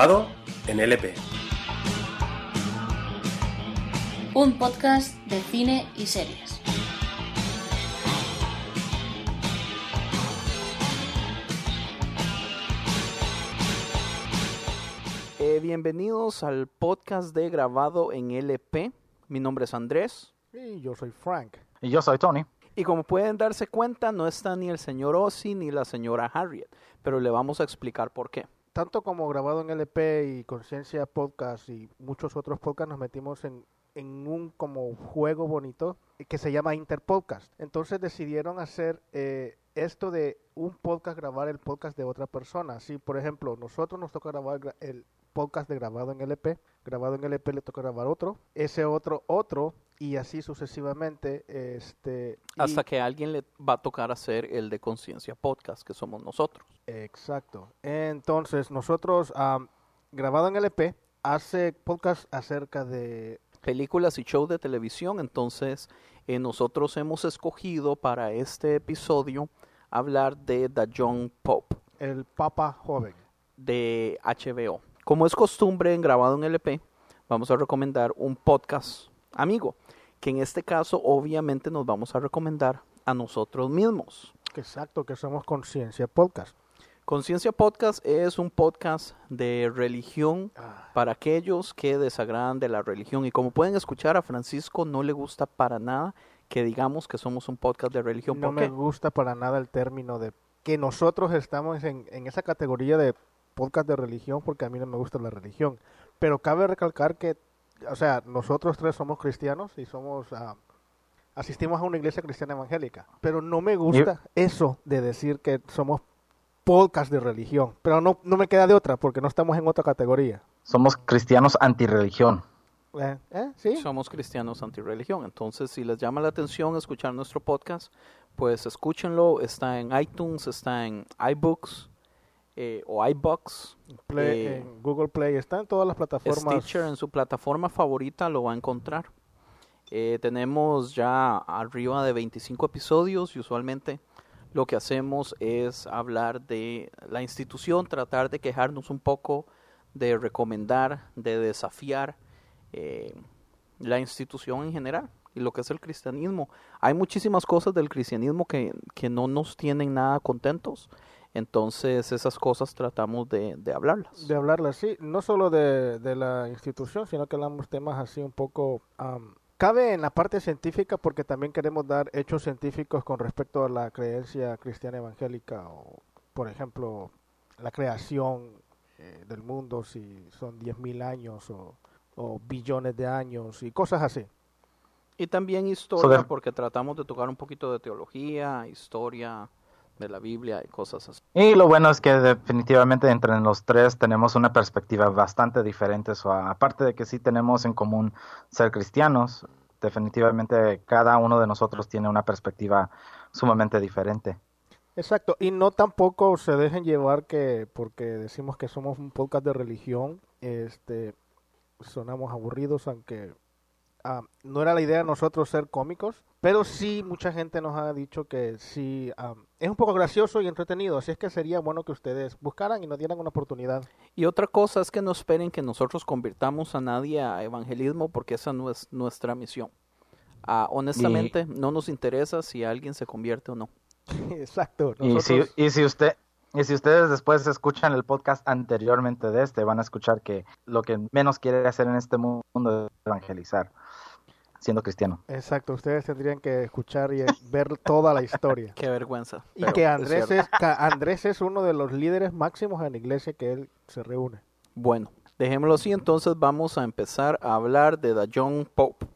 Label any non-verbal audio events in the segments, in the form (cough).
Grabado en LP. Un podcast de cine y series. Eh, bienvenidos al podcast de grabado en LP. Mi nombre es Andrés. Y yo soy Frank. Y yo soy Tony. Y como pueden darse cuenta, no está ni el señor Ozzy ni la señora Harriet, pero le vamos a explicar por qué. Tanto como grabado en LP y Conciencia Podcast y muchos otros podcasts nos metimos en, en un como juego bonito que se llama Interpodcast. Entonces decidieron hacer eh, esto de un podcast grabar el podcast de otra persona. Si por ejemplo nosotros nos toca grabar gra- el podcast de grabado en LP, grabado en LP le toca grabar otro, ese otro otro y así sucesivamente. Este y- Hasta que a alguien le va a tocar hacer el de Conciencia Podcast, que somos nosotros. Exacto. Entonces, nosotros, grabado en LP, hace podcast acerca de... Películas y shows de televisión, entonces eh, nosotros hemos escogido para este episodio hablar de The Young Pope. El Papa Joven. de HBO. Como es costumbre en grabado en LP, vamos a recomendar un podcast amigo, que en este caso obviamente nos vamos a recomendar a nosotros mismos. Exacto, que somos Conciencia Podcast. Conciencia Podcast es un podcast de religión para aquellos que desagradan de la religión. Y como pueden escuchar, a Francisco no le gusta para nada que digamos que somos un podcast de religión. No ¿Por me qué? gusta para nada el término de que nosotros estamos en, en esa categoría de podcast de religión porque a mí no me gusta la religión. Pero cabe recalcar que, o sea, nosotros tres somos cristianos y somos... ah, asistimos a una iglesia cristiana evangélica. Pero no me gusta eso de decir que somos podcast de religión. Pero no, no me queda de otra porque no estamos en otra categoría. Somos cristianos antirreligión. ¿Eh? ¿Eh? ¿Sí? Somos cristianos antirreligión. Entonces, si les llama la atención escuchar nuestro podcast, pues escúchenlo. Está en iTunes, está en iBooks eh, o iBox, Play- eh, en Google Play está en todas las plataformas. Stitcher, en su plataforma favorita lo va a encontrar. Eh, tenemos ya arriba de 25 episodios y usualmente lo que hacemos es hablar de la institución, tratar de quejarnos un poco, de recomendar, de desafiar la institución en general y lo que es el cristianismo. Hay muchísimas cosas del cristianismo que, que no nos tienen nada contentos, entonces esas cosas tratamos de, de hablarlas. de hablarla así, no solo de, de la institución, sino que hablamos temas así un poco... am, cabe en la parte científica porque también queremos dar hechos científicos con respecto a la creencia cristiana evangélica o, por ejemplo, la creación eh, del mundo, si son 10.000 años o, o billones de años y cosas así. Y también historia, porque tratamos de tocar un poquito de teología, historia de la Biblia y cosas así. Y lo bueno es que definitivamente entre los tres tenemos una perspectiva bastante diferente. So, aparte de que sí tenemos en común ser cristianos, definitivamente cada uno de nosotros tiene una perspectiva sumamente diferente. Exacto, y no tampoco se dejen llevar que porque decimos que somos un podcast de religión, este sonamos aburridos, aunque no era la idea de nosotros ser cómicos, pero sí mucha gente nos ha dicho que sí es un poco gracioso y entretenido, así es que sería bueno que ustedes buscaran y nos dieran una oportunidad. Y otra cosa es que no esperen que nosotros convirtamos a nadie a evangelismo, porque esa no es nuestra misión. Ah, honestamente, no nos interesa si alguien se convierte o no. (laughs) Exacto, Y si, nosotros y si usted y si ustedes después escuchan el podcast anteriormente de este, van a escuchar que lo que menos quiere hacer en este mundo es evangelizar, siendo cristiano. Exacto, ustedes tendrían que escuchar y ver toda la historia. (laughs) Qué vergüenza. Y que Andrés es, ca- Andrés es uno de los líderes máximos en la iglesia que él se reúne. Bueno, dejémoslo así, entonces vamos a empezar a hablar de The Young Pope.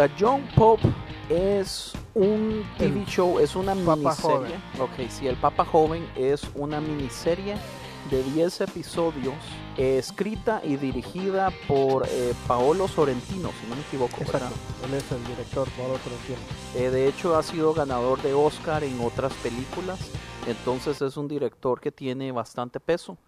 The Young Pope es un TV El show, es una Papa miniserie. Ok, sí, el Papa Joven es una miniserie de 10 episodios, eh, escrita y dirigida por eh, Paolo Sorrentino, si no me equivoco. Exacto. Él es el director, Paolo Sorrentino. Eh, de hecho, ha sido ganador de Oscar en otras películas. Entonces es un director que tiene bastante peso.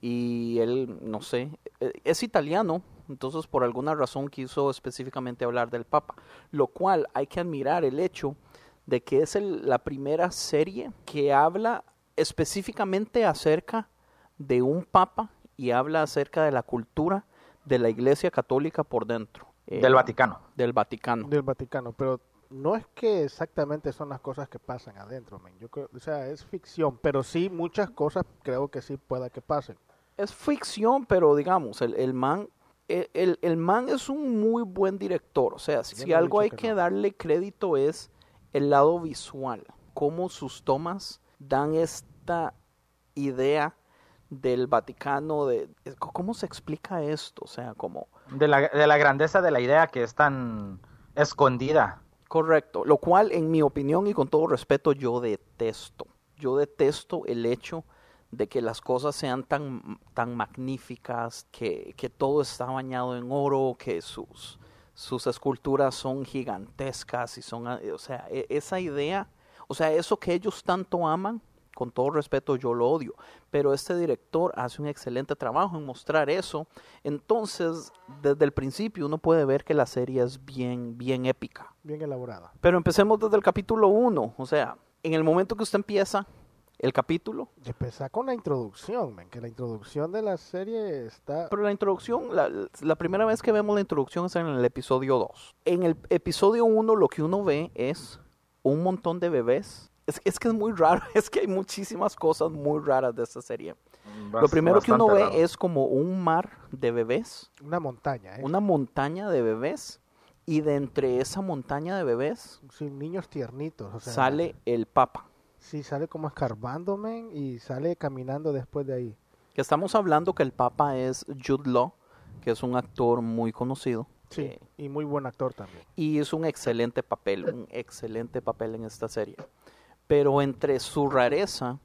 Y él, no sé, eh, es italiano. Entonces por alguna razón quiso específicamente hablar del Papa. Lo cual hay que admirar el hecho de que es el- la primera serie que habla específicamente acerca de un Papa y habla acerca de la cultura de la Iglesia Católica por dentro. eh, Del Vaticano. Del Vaticano. Del Vaticano, pero no es que exactamente son las cosas que pasan adentro. Yo creo, o sea, es ficción, pero sí muchas cosas creo que sí pueda que pasen. es ficción, pero digamos, el, el man, el, el- man es un muy buen director. O sea, si, algo hay que que no. darle crédito es el lado visual, cómo sus tomas dan esta idea del Vaticano, de cómo se explica esto, o sea, como De la, de la grandeza de la idea que es tan escondida. correcto, lo cual en mi opinión y con todo respeto yo detesto. Yo detesto el hecho de que las cosas sean tan, tan magníficas, que, que todo está bañado en oro, que sus, sus esculturas son gigantescas y son, eh, o sea, e- esa idea, o sea, eso que ellos tanto aman, con todo respeto yo lo odio, pero este director hace un excelente trabajo en mostrar eso, entonces desde el principio uno puede ver que la serie es bien, bien épica. Bien elaborada. Pero empecemos desde el capítulo 1, o sea, en el momento que usted empieza el capítulo, Y empezar con la introducción, men, que la introducción de la serie está... Pero la introducción, la, la primera vez que vemos la introducción es en el episodio 2. En el episodio 1 lo que uno ve es un montón de bebés. Es, es que es muy raro, (laughs) es que hay muchísimas cosas muy raras de esta serie. lo primero que uno ve es como un mar de bebés, Una montaña, ¿eh? una montaña de bebés, y de entre esa montaña de bebés Sin niños tiernitos. O sea, sale el Papa. Sí, sale como escarbando, men, y sale caminando después de ahí. Estamos hablando que el Papa es Jude Law, que es un actor muy conocido. Sí, eh, y muy buen actor también. y hizo un excelente papel, un excelente papel en esta serie. Pero entre su rareza,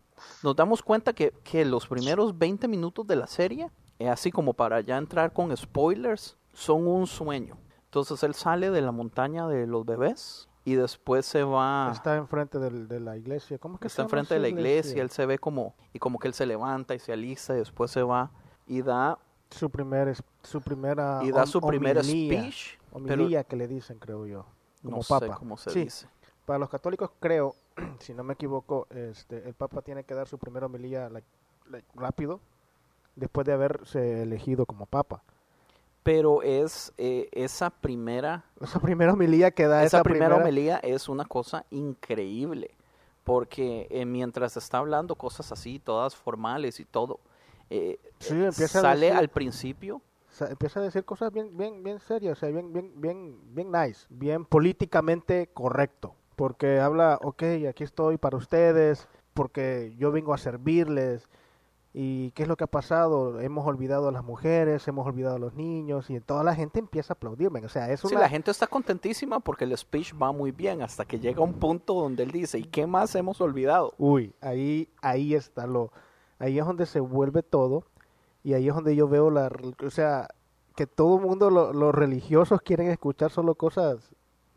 nos damos cuenta que, que los primeros 20 minutos de la serie, eh, así como para ya entrar con spoilers, son un sueño. Entonces él sale de la montaña de los bebés y después se va... Está enfrente del- de la iglesia. ¿Cómo es que se está llama enfrente de la iglesia, él se ve como... Y como que él se levanta y se alista y después se va y da, Su, primer, su primera y da su primer homilía, speech. homilía que le dicen, creo yo. Como no papa. sé cómo se Sí, dice. Para los católicos, creo, (clears throat) si no me equivoco, este, el Papa tiene que dar su primera homilía like, like, rápido después de haberse elegido como Papa. Pero es eh, esa primera (laughs) Esa primera homilía que da esa, esa, primera homilía es una cosa increíble, porque eh, mientras está hablando cosas así, todas formales y todo, eh, Sí, empieza a sale decir- al principio, empieza a decir cosas bien, bien, bien serias, o sea, bien, bien, bien, bien nice, bien políticamente correcto, porque habla, ok, aquí estoy para ustedes, porque yo vengo a servirles, y qué es lo que ha pasado, hemos olvidado a las mujeres, hemos olvidado a los niños, y toda la gente empieza a aplaudirme, o sea, es sí, la gente está contentísima porque el speech va muy bien, hasta que llega un punto donde él dice, ¿y qué más hemos olvidado? Uy, ahí, ahí está lo, ahí es donde se vuelve todo, y ahí es donde yo veo la, o sea, que todo el mundo, lo- los religiosos quieren escuchar solo cosas,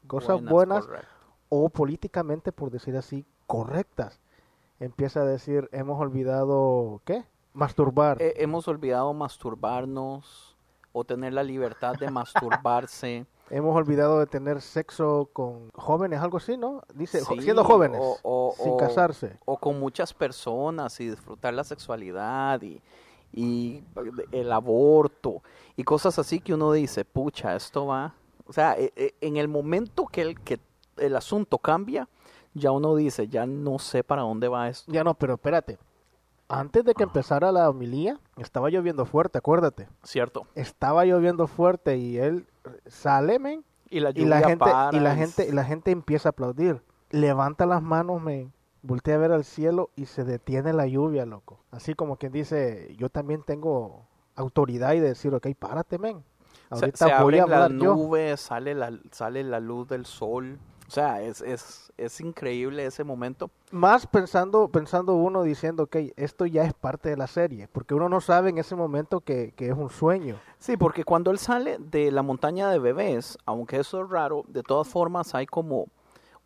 cosas buenas, correcto. o políticamente, por decir así, correctas. Empieza a decir, hemos olvidado, ¿qué? Masturbar. Eh, hemos olvidado masturbarnos o tener la libertad de masturbarse. (laughs) hemos olvidado de tener sexo con jóvenes, algo así, ¿no? Dice, Sí, siendo jóvenes, o- o- sin o- casarse. o con muchas personas y disfrutar la sexualidad y, y el aborto y cosas así que uno dice, pucha, esto va, o sea, e- e- en el momento que el, que el asunto cambia, ya uno dice, ya no sé para dónde va esto. Ya no, pero espérate. Antes de que empezara la homilía, estaba lloviendo fuerte, acuérdate. ¿Cierto? Estaba lloviendo fuerte y él sale, men, Y la y la gente para y la gente y la gente empieza a aplaudir. Levanta las manos, men, voltea a ver al cielo y se detiene la lluvia, loco. Así como quien dice, yo también tengo autoridad y decir, ok, párate, men. Ahorita se voy a las hablar yo. sale la, sale la luz del sol. O sea, es, es, es increíble ese momento. Más pensando, pensando uno diciendo, ok, esto ya es parte de la serie, porque uno no sabe en ese momento que, que es un sueño. Sí, porque cuando él sale de la montaña de bebés, aunque eso es raro, de todas formas hay como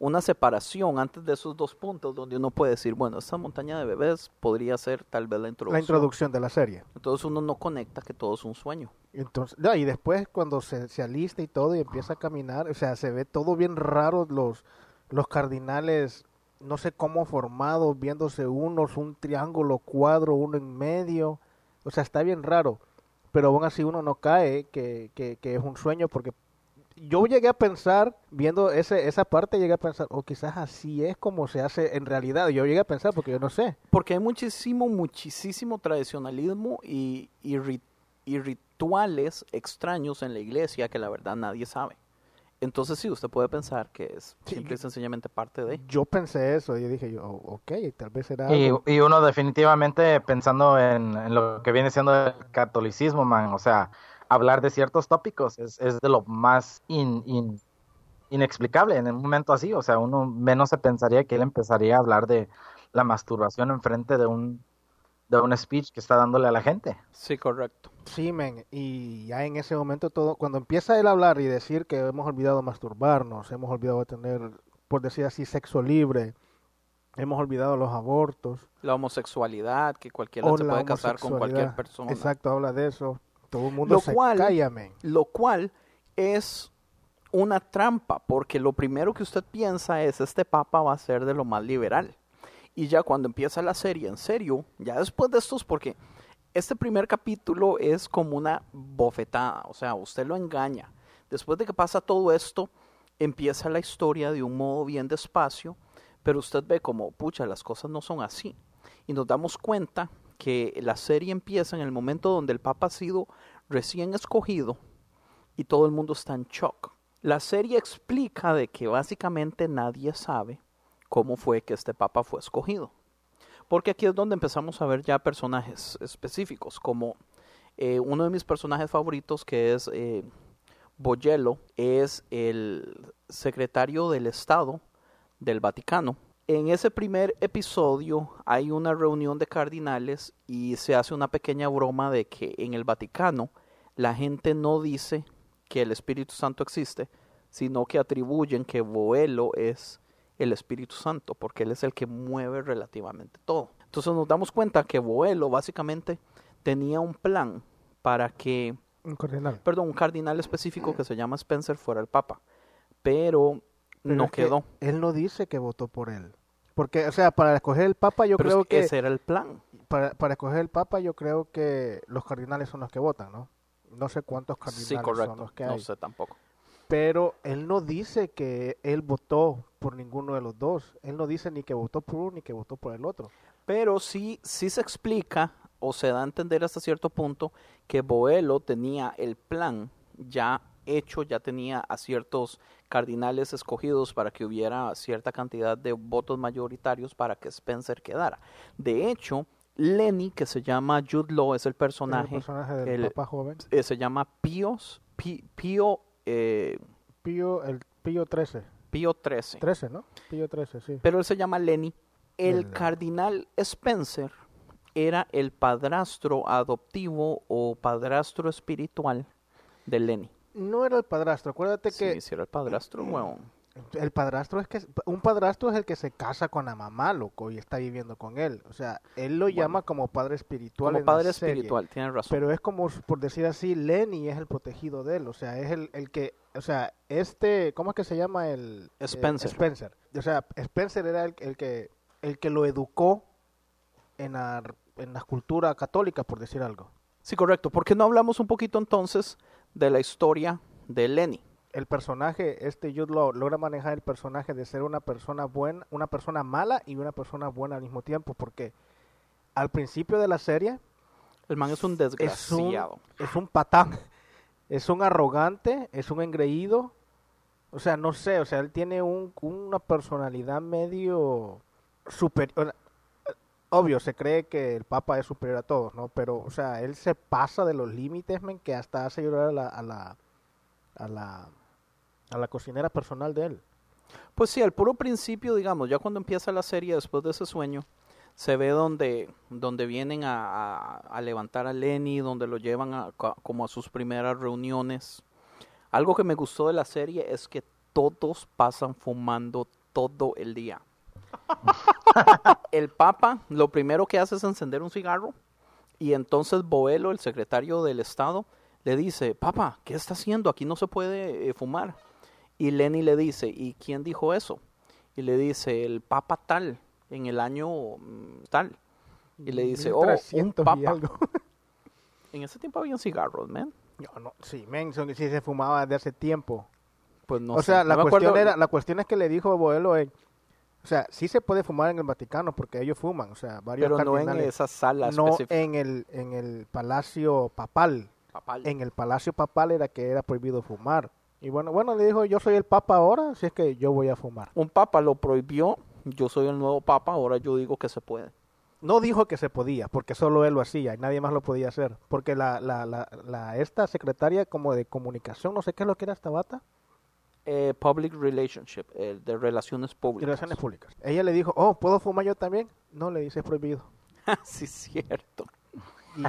una separación antes de esos dos puntos donde uno puede decir, bueno, esta montaña de bebés podría ser tal vez la introducción. La introducción de la serie. Entonces uno no conecta que todo es un sueño. Entonces, y después cuando se, se alista y todo y empieza a caminar, o sea, se ve todo bien raro, los, los cardinales, no sé cómo formados, viéndose unos, un triángulo, cuadro, uno en medio, o sea, está bien raro, pero aún así uno no cae que, que, que es un sueño porque yo llegué a pensar, viendo ese, esa parte, llegué a pensar, o quizás así es como se hace en realidad, yo llegué a pensar porque yo no sé. Porque hay muchísimo, muchísimo tradicionalismo y, y, ri- y rituales extraños en la iglesia que la verdad nadie sabe. Entonces sí, usted puede pensar que es Sí, simple y sencillamente parte de... Yo pensé eso y dije yo, "Oh, ok, tal vez será... Y, algo". y uno definitivamente pensando en, en lo que viene siendo el catolicismo, man, o sea, hablar de ciertos tópicos es, es de lo más in- in- inexplicable en un momento así, o sea, uno menos se pensaría que él empezaría a hablar de la masturbación enfrente de un de un speech que está dándole a la gente. Sí, correcto. Sí, men, y ya en ese momento todo, cuando empieza él a hablar y decir que hemos olvidado masturbarnos, hemos olvidado tener, por decir así, sexo libre, hemos olvidado los abortos, La homosexualidad, que cualquiera se puede casar con cualquier persona. Exacto, habla de eso. Todo el mundo Lo se cual- calla. Lo cual es una trampa, porque lo primero que usted piensa es, este papa va a ser de lo más liberal. Y ya cuando empieza la serie, en serio, ya después de estos, porque este primer capítulo es como una bofetada, o sea, usted lo engaña. Después de que pasa todo esto, empieza la historia de un modo bien despacio, pero usted ve como, pucha, las cosas no son así. Y nos damos cuenta que la serie empieza en el momento donde el Papa ha sido recién escogido y todo el mundo está en shock. La serie explica de que básicamente nadie sabe cómo fue que este Papa fue escogido. Porque aquí es donde empezamos a ver ya personajes específicos, como eh, uno de mis personajes favoritos que es eh, es el secretario del Estado del Vaticano. En ese primer episodio hay una reunión de cardinales y se hace una pequeña broma de que en el Vaticano la gente no dice que el Espíritu Santo existe, sino que atribuyen que Boelo es el Espíritu Santo, porque él es el que mueve relativamente todo. Entonces nos damos cuenta que Boelo básicamente tenía un plan para que Un cardenal. perdón, un cardinal específico que se llama Spencer fuera el Papa, pero, Pero no que quedó. Él no dice que votó por él. Porque, o sea, para escoger el Papa yo pero creo es que ese era el plan. Para, para escoger el Papa yo creo que los cardinales son los que votan, ¿no? No sé cuántos cardinales Sí, son los que No hay. sé tampoco. Pero él no dice que él votó por ninguno de los dos. Él no dice ni que votó por uno ni que votó por el otro. Pero sí, sí se explica o se da a entender hasta cierto punto que Boelo tenía el plan ya hecho, ya tenía a ciertos cardinales escogidos para que hubiera cierta cantidad de votos mayoritarios para que Spencer quedara. De hecho, Lenny, que se llama Jude Law, es el El personaje, personaje del el- Papa joven. eh, se llama Píos, Pío, eh, Pío, el Pío 13. Pío 13. 13, ¿no? Pío 13, sí. pero él se llama Lenny. El Lenny. cardinal Spencer era el padrastro adoptivo o padrastro espiritual de Lenny. No era el padrastro. Acuérdate Sí, que si era el padrastro, weón. el padrastro es que un padrastro es el que se casa con la mamá, loco, y está viviendo con él. O sea, él lo Bueno. llama como padre espiritual. Como en la padre serie. espiritual, tiene razón. Pero es como, por decir así, Lenny es el protegido de él. O sea, es el, el que, o sea, este, ¿cómo es que se llama el? Spencer. Spencer. O sea, Spencer era el, el que, el que lo educó en la, en la cultura católica, por decir algo. Sí, correcto. ¿Por qué no hablamos un poquito entonces de la historia de Lenny? El personaje, este Jude Law, logra manejar el personaje de ser una persona buena, una persona mala y una persona buena al mismo tiempo, porque al principio de la serie El man es un es un, desgraciado. es un patán, (laughs) es un arrogante, es un engreído. O sea, no sé, o sea, él tiene un, una personalidad medio superior. Obvio, se cree que el Papa es superior a todos, ¿no? Pero, o sea, él se pasa de los límites, men, que hasta hace llorar a la, a la, a la, a la cocinera personal de él. Pues sí, al puro principio, digamos, ya cuando empieza la serie después de ese sueño, se ve donde, donde vienen a, a- a levantar a Lenny, donde lo llevan a, como a sus primeras reuniones. Algo que me gustó de la serie es que todos pasan fumando todo el día. (laughs) el Papa lo primero que hace es encender un cigarro y entonces Boelo, el secretario del Estado, le dice, Papa, ¿qué está haciendo? Aquí no se puede eh, fumar. Y Lenny le dice, ¿y quién dijo eso? Y le dice, el Papa tal, en el año mm, tal. Y le dice, oh, un 1300 y Papa. algo. (laughs) En ese tiempo habían cigarros, man. Yo no, sí, men, sí se fumaba de hace tiempo. Pues no o sé, sea, no la me cuestión era, la cuestión es que le dijo Boelo, eh, o sea, sí se puede fumar en el Vaticano porque ellos fuman, o sea, varios pero no en cardinales. esa sala no específica. en el en el palacio papal. Papal. En el palacio papal era que era prohibido fumar. Y bueno, bueno, le dijo, yo soy el papa ahora, así es que yo voy a fumar. Un papa lo prohibió, yo soy el nuevo papa, ahora yo digo que se puede. No dijo que se podía, porque solo él lo hacía y nadie más lo podía hacer. Porque la, la, la, la- esta secretaria como de comunicación, no sé qué es lo que era esta bata, Eh, public relationship, eh, de relaciones públicas. relaciones públicas. Ella le dijo, oh, ¿puedo fumar yo también? No, le dice, es prohibido. (laughs) sí, cierto. (laughs)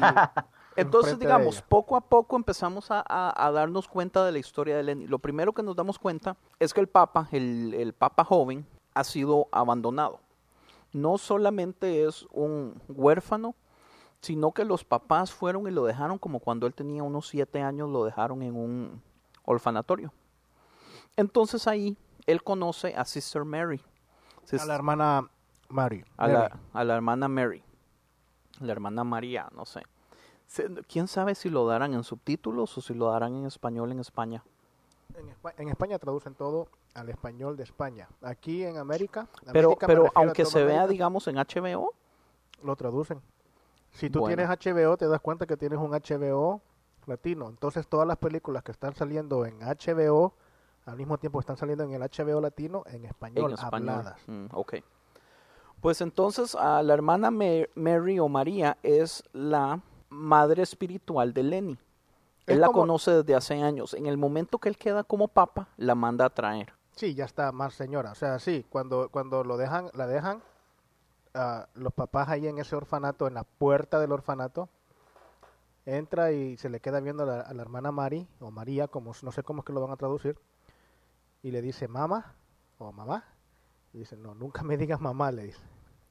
Entonces, digamos, poco a poco empezamos a, a- a darnos cuenta de la historia de Lenny. Lo primero que nos damos cuenta es que el Papa, el, el Papa joven, ha sido abandonado. No solamente es un huérfano, sino que los papás fueron y lo dejaron como cuando él tenía unos siete años, lo dejaron en un orfanatorio. Entonces ahí él conoce a Sister Mary. Sis- a la hermana Mary. a Mary. la, a la hermana Mary, la hermana María, no sé. ¿Quién sabe si lo darán en subtítulos o si lo darán en español en España? En, Espa- en España traducen todo al español de España. Aquí en América, Pero, América pero aunque se vea, digamos, en HBO, lo traducen. Si tú Bueno. tienes HBO, te das cuenta que tienes un HBO latino. Entonces todas las películas que están saliendo en HBO, al mismo tiempo están saliendo en el HBO latino en español, en español. habladas. Mm, ok. Pues entonces la hermana Ma- Mary o María es la madre espiritual de Lenny. Es Él la como- conoce desde hace años. En el momento que él queda como papa, la manda a traer. Sí, ya está más señora. O sea, sí, cuando, cuando lo dejan, la dejan, ah, los papás ahí en ese orfanato, en la puerta del orfanato, entra y se le queda viendo a la, a la hermana Mari, o María, como no sé cómo es que lo van a traducir, y le dice mamá, o mamá, y dice, no, nunca me digas mamá, le dice.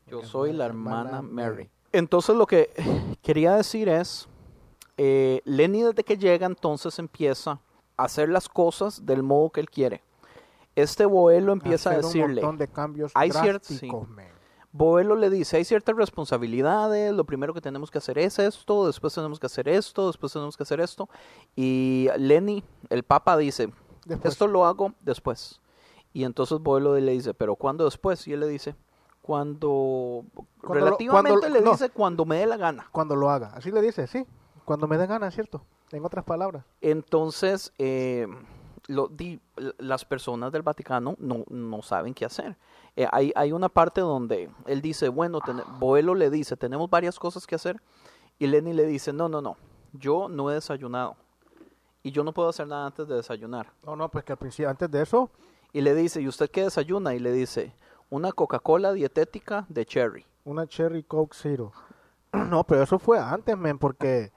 Yo soy la hermana hermana Mary. Mary. Entonces lo que quería decir es, eh, Lenny desde que llega entonces empieza a hacer las cosas del modo que él quiere. Este Boelo empieza a decirle, un montón de cambios hay drásticos, men. Boelo le dice, hay ciertas responsabilidades, lo primero que tenemos que hacer es esto, después tenemos que hacer esto, después tenemos que hacer esto. Y Lenny, el papa, dice, Después. esto lo hago después. Y entonces Boelo le dice, pero ¿cuándo después? Y él le dice, cuando, Cuando lo- relativamente cuando- le no. dice cuando me dé la gana. Cuando lo haga, así le dice, sí, cuando me dé ganas, ¿cierto? En otras palabras. Entonces, eh, lo, di- las personas del Vaticano no, no saben qué hacer. Eh, hay, hay una parte donde él dice, bueno, ten- Boelo le dice, tenemos varias cosas que hacer. Y Lenny le dice, no, no, no, yo no he desayunado. Y yo no puedo hacer nada antes de desayunar. No, no, pues que al principio, antes de eso, Y le dice, ¿y usted qué desayuna? Y le dice, una Coca-Cola dietética de cherry. Una Cherry Coke Zero. (clears throat) No, pero eso fue antes, men, porque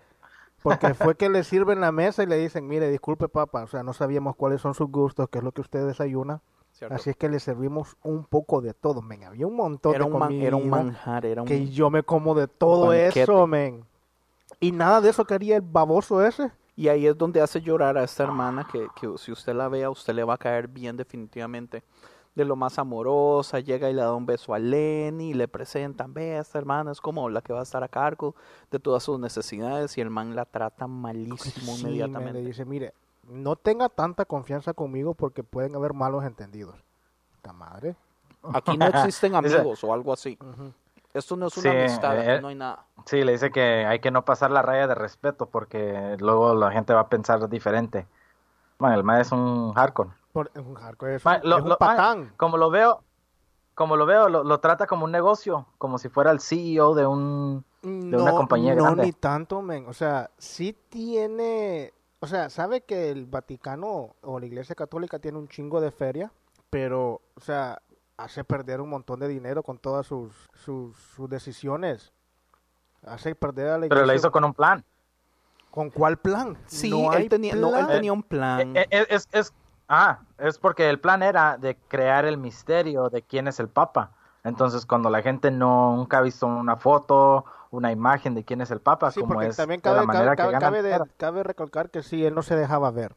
porque fue que le sirven la mesa y le dicen, mire, disculpe, papá, o sea, no sabíamos cuáles son sus gustos, qué es lo que usted desayuna, ¿cierto? así es que le servimos un poco de todo, men. Había un montón Era de un, man- era un manjar, era un... que yo me como de todo banquete. eso, men. Y nada de eso quería el baboso ese. Y ahí es donde hace llorar a esta hermana que, que si usted la ve a usted le va a caer bien definitivamente. De lo más amorosa, llega y le da un beso a Lenny y le presentan, ve, esta hermana es como la que va a estar a cargo de todas sus necesidades y el man la trata malísimo Sí, inmediatamente. le dice, mire, no tenga tanta confianza conmigo porque pueden haber malos entendidos. ¡Ta madre! Aquí no (laughs) existen amigos o algo así. Esto no es una Sí, amistad, eh, no hay nada. Sí, le dice que hay que no pasar la raya de respeto porque luego la gente va a pensar diferente. Bueno, el mae es un hardcore. Por- es un hardcore, es Ma- un, lo- es un lo- ma- patán. como lo veo, como lo veo, lo, lo trata como un negocio, como si fuera el CEO de un de una compañía no grande. ni tanto, men. O sea, sí tiene... O sea, sabe que el Vaticano o la Iglesia Católica tiene un chingo de feria, pero, o sea, hace perder un montón de dinero con todas sus, sus, sus decisiones. Hace perder a la Iglesia. Pero la hizo con un plan. ¿Con cuál plan? Sí, No él, tenía, no, él plan. tenía un plan. Eh, eh, es, es- ah, es porque el plan era de crear el misterio de quién es el Papa. Entonces, cuando la gente no, nunca ha visto una foto, una imagen de quién es el Papa, Sí, como es también de la cabe, manera cabe, que cabe, cabe de- cabe recalcar que sí, él no se dejaba ver.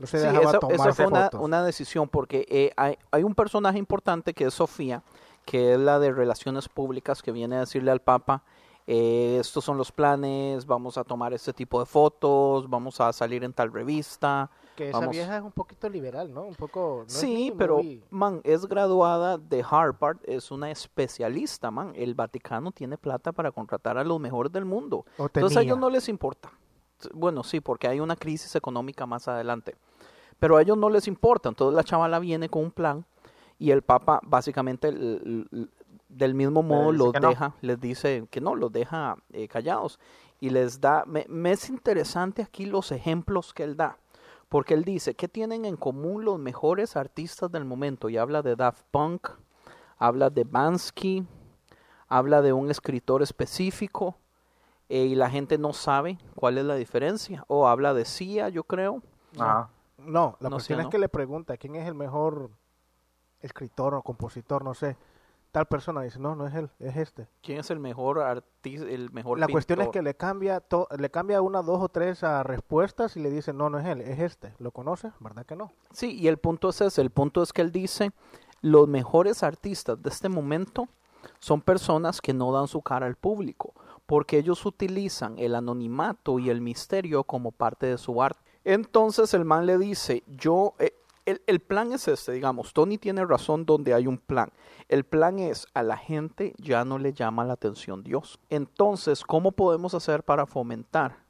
No se Sí, dejaba esa, tomar esa fue una, fotos. una decisión porque eh, hay, hay un personaje importante que es Sofía, que es la de relaciones públicas, que viene a decirle al Papa, eh, estos son los planes, vamos a tomar este tipo de fotos, vamos a salir en tal revista. Que esa vamos. vieja es un poquito liberal, ¿no? Un poco... no sí, pero, muy- man, es graduada de Harvard, es una especialista, man. El Vaticano tiene plata para contratar a los mejores del mundo. o Entonces a ellos no les importa. Bueno, sí, porque hay una crisis económica más adelante. Pero a ellos no les importa. Entonces la chavala viene con un plan y el Papa básicamente del mismo modo los no. deja, les dice que no, los deja eh, callados. Y les da, me, me es interesante aquí los ejemplos que él da. Porque él dice, ¿qué tienen en común los mejores artistas del momento? Y habla de Daft Punk, habla de Bansky, habla de un escritor específico eh, y la gente no sabe cuál es la diferencia. O habla de Sia, yo creo. Ajá. No, la No cuestión es que le pregunta quién es el mejor escritor o compositor, no sé. Tal persona dice, no, no es él, es este. ¿Quién es el mejor artista, el mejor La cuestión es que le cambia to- le cambia una, dos o tres a respuestas y le dice, no, no es él, es este. ¿Lo conoce? ¿Verdad que no? Sí, y el punto es ese, el punto es que él dice, los mejores artistas de este momento son personas que no dan su cara al público, porque ellos utilizan el anonimato y el misterio como parte de su arte. Entonces el man le dice, yo, eh, el, el plan es este, digamos, Tony tiene razón donde hay un plan. El plan es, a la gente ya no le llama la atención Dios. Entonces, ¿cómo podemos hacer para fomentar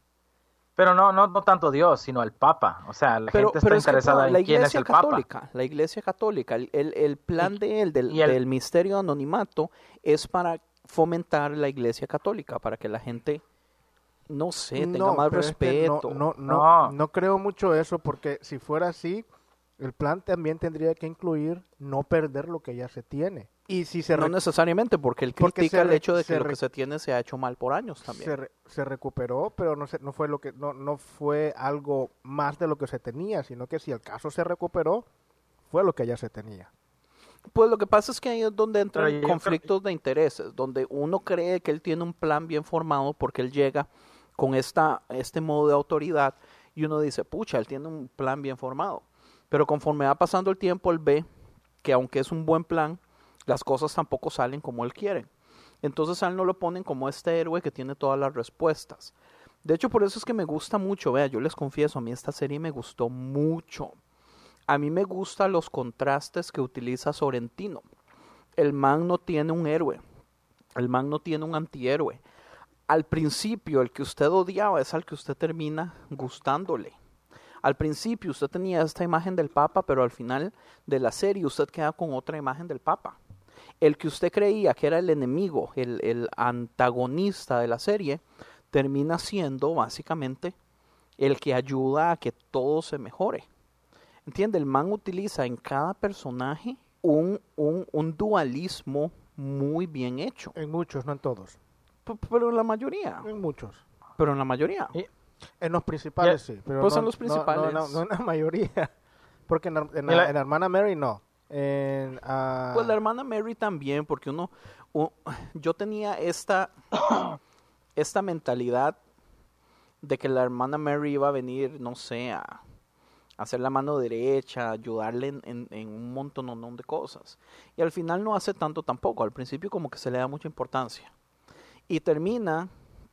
Pero no, no, no tanto Dios, sino el Papa. O sea, la pero, gente pero está es que, interesada la en quién es iglesia el Papa. católica, la iglesia católica, el, el, el plan de él, del, del misterio de anonimato, es para fomentar la iglesia católica, para que la gente, no sé, tenga No, más pero es que no- respeto. No, no, No. no creo mucho eso porque si fuera así, el plan también tendría que incluir no perder lo que ya se tiene. Y si se, No necesariamente, porque él Porque critica el hecho de que lo que se tiene se ha hecho mal por años también. se, re- se recuperó, pero no, se, no fue lo que no, no fue algo más de lo que se tenía, sino que si el caso se recuperó, fue lo que ya se tenía. Pues lo que pasa es que ahí es donde entran creo- conflictos de intereses, donde uno cree que él tiene un plan bien formado porque él llega con esta, este modo de autoridad y uno dice, pucha, él tiene un plan bien formado. Pero conforme va pasando el tiempo, él ve que aunque es un buen plan, las cosas tampoco salen como él quiere. Entonces a él no lo ponen como este héroe que tiene todas las respuestas. De hecho, por eso es que me gusta mucho, vea, yo les confieso, a mí esta serie me gustó mucho. A mí me gustan los contrastes que utiliza Sorrentino. El man no tiene un héroe. El man no tiene un antihéroe. Al principio, el que usted odiaba es al que usted termina gustándole. Al principio usted tenía esta imagen del Papa, pero al final de la serie usted queda con otra imagen del Papa. El que usted creía que era el enemigo, el, antagonista de la serie, termina siendo básicamente el que ayuda a que todo se mejore. ¿Entiende? El man utiliza en cada personaje un dualismo muy bien hecho. En muchos, no en todos. Pero en la mayoría. En muchos. Pero en la mayoría. Y- En los principales sí, pero Pues no, en los no- no- principales. No, no en la mayoría. (laughs) Porque en, la- en la, Y la- en la hermana Mary no. En, ah, Pues la hermana Mary también, porque uno, u- yo tenía esta, (coughs) esta mentalidad de que la hermana Mary iba a venir, no sé, a, hacer la mano derecha, ayudarle en, en- en un montón de cosas. Y al final no hace tanto tampoco, al principio como que se le da mucha importancia. Y termina,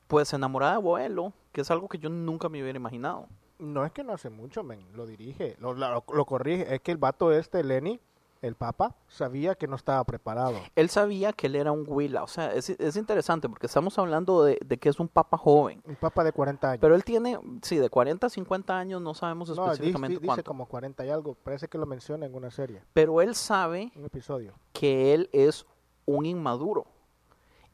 pues, enamorada de abuelo, que es algo que yo nunca me hubiera imaginado. No es que no hace mucho, men. Lo dirige, lo, lo, lo corrige. Es que el vato este, Lenny, el Papa sabía que no estaba preparado. Él sabía que él era un Willa. O sea, es, es interesante porque estamos hablando de, de que es un Papa joven. Un Papa de 40 años. Pero él tiene, sí, de 40 a 50 años, no sabemos no, específicamente di- dice cuánto. como 40 y algo. Parece que lo menciona en una serie, Pero él sabe un episodio. que él es un inmaduro.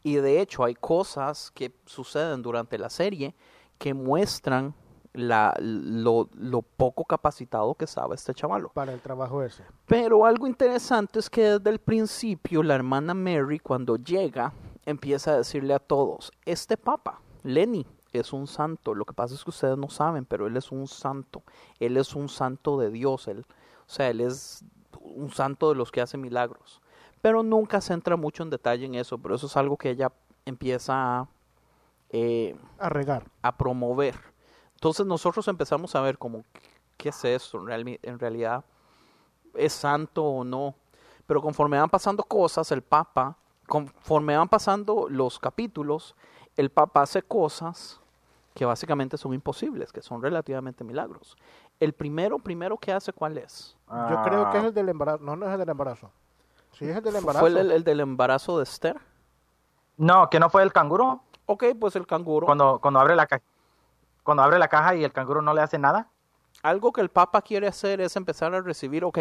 Y de hecho hay cosas que suceden durante la serie que muestran la, lo, lo poco capacitado que estaba este chavalo. Para el trabajo ese. Pero algo interesante es que desde el principio la hermana Mary cuando llega empieza a decirle a todos, este papa, Lenny, es un santo. Lo que pasa es que ustedes no saben, pero él es un santo. Él es un santo de Dios. Él, o sea, él es un santo de los que hace milagros. Pero nunca se entra mucho en detalle en eso, pero eso es algo que ella empieza a, eh, A regar. a promover. Entonces nosotros empezamos a ver como, ¿qué es esto? En, reali- en realidad, ¿es santo o no? Pero conforme van pasando cosas, el Papa, conforme van pasando los capítulos, el Papa hace cosas que básicamente son imposibles, que son relativamente milagros. El primero, primero que hace, ¿cuál es? Yo creo que es Ah, el del embarazo. No, no es el del embarazo. Sí, es el del embarazo. ¿Fue el, el del embarazo de Esther? No, que no fue el canguro. Ok, pues el canguro. Cuando, cuando abre la caja. Cuando abre la caja y el canguro no le hace nada. Algo que el Papa quiere hacer es empezar a recibir, ok,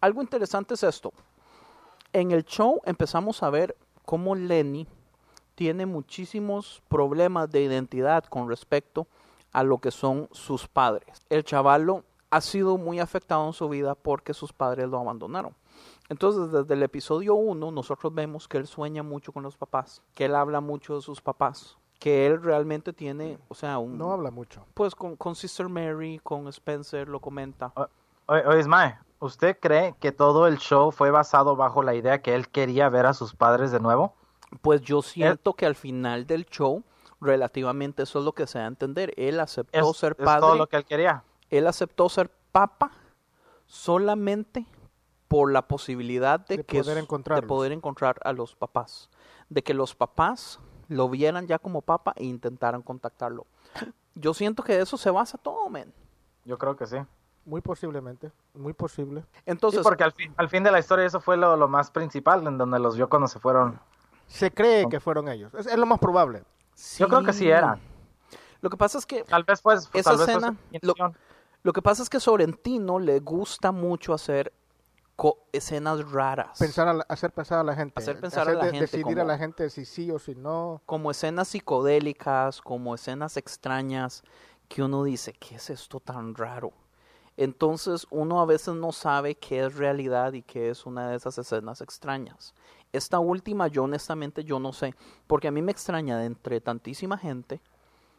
algo interesante es esto. En el show empezamos a ver cómo Lenny tiene muchísimos problemas de identidad con respecto a lo que son sus padres. El chavalo ha sido muy afectado en su vida porque sus padres lo abandonaron. Entonces, desde el episodio 1, nosotros vemos que él sueña mucho con los papás, que él habla mucho de sus papás, que él realmente tiene, o sea, un, No habla mucho. pues con, con Sister Mary, con Spencer, lo comenta. Oye, oye, Ismael, ¿usted cree que todo el show fue basado bajo la idea que él quería ver a sus padres de nuevo? Pues yo siento que al final del show, relativamente eso es lo que se da a entender. Él aceptó Es, ser es padre, todo lo que él quería. él aceptó ser papa solamente por la posibilidad de, De que poder de poder encontrar a los papás, de que los papás lo vieran ya como papa e intentaran contactarlo. Yo siento que de eso se basa todo, men. Yo creo que sí. Muy posiblemente. Muy posible. Entonces, sí, porque al fin, al fin de la historia eso fue lo, lo más principal, en donde los vio cuando se fueron. Se cree que fueron ellos. Es, es lo más probable. Yo creo que sí eran. Lo que pasa es que Tal vez pues, Esa tal vez fue escena, intención. Lo que pasa es que Sorrentino le gusta mucho hacer co- escenas raras. Pensar a la- hacer pensar a la gente. Hacer pensar a la gente Decidir como- a la gente si sí o si no. Como escenas psicodélicas, como escenas extrañas, que uno dice, ¿qué es esto tan raro? Entonces uno a veces no sabe qué es realidad y qué es una de esas escenas extrañas. Esta última yo honestamente yo no sé, porque a mí me extraña de entre tantísima gente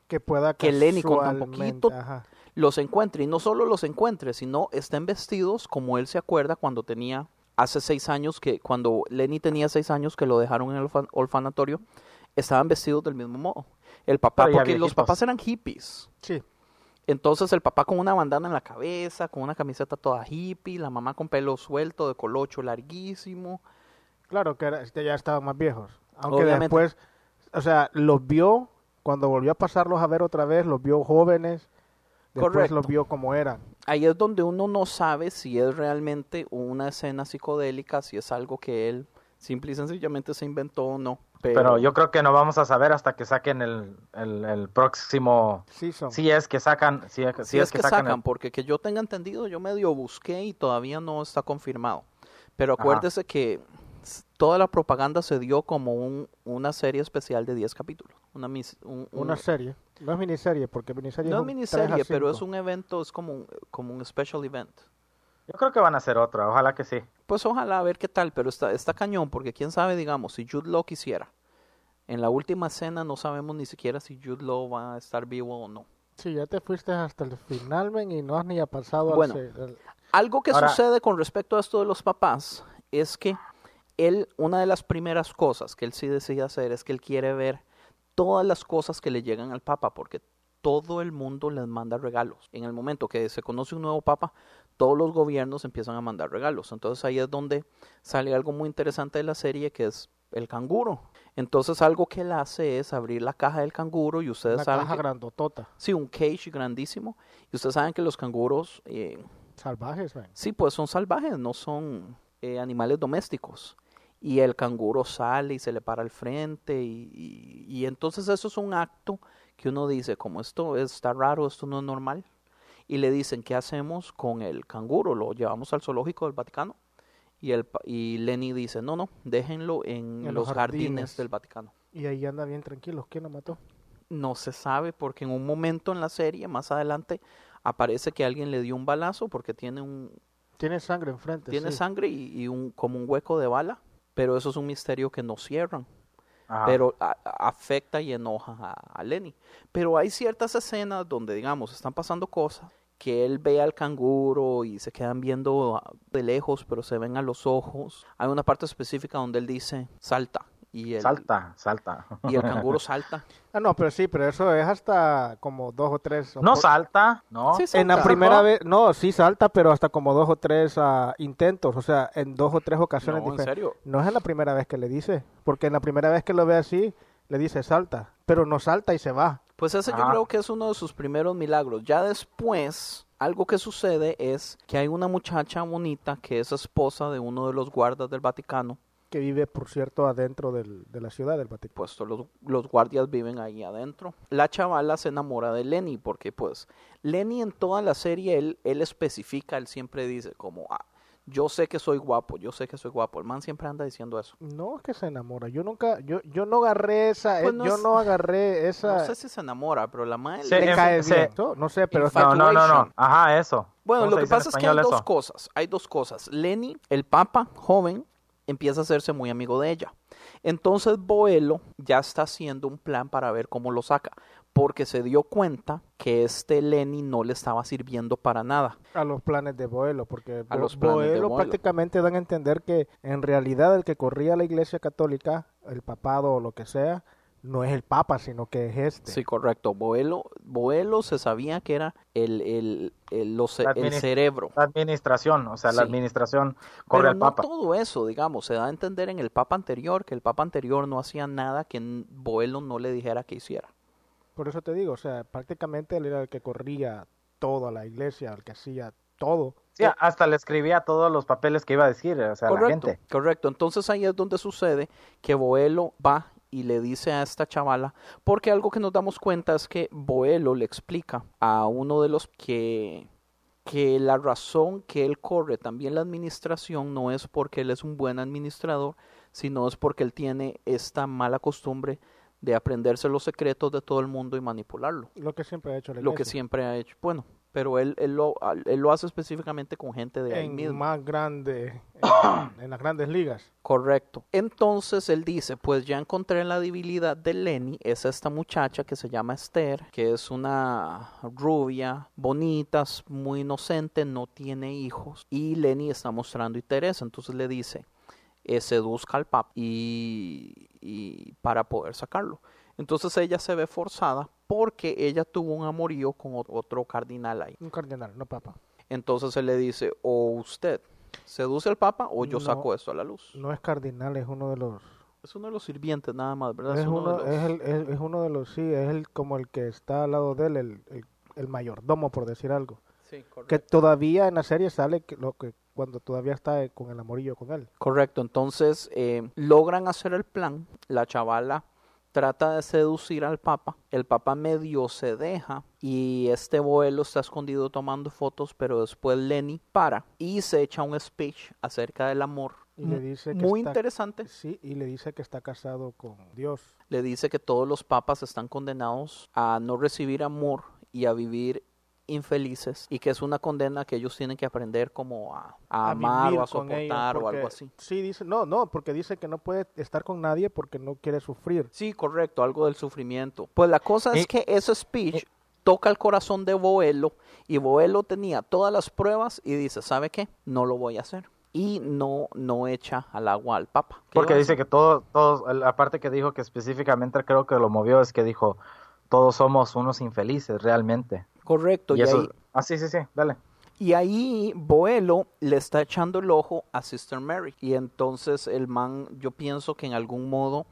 Que pueda Que Lenny con tan poquito- ajá. Los encuentre y no solo los encuentre, sino estén vestidos como él se acuerda cuando tenía hace seis años que cuando Lenny tenía seis años que lo dejaron en el orfanatorio, estaban vestidos del mismo modo. El papá, Pero porque los papás eran hippies. Sí. Entonces el papá con una bandana en la cabeza, con una camiseta toda hippie, la mamá con pelo suelto de colocho larguísimo. Claro que era- que ya estaban más viejos. Aunque Obviamente. después, o sea, los vio, cuando volvió a pasarlos a ver otra vez, los vio jóvenes, después Correcto. los vio como eran. Ahí es donde uno no sabe si es realmente una escena psicodélica, si es algo que él simple y sencillamente se inventó o no. Pero, Pero yo creo que no vamos a saber hasta que saquen el, el, el próximo. Sí son. Si es que sacan. Si, es- si si es que sacan, el- porque que yo tenga entendido, yo medio busqué y todavía no está confirmado. Pero acuérdese que toda la propaganda se dio como un, una serie especial de 10 capítulos. Una, mis- un- un- Una serie. No es miniserie, porque miniserie no es miniserie, 3 a pero es 5. un evento, es como un, como un special event. Yo creo que van a hacer otra. Ojalá que sí. Pues ojalá a ver qué tal, pero está, está cañón, porque quién sabe, digamos, si Jude Law quisiera. En la última escena no sabemos ni siquiera si Jude Law va a estar vivo o no. Sí, ya te fuiste hasta el final, men, y no has ni pasado Bueno. al... se- al- Algo que Ahora- sucede con respecto a esto de los papás es que él, una de las primeras cosas que él sí decide hacer es que él quiere ver todas las cosas que le llegan al papa, porque todo el mundo les manda regalos. En el momento que se conoce un nuevo papa, todos los gobiernos empiezan a mandar regalos. Entonces ahí es donde sale algo muy interesante de la serie que es el canguro. Entonces algo que él hace es abrir la caja del canguro y ustedes la saben caja que- grandotota. sí, un cage grandísimo y ustedes saben que los canguros eh, Salvajes. Sí, pues son salvajes, no son, eh, animales domésticos. Y el canguro sale y se le para al frente y, y- y entonces eso es un acto que uno dice, como esto está raro, esto no es normal. Y le dicen, ¿qué hacemos con el canguro? ¿Lo llevamos al zoológico del Vaticano? Y, el, y Lenny dice, no, no, déjenlo en, En los los jardines. jardines. del Vaticano. Y ahí anda bien tranquilos. ¿Quién lo mató? No se sabe porque en un momento en la serie, más adelante, aparece que alguien le dio un balazo porque tiene un Tiene sangre enfrente. tiene sí. sangre y, y un como un hueco de bala, pero eso es un misterio que no cierran. Ajá. pero a- afecta y enoja a, a Lenny. Pero hay ciertas escenas donde, digamos, están pasando cosas que él ve al canguro y se quedan viendo ah, de lejos, pero se ven a los ojos. Hay una parte específica donde él dice, salta. Y el, Salta, salta. Y el canguro (laughs) salta. Ah, no, pero sí, pero eso es hasta como dos o tres. No por- salta, ¿no? Sí, En la salta. primera vez, no, sí salta, pero hasta como dos o tres ah, intentos, o sea, en dos o tres ocasiones No, en serio. No es en la primera vez que le dice, porque en la primera vez que lo ve así, le dice salta, pero no salta y se va. Pues ese yo Ajá. creo que es uno de sus primeros milagros. Ya después, algo que sucede es que hay una muchacha bonita que es esposa de uno de los guardas del Vaticano. Que vive, por cierto, adentro del- de la ciudad del Vaticano. puesto los, los guardias viven ahí adentro. La chavala se enamora de Lenny porque pues Lenny en toda la serie él, él especifica, él siempre dice como, ah, yo sé que soy guapo, yo sé que soy guapo. El man siempre anda diciendo eso. No es que se enamora, yo nunca, yo, yo no agarré esa, Pues no yo es- no agarré esa, No sé si se enamora, pero la man... Sí, le en- cae se- bien, ¿no? no sé, pero No, no, no, no. Ajá, eso. Bueno, ¿Cómo lo se que pasa es que hay dos cosas. Hay dos cosas. Lenny, el papa joven, empieza a hacerse muy amigo de ella. Entonces Boelo ya está haciendo un plan para ver cómo lo saca, porque se dio cuenta que este Lenny no le estaba sirviendo para nada. a los planes de Boelo, porque A Bo- los Boelo Boelo. prácticamente dan a entender que en realidad el que corría la iglesia católica, el papado o lo que sea, no es el papa, sino que es este. Sí, correcto. Boelo, Boelo se sabía que era el, el, el, los- La el cerebro. La administración, o sea, la administración corre Pero al no Papa. todo eso, digamos, se da a entender en el papa anterior que el papa anterior no hacía nada que Boelo no le dijera que hiciera. Por eso te digo, o sea, prácticamente él era el que corría toda la iglesia, el que hacía todo. Sí, hasta le escribía todos los papeles que iba a decir, o sea, a la correcto, gente. correcto. Entonces ahí es donde sucede que Boelo va y le dice a esta chavala, porque algo que nos damos cuenta es que Boelo le explica a uno de los que que la razón que él corre también la administración no es porque él es un buen administrador, sino es porque él tiene esta mala costumbre de aprenderse los secretos de todo el mundo y manipularlo. Lo que siempre ha hecho la Lo que siempre ha hecho. Bueno, pero él, él, lo, él lo hace específicamente con gente de ahí en mismo. más grande, en, (clears throat) en las grandes ligas. Correcto. Entonces él dice, pues ya encontré la debilidad de Lenny, es esta muchacha que se llama Esther, que es una rubia, bonita, muy inocente, no tiene hijos, y Lenny está mostrando interés, entonces le dice, eh, seduzca al papa y, y para poder sacarlo. Entonces ella se ve forzada porque ella tuvo un amorío con ot- otro cardinal ahí. Un cardenal, no papa. Entonces él le dice, o usted seduce al papa o yo No. saco esto a la luz. No es cardinal, es uno de los... Es uno de los sirvientes nada más, ¿verdad? Es uno, de los- es, el, es, es uno de los, sí, es el, como el que está al lado de él, el, el, el mayordomo, por decir algo. Sí, correcto. Que todavía en la serie sale que, lo que cuando todavía está eh, con el amorillo con él. Correcto, entonces eh, logran hacer el plan, la chavala trata de seducir al papa, el papa medio se deja y este vuelo está escondido tomando fotos, pero después Lenny para y se echa un speech acerca del amor. Y le mu- dice que muy está- interesante. Sí, y le dice que está casado con Dios. Le dice que todos los papas están condenados a no recibir amor y a vivir infelices y que es una condena que ellos tienen que aprender como a, a amar o a soportar o algo así. Sí, dice, no, no, porque dice que no puede estar con nadie porque no quiere sufrir. Sí, correcto, algo del sufrimiento. Pues la cosa es Y- que ese speech toca el corazón de Boelo y Boelo tenía todas las pruebas y dice, ¿sabe qué? No lo voy a hacer. Y no, no echa al agua al papa. ¿Qué Porque dice que todos, todos, la parte que dijo que específicamente creo que lo movió es que dijo, todos somos unos infelices realmente. Correcto, y, Y eso, ahí, ah, sí, sí, sí, dale. y ahí Boelo le está echando el ojo a Sister Mary. Y entonces el man, yo pienso que en algún modo,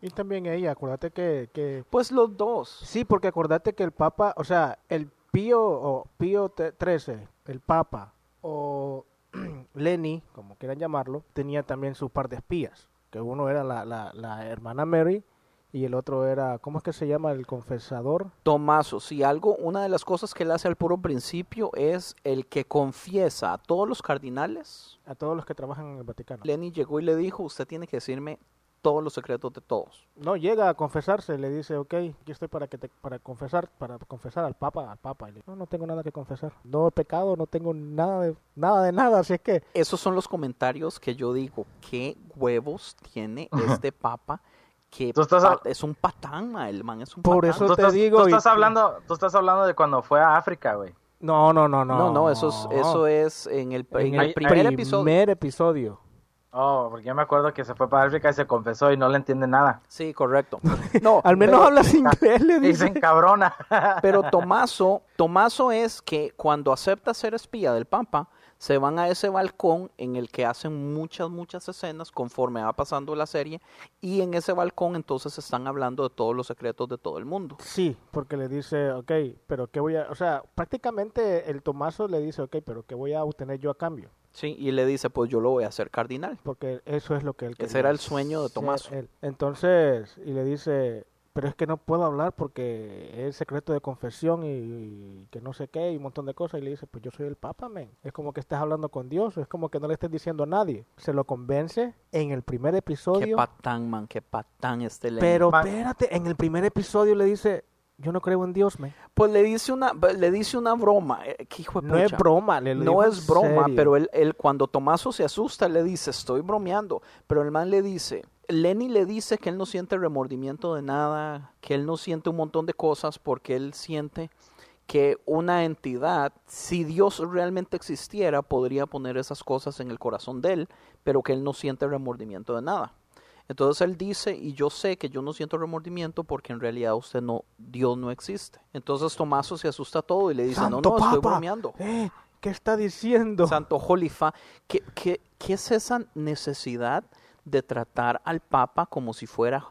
Y también ella, acuérdate que, que pues los dos. Sí, porque acordate que el Papa, o sea, el Pío o Pío 13, el Papa, o (clears throat) Lenny, como quieran llamarlo, tenía también su par de espías, que uno era la, la, la hermana Mary y el otro era, ¿cómo es que se llama? El confesador. Tomaso, si algo, una de las cosas que él hace al puro principio es el que confiesa a todos los cardinales. A todos los que trabajan en el Vaticano. Lenny llegó y le dijo, usted tiene que decirme todos los secretos de todos. No, llega a confesarse, le dice, ok, aquí estoy para que te, para confesar, para confesar al Papa, al Papa. Y le, no, no tengo nada que confesar. No he pecado, no tengo nada de nada de nada, así es que Esos son los comentarios que yo digo, ¿qué huevos tiene este papa? Que Tú estás a- es un patán, ma, el man es un Por patán. eso Tú te estás, digo, tú y- estás hablando, tú estás hablando de cuando fue a África, güey. no, no, no, no. No, no, eso es, eso es en el, en en el el primer episodio. primer episodio. Oh, porque yo me acuerdo que se fue para África y se confesó y no le entiende nada. Sí, correcto. (laughs) No, Al menos pero- hablas inglés, le Y se dice. encabrona. Pero (laughs) Tomaso, Tomaso es que cuando acepta ser espía del Papa, se van a ese balcón en el que hacen muchas, muchas escenas conforme va pasando la serie y en ese balcón entonces están hablando de todos los secretos de todo el mundo. Sí, porque le dice, ok, pero ¿qué voy a...? O sea, prácticamente el Tomaso le dice, ok, pero ¿qué voy a obtener yo a cambio? Sí, y le dice, pues yo lo voy a hacer cardinal. Porque eso es lo que él Ese quería era el sueño de Tomaso. él. Entonces, y le dice, pero es que no puedo hablar porque es secreto de confesión y, y que no sé qué y un montón de cosas. Y le dice, pues yo soy el Papa, men. Es como que estás hablando con Dios, es como que no le estés diciendo a nadie. Se lo convence en el primer Qué episodio. patán, man, qué patán este. Pero espérate, en el primer episodio le dice, yo no creo en Dios, men. Pues le dice una, le dice una broma. eh, hijo de No es broma, le No es broma, serio. pero él, él cuando Tomaso se asusta le dice, estoy bromeando, pero el man le dice, Lenny le dice que él no siente remordimiento de nada, que él no siente un montón de cosas porque él siente que una entidad, si Dios realmente existiera, podría poner esas cosas en el corazón de él, pero que él no siente remordimiento de nada. Entonces él dice, y yo sé que yo no siento remordimiento porque en realidad usted no, Dios no existe. Entonces Tomaso se asusta todo y le dice, no, ¡Santo no, estoy Papa! bromeando. Eh, ¿Qué está diciendo? Santo Jolifa, ¿qué, qué, qué es esa necesidad de tratar al Papa como si fuera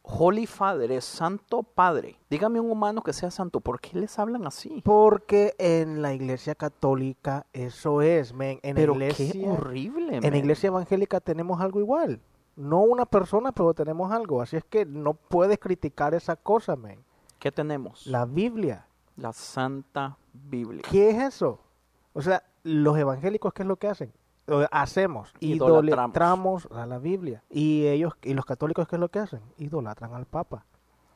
Holy Father, es Santo Padre? Dígame un humano que sea santo, ¿por qué les hablan así? Porque en la iglesia católica eso es, men. En Pero qué horrible. en la iglesia evangélica tenemos algo igual. No una persona, pero tenemos algo. Así es que no puedes criticar esa cosa, men. ¿Qué tenemos? La Biblia. La Santa Biblia. ¿Qué es eso? O sea, los evangélicos, ¿qué es lo que hacen? O hacemos, Idolatramos. idolatramos a la Biblia. Y ellos, y los católicos, ¿qué es lo que hacen? Idolatran al Papa.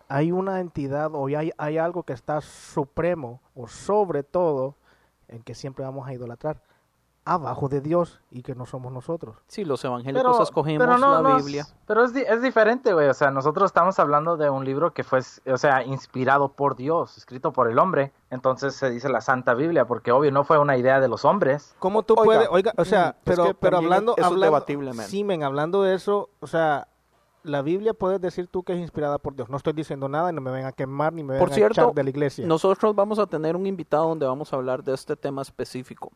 Hay una entidad o hay, hay algo que está supremo o sobre todo en que siempre vamos a idolatrar abajo de Dios y que no somos nosotros. Sí, los evangélicos escogimos pero no, la no Biblia. pero es, di- es diferente, güey. O sea, nosotros estamos hablando de un libro que fue, o sea, inspirado por Dios, escrito por el hombre. Entonces se dice la Santa Biblia, porque obvio no fue una idea de los hombres. ¿Cómo tú Oiga, puedes, oiga, o sea, mm, es pero, que pero hablando, eso hablando, debatible, man. sí, men, hablando de eso, o sea, la Biblia puedes decir tú que es inspirada por Dios. No estoy diciendo nada y no me ven a quemar ni me Por ven a cierto, echar de la iglesia. Nosotros vamos a tener un invitado donde vamos a hablar de este tema específico,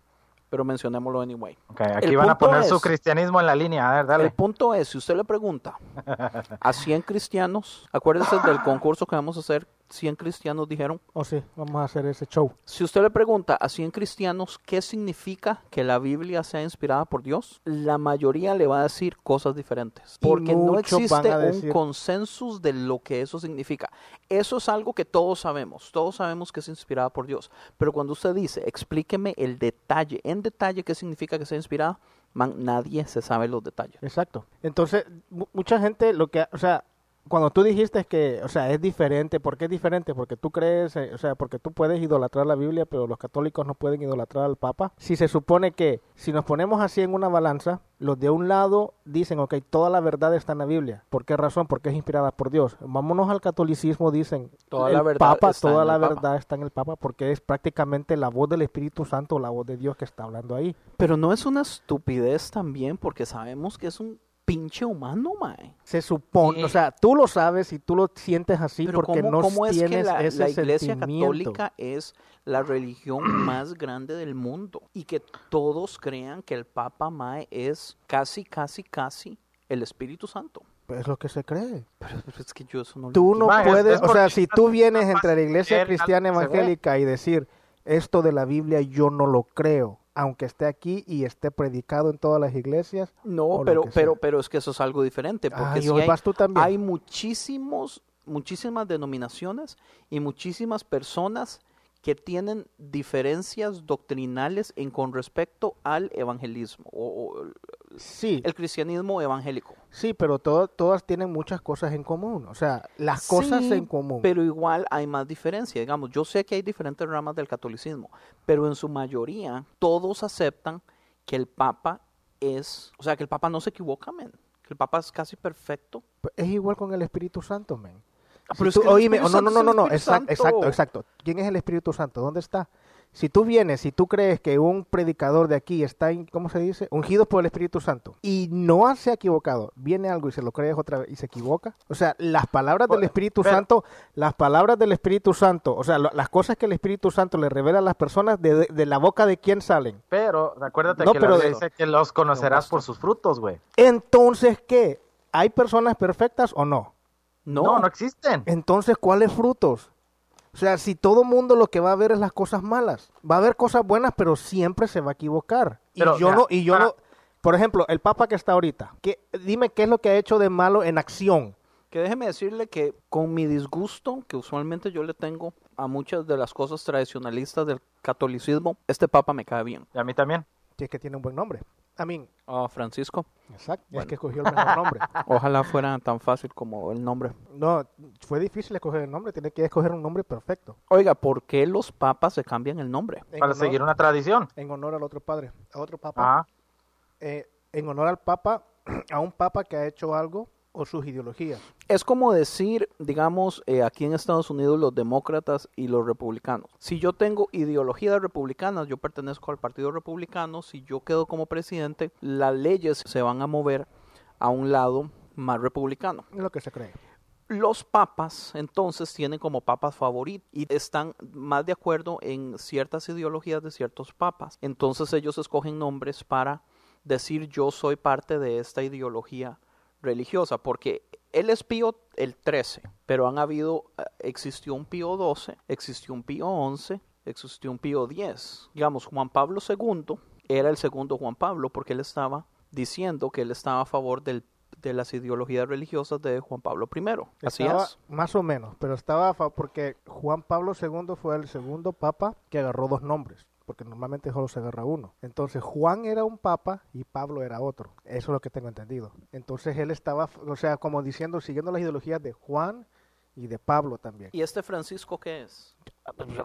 pero mencionémoslo anyway. Ok, aquí El van a punto poner su es- cristianismo en la línea. A ver, El dale. punto es, si usted le pregunta (laughs) a 100 cristianos, acuérdense del concurso que vamos a hacer, 100 cristianos dijeron, Oh, sí, vamos a hacer ese show. si usted le pregunta a 100 cristianos qué significa que la Biblia sea inspirada por Dios, la mayoría le va a decir cosas diferentes, porque no existe un consensus de lo que eso significa. Eso es algo que todos sabemos, todos sabemos que es inspirada por Dios, pero cuando usted dice, explíqueme el detalle, en detalle qué significa que sea inspirada, man, nadie se sabe los detalles. Exacto. Entonces, mu- mucha gente lo que, o sea, cuando tú dijiste que, o sea, es diferente, ¿por qué es diferente? Porque tú crees, eh, o sea, porque tú puedes idolatrar la Biblia, pero los católicos no pueden idolatrar al Papa. Si se supone que, si nos ponemos así en una balanza, los de un lado dicen, ok, toda la verdad está en la Biblia. ¿Por qué razón? Porque es inspirada por Dios. Vámonos al catolicismo, dicen, Toda el la verdad Papa, está toda en la el Papa. verdad está en el Papa, porque es prácticamente la voz del Espíritu Santo, la voz de Dios que está hablando ahí. Pero no es una estupidez también porque sabemos que es un pinche humano, mae. Se supone, Sí. o sea, tú lo sabes y tú lo sientes así Pero porque ¿cómo, no cómo es que tienes la, ese la iglesia católica es la religión (clears throat) más grande del mundo y que todos crean que el Papa Mae es casi, casi, casi el Espíritu Santo? Pues es lo que se cree. Pero es que yo eso no lo Tú no puedes, es o sea, si tú vienes entre la iglesia cristiana evangélica y decir esto de la Biblia yo no lo creo, aunque esté aquí y esté predicado en todas las iglesias. No, pero, pero, pero es que eso es algo diferente, porque Ay, hoy hay, vas tú también. hay muchísimos, muchísimas denominaciones y muchísimas personas que tienen diferencias doctrinales en con respecto al evangelismo o, o Sí, el cristianismo evangélico. sí, pero to- todas tienen muchas cosas en común. O sea, las cosas Sí, en común. Pero igual hay más diferencia. Digamos, yo sé que hay diferentes ramas del catolicismo, pero en su mayoría todos aceptan que el Papa es, o sea, que el Papa no se equivoca, men. Que el Papa es casi perfecto. Es igual con el Espíritu Santo, men. Si pero es tú- oíme, no, no, no, no, no, exacto, exacto, exacto. ¿Quién es el Espíritu Santo? ¿Dónde está? Si tú vienes, si tú crees que un predicador de aquí está, ¿cómo se dice? Ungido por el Espíritu Santo y no se ha equivocado, viene algo y se lo crees otra vez y se equivoca. O sea, las palabras del Espíritu pero- Santo, las palabras del Espíritu Santo, o sea, lo- las cosas que el Espíritu Santo le revela a las personas, de, de- de la boca de quién salen. Pero acuérdate No, que pero la dice que los conocerás por sus frutos, güey. Entonces, ¿qué? ¿Hay personas perfectas o no? No, No, no existen. Entonces, ¿cuáles frutos? O sea, si todo mundo lo que va a ver es las cosas malas, va a haber cosas buenas, pero siempre se va a equivocar. Pero, y yo mira, no, y yo para- no, por ejemplo, el Papa que está ahorita, ¿qué- dime qué es lo que ha hecho de malo en acción. Que déjeme decirle que con mi disgusto, que usualmente yo le tengo a muchas de las cosas tradicionalistas del catolicismo, este papa me cae bien. Y a mí también. Si es que tiene un buen nombre. A mí, Ah, Francisco, exacto, es que escogió el mejor nombre. (laughs) ojalá fuera tan fácil como el nombre. No, fue difícil escoger el nombre, tiene que escoger un nombre perfecto. Oiga, ¿por qué los papas se cambian el nombre? En Para honor- seguir una tradición. En honor al otro padre, a otro papa. Ajá. eh, en honor al papa, (clears throat) a un papa que ha hecho algo o sus ideologías. Es como decir, digamos, eh, aquí en Estados Unidos los demócratas y los republicanos. Si yo tengo ideologías republicanas, yo pertenezco al Partido Republicano, si yo quedo como presidente, las leyes se van a mover a un lado más republicano. Es lo que se cree. Los papas entonces tienen como papas favoritos y están más de acuerdo en ciertas ideologías de ciertos papas. Entonces ellos escogen nombres para decir yo soy parte de esta ideología religiosa, porque él es Pío el 13, pero han habido, eh, existió un Pío 12, existió un Pío 11, existió un Pío 10. Digamos, Juan Pablo II era el segundo Juan Pablo porque él estaba diciendo que él estaba a favor del, de las ideologías religiosas de Juan Pablo I. Así Estaba- es. Más o menos, pero estaba porque Juan Pablo II fue el segundo papa que agarró dos nombres, porque normalmente solo se agarra uno. Entonces Juan era un papa y Pablo era otro. Eso es lo que tengo entendido. Entonces él estaba, o sea, como diciendo, siguiendo las ideologías de Juan y de Pablo también. ¿Y este Francisco qué es?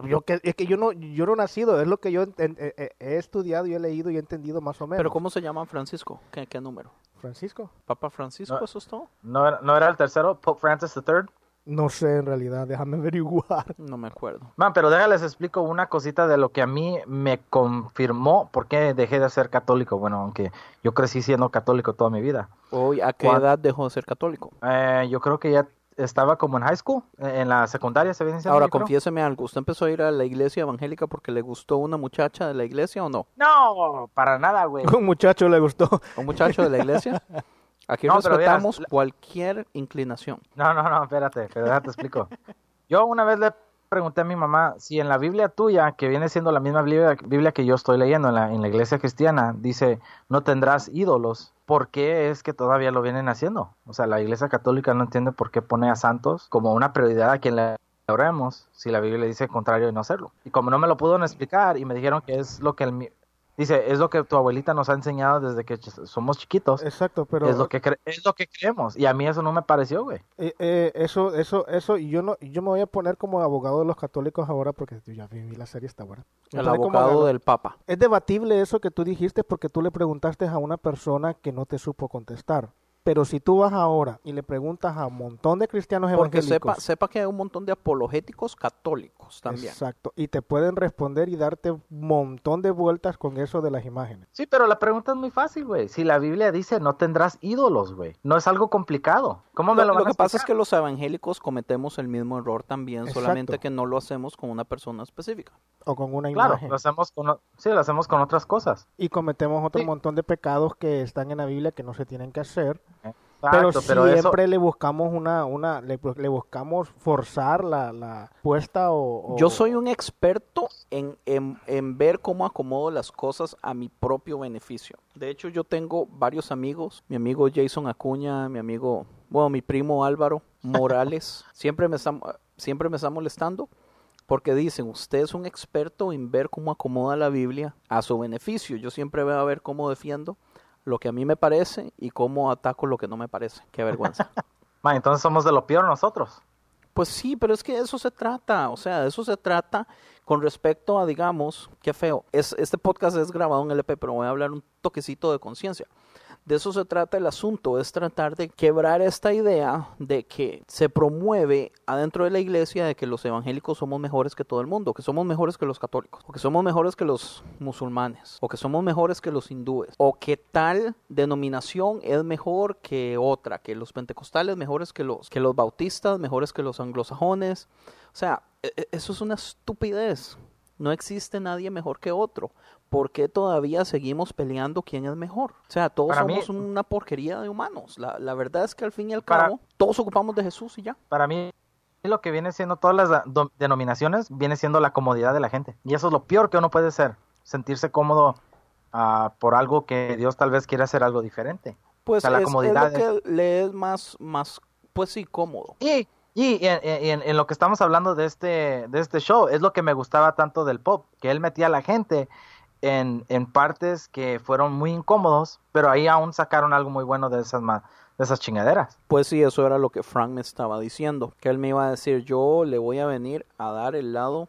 Yo que, es que yo no, yo no he nacido, es lo que yo enten- eh, eh, he estudiado y he leído y he entendido más o menos. ¿Pero cómo se llama Francisco? ¿Qué, qué número? Francisco? ¿Papa Francisco? No. ¿Eso es todo? ¿No era, ¿No era el tercero? Pope Francis III. No sé en realidad, déjame (laughs) averiguar. No me acuerdo. Man, pero déjales explico una cosita de lo que a mí me confirmó por qué dejé de ser católico. Bueno, aunque yo crecí siendo católico toda mi vida. Hoy, ¿A qué ¿Cuál? edad dejó de ser católico? Eh, yo creo que ya estaba como en high school, en la secundaria se viene diciendo, Ahora, confiéseme algo. ¿Usted empezó a ir a la iglesia evangélica porque le gustó una muchacha de la iglesia o no? No, para nada, güey. (laughs) Un muchacho le gustó. ¿Un muchacho de la iglesia? (laughs) Aquí No, respetamos cualquier inclinación. No, no, no, espérate, pero déjate explico. (laughs) Yo una vez le pregunté a mi mamá si en la Biblia tuya, que viene siendo la misma Biblia, Biblia que yo estoy leyendo en la, en la iglesia cristiana, dice, no tendrás ídolos. ¿Por qué es que todavía lo vienen haciendo? O sea, la iglesia católica no entiende por qué pone a santos como una prioridad a quien le oremos si la Biblia dice contrario de no hacerlo. Y como no me lo pudo explicar y me dijeron que es lo que el, dice, es lo que tu abuelita nos ha enseñado desde que ch- somos chiquitos. Exacto, pero es lo que cre- es lo que creemos y a mí eso no me pareció, güey. Eh, eh, eso, eso, eso, y yo no, yo me voy a poner como abogado de los católicos ahora porque yo ya vi la serie está buena. El como abogado. del Papa. Es debatible eso que tú dijiste porque tú le preguntaste a una persona que no te supo contestar. Pero si tú vas ahora y le preguntas a un montón de cristianos Porque sepa, evangélicos, sepa que hay un montón de apologéticos católicos también. exacto, y te pueden responder y darte un montón de vueltas con eso de las imágenes. Sí, pero la pregunta es muy fácil, güey. Si la Biblia dice no tendrás ídolos, güey. No es algo complicado. ¿Cómo me Lo, lo, van lo a que pasa es que los evangélicos cometemos el mismo error también, Exacto. solamente que no lo hacemos con una persona específica. O con una Claro, imagen. lo hacemos con, sí, lo hacemos con otras cosas. Y cometemos otro Sí. montón de pecados que están en la Biblia que no se tienen que hacer. Pero eso- siempre le buscamos una, una le, le buscamos forzar la, la puesta o, o- Yo soy un experto en, en- en ver cómo acomodo las cosas a mi propio beneficio. De hecho, yo tengo varios amigos, mi amigo Jason Acuña, mi amigo, bueno, mi primo Álvaro Morales, (laughs) siempre me está, siempre me está molestando porque dicen, usted es un experto en ver cómo acomoda la Biblia a su beneficio. Yo siempre veo a ver cómo defiendo lo que a mí me parece y cómo ataco lo que no me parece. Qué vergüenza. (laughs) Entonces somos de lo peor nosotros. Pues sí, pero es que de eso se trata, o sea, de eso se trata con respecto a, digamos, qué feo, es, este podcast es grabado en LP, pero voy a hablar un toquecito de conciencia. De eso se trata el asunto, es tratar de quebrar esta idea de que se promueve adentro de la iglesia de que los evangélicos somos mejores que todo el mundo, que somos mejores que los católicos, o que somos mejores que los musulmanes, o que somos mejores que los hindúes, o que tal denominación es mejor que otra, que los pentecostales mejores que los, que los bautistas, mejores que los anglosajones. O sea, e- e- eso es una estupidez. No existe nadie mejor que otro. ¿Por qué todavía seguimos peleando quién es mejor? O sea, todos Para mí- somos una porquería de humanos. La, la verdad es que al fin y al Para- cabo, todos ocupamos de Jesús y ya. Para mí, lo que viene siendo todas las denominaciones, viene siendo la comodidad de la gente. Y eso es lo peor que uno puede ser, sentirse cómodo ah, por algo que Dios tal vez quiere hacer algo diferente. Pues O sea, la es, es comodidad lo que le es más, más, pues sí, cómodo. Y, y en, en- en lo que estamos hablando de este, de este show, es lo que me gustaba tanto del pop, que él metía a la gente en, en partes que fueron muy incómodos, pero ahí aún sacaron algo muy bueno de esas, ma- de esas chingaderas. Pues sí, eso era lo que Frank me estaba diciendo, que él me iba a decir, yo le voy a venir a dar el lado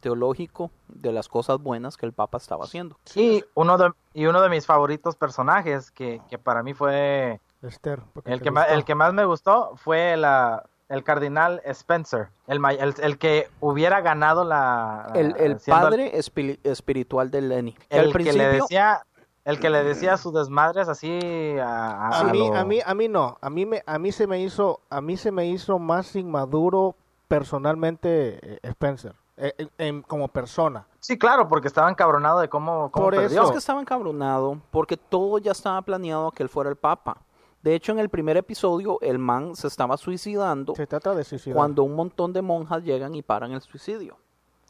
teológico de las cosas buenas que el Papa estaba haciendo. Y uno de, y uno de mis favoritos personajes, que, que para mí fue Esther, porque el que, más, el que más me gustó, fue la, el cardinal Spencer, el, el, el que hubiera ganado la... El, el padre espiri- espiritual de Lenny. Que el al que le principio, decía el que le decía sus desmadres así a, a- a mí, lo- a mí, a mí no, a mí me, a mí se me hizo, a mí se me hizo más inmaduro personalmente eh, Spencer, eh, en- en- como persona. sí claro porque estaba encabronado de cómo, cómo Por perdió. es que estaba encabronado porque todo ya estaba planeado que él fuera el Papa. De hecho, en el primer episodio, el man se estaba suicidando Se trata de suicidar. cuando un montón de monjas llegan y paran el suicidio.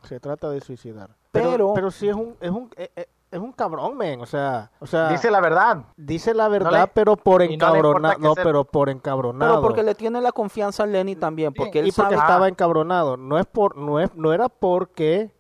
Se trata de suicidar. Pero- Pero, pero sí es un, es un, eh, eh, es un cabrón, men. O sea, o sea, dice la verdad dice la verdad, le- pero por no encabronado. No, pero por encabronado. Pero porque le tiene la confianza a Lenny también, porque él y porque sabe... estaba encabronado. No es por, no es, no era porque,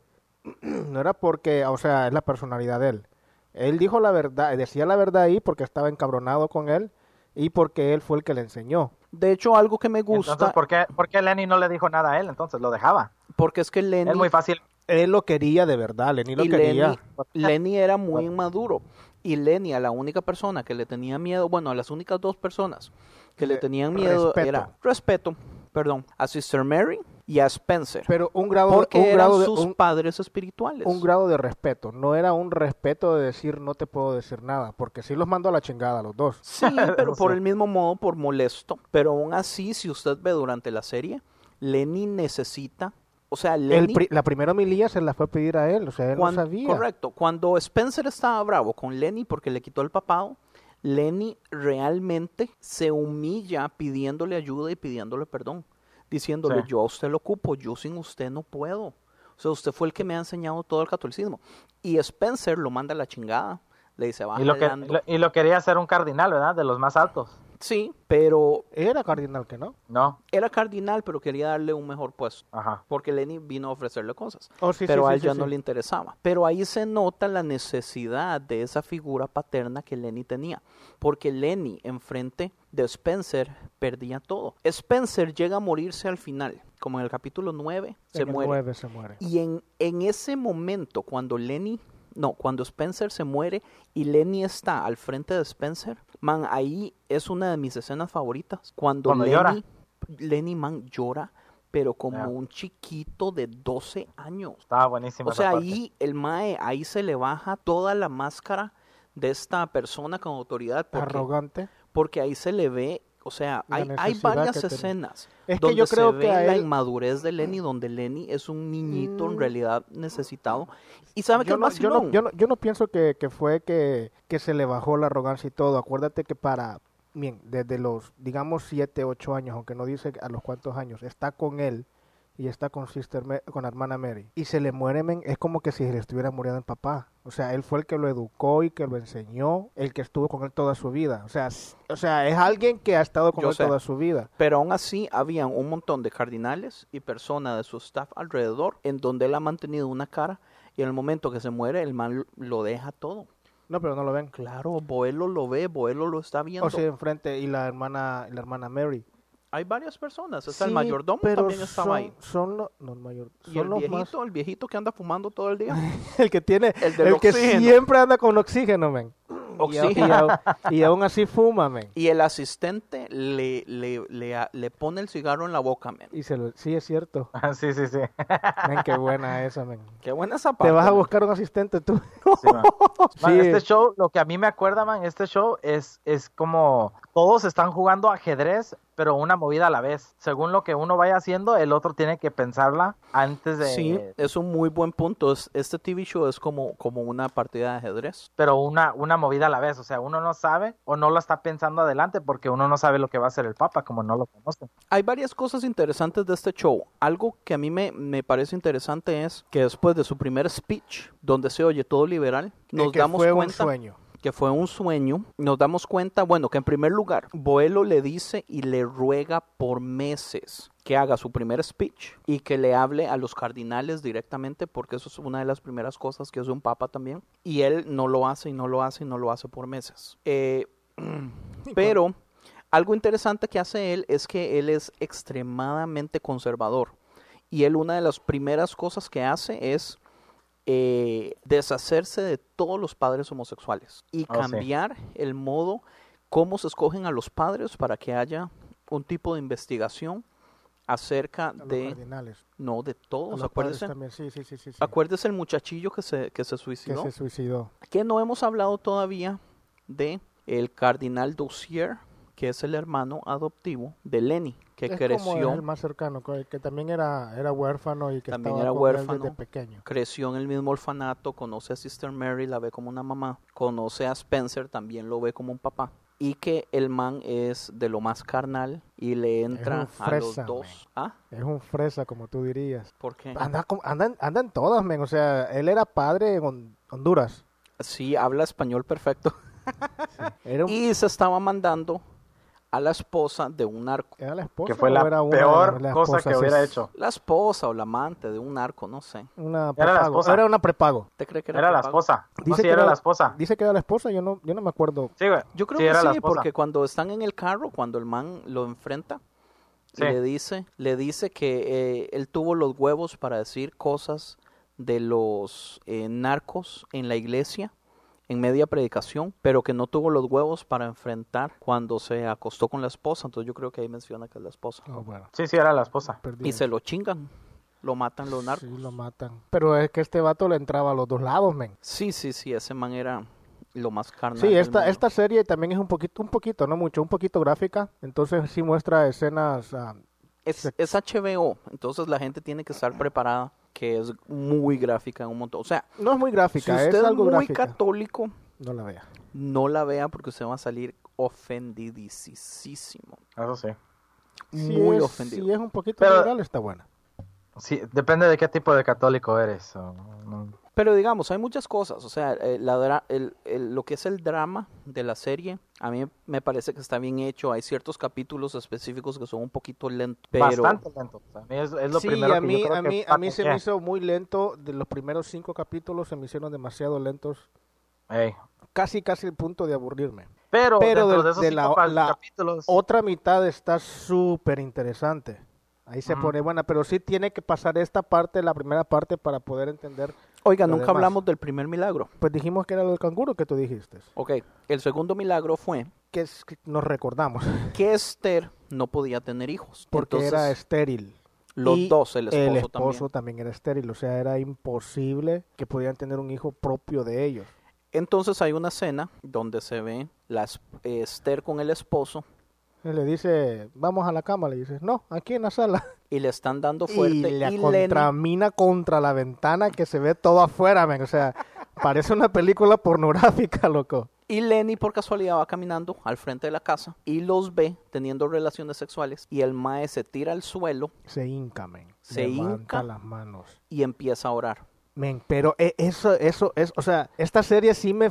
(clears throat) no era porque, o sea, es la personalidad de él. Él dijo la verdad, decía la verdad ahí porque estaba encabronado con él y porque él fue el que le enseñó. De hecho, algo que me gusta, entonces ¿por qué, por qué Lenny no le dijo nada a él? entonces lo dejaba porque es que Lenny... es muy fácil Él lo quería de verdad, Lenny lo y quería. Lenny, Lenny era muy inmaduro. Y Lenny, a la única persona que le tenía miedo, bueno, a las únicas dos personas que le Le- tenían miedo respeto. era respeto, perdón, a Sister Mary y a Spencer. Pero un grado, porque un eran grado de, sus un, padres espirituales. un grado de respeto. No era un respeto de decir no te puedo decir nada, porque sí los mandó a la chingada los dos. Sí, (laughs) pero por el mismo modo, por molesto. Pero aún así, si usted ve durante la serie, Lenny necesita, o sea, El Lenny... pri- la primera homilía se la fue a pedir a él, o sea, él Cuan- no sabía. Correcto. Cuando Spencer estaba bravo con Lenny porque le quitó el papado, Lenny realmente se humilla pidiéndole ayuda y pidiéndole perdón, diciéndole, Sí. yo a usted lo ocupo, yo sin usted no puedo. O sea, usted fue el que me ha enseñado todo el catolicismo. Y Spencer lo manda a la chingada. Le dice, va y lo, que, jalando". lo- y lo quería hacer un cardinal verdad de los más altos Sí, pero Era cardinal que no. no era cardinal, pero quería darle un mejor puesto. ajá Porque Lenny vino a ofrecerle cosas. Oh, sí, pero sí, a él sí, ya sí. no le interesaba. Pero ahí se nota la necesidad de esa figura paterna que Lenny tenía. Porque Lenny, enfrente de Spencer, perdía todo. Spencer llega a morirse al final, como en el capítulo 9, se En el muere. nueve se muere. Y en, en ese momento, cuando Lenny, no, cuando Spencer se muere y Lenny está al frente de Spencer, man, ahí es una de mis escenas favoritas. Cuando, Cuando Lenny, llora. Lenny, man, llora, pero como un chiquito de 12 años. estaba buenísimo O sea, ahí el Mae, ahí se le baja toda la máscara de esta persona con autoridad. Porque, Arrogante. porque ahí se le ve, o sea, hay, hay varias que escenas Es que donde yo creo se que ve la él- inmadurez de Lenny, donde Lenny es un niñito en Mm. realidad necesitado. Y sabe que Yo es no, yo, no, yo, no, yo no pienso que, que fue que, que se le bajó la arrogancia y todo. Acuérdate que para, bien, desde los, digamos, 7, 8 años, aunque no dice a los cuántos años, está con él y está con sister Ma- con la hermana Mary y se le muere men, es como que si le estuviera muriendo el papá o sea él fue el que lo educó y que lo enseñó el que estuvo con él toda su vida o sea o sea es alguien que ha estado con Yo él sé. toda su vida Pero aún así, habían un montón de cardinales y personas de su staff alrededor en donde él ha mantenido una cara y en el momento que se muere, el man lo deja todo. no pero no lo ven Claro, Boelo lo ve, Boelo lo está viendo. o sea enfrente y la hermana la hermana Mary Hay varias personas. Está el Sí, mayordomo pero también estaba son, ahí. son los no el mayor Y son el los viejito, más el viejito que anda fumando todo el día. (laughs) el que tiene El del el que siempre anda con oxígeno men Oxígeno. (laughs) y, aún así fuma men Y el asistente le, le, le, pone el cigarro en la boca, man. y se lo, sí es cierto (laughs) sí, sí, sí. men qué buena esa men Qué buena esa te parte, vas a buscar un asistente tú Sí, man. Man, Sí. Este show, lo que a mí me acuerda, man, este show es, es como todos están jugando ajedrez, pero una movida a la vez. Según lo que uno vaya haciendo, el otro tiene que pensarla antes de... Sí, es un muy buen punto. Es- Este TV show es como, como una partida de ajedrez. Pero una, una movida a la vez. O sea, uno no sabe o no lo está pensando adelante porque uno no sabe lo que va a hacer el Papa, como no lo conoce. Hay varias cosas interesantes de este show. Algo que a mí me, me parece interesante es que después de su primer speech, donde se oye todo liberal, nos que damos fue un sueño que fue un sueño. Nos damos cuenta, bueno, que en primer lugar, Boelo le dice y le ruega por meses que haga su primer speech y que le hable a los cardinales directamente, porque eso es una de las primeras cosas que hace un papa también. Y él no lo hace y no lo hace y no lo hace por meses. Eh, (clears throat) pero algo interesante que hace él es que él es extremadamente conservador. Y él una de las primeras cosas que hace es eh, deshacerse de todos los padres homosexuales y Oh, sí. cambiar el modo cómo se escogen a los padres para que haya un tipo de investigación acerca a los de cardinales no de todos acuérdese también sí sí sí sí, sí. acuérdese el muchachillo que se que se que suicidó se suicidó que no hemos hablado todavía de el cardinal Dossier que es el hermano adoptivo de Lenny que es creció como el más cercano que, también era era huérfano y que También estaba era con él huérfano. desde pequeño creció en el mismo orfanato, conoce a Sister Mary, la ve como una mamá, conoce a Spencer, también lo ve como un papá, y que el man es de lo más carnal y le entra a los dos. ¿Ah? es un fresa como tú dirías ¿Por qué? anda andan andan todas men o sea él era padre en Hon- Honduras Sí, habla español perfecto. (laughs) era, un- Y se estaba mandando a la esposa de un narco. era la esposa Que fue la era peor cosa que hubiera Es hecho. La esposa o la amante de un narco, no sé. una Era la esposa. era una prepago ¿Usted cree que era, Era la esposa. No, Dice sí, que era la esposa. dice que era la esposa yo no yo no me acuerdo Sí, güey. Yo creo Sí, que era la sí, esposa. porque cuando están en el carro, cuando el man lo enfrenta, y Sí. le dice, le dice que eh, él tuvo los huevos para decir cosas de los eh, narcos en la iglesia en media predicación, pero que no tuvo los huevos para enfrentar cuando se acostó con la esposa. Entonces yo creo que ahí menciona que es la esposa. Oh, bueno, Sí, sí, era la esposa. perdí Y eso. se lo chingan, lo matan los narcos. Sí, lo matan. Pero es que este vato le entraba a los dos lados, men. Sí, sí, sí, ese man era lo más carnal. Sí, esta, esta serie también es un poquito, un poquito, no mucho, un poquito gráfica. Entonces sí muestra escenas. ah, es, es HBO, entonces la gente tiene que estar preparada que es muy gráfica en un montón. O sea, no es muy si gráfica, usted es muy gráfica. católico, No la vea. no la vea porque usted va a salir ofendidísimo. Eso sí. Si Muy es, ofendido. Si es un poquito Pero- liberal, está buena. Sí, depende de qué tipo de católico eres. o no. Pero digamos, hay muchas cosas. O sea, eh, la el- el- lo que es el drama de la serie, a mí me parece que está bien hecho. Hay ciertos capítulos específicos que son un poquito lentos. Pero Bastante lento. O sea, a mí es, es lo sí, primero a que mí, yo creo a que mí, a mí se me hizo muy lento. De los primeros cinco capítulos se me hicieron demasiado lentos. Ey. Casi, casi el punto de aburrirme. Pero, Pero de- de esos de cinco la- pa- la- capítulos... Otra mitad está súper interesante. Ahí se pone buena, pero sí tiene que pasar esta parte, la primera parte, para poder entender. Oiga, lo nunca demás. hablamos del primer milagro. Pues dijimos que era lo del canguro que tú dijiste. Ok, el segundo milagro fue Que es que nos recordamos, que Esther no podía tener hijos. porque Entonces, era estéril. los Y dos, el esposo, el esposo también. también. era estéril, o sea, era imposible que pudieran tener un hijo propio de ellos. Entonces hay una escena donde se ve la es- eh, Esther con el esposo Y le dice, vamos a la cama, le dice, no, aquí en la sala. y le están dando fuerte y y, la Lenny- contramina contra la ventana que se ve todo afuera, men. O sea, parece una película pornográfica, loco. Y Lenny por casualidad va caminando al frente de la casa y los ve teniendo relaciones sexuales y el mae se tira al suelo Se hinca, men. Se Levanta hinca. las manos. y empieza a orar. Men, pero e- eso, eso es, o sea, esta serie sí me,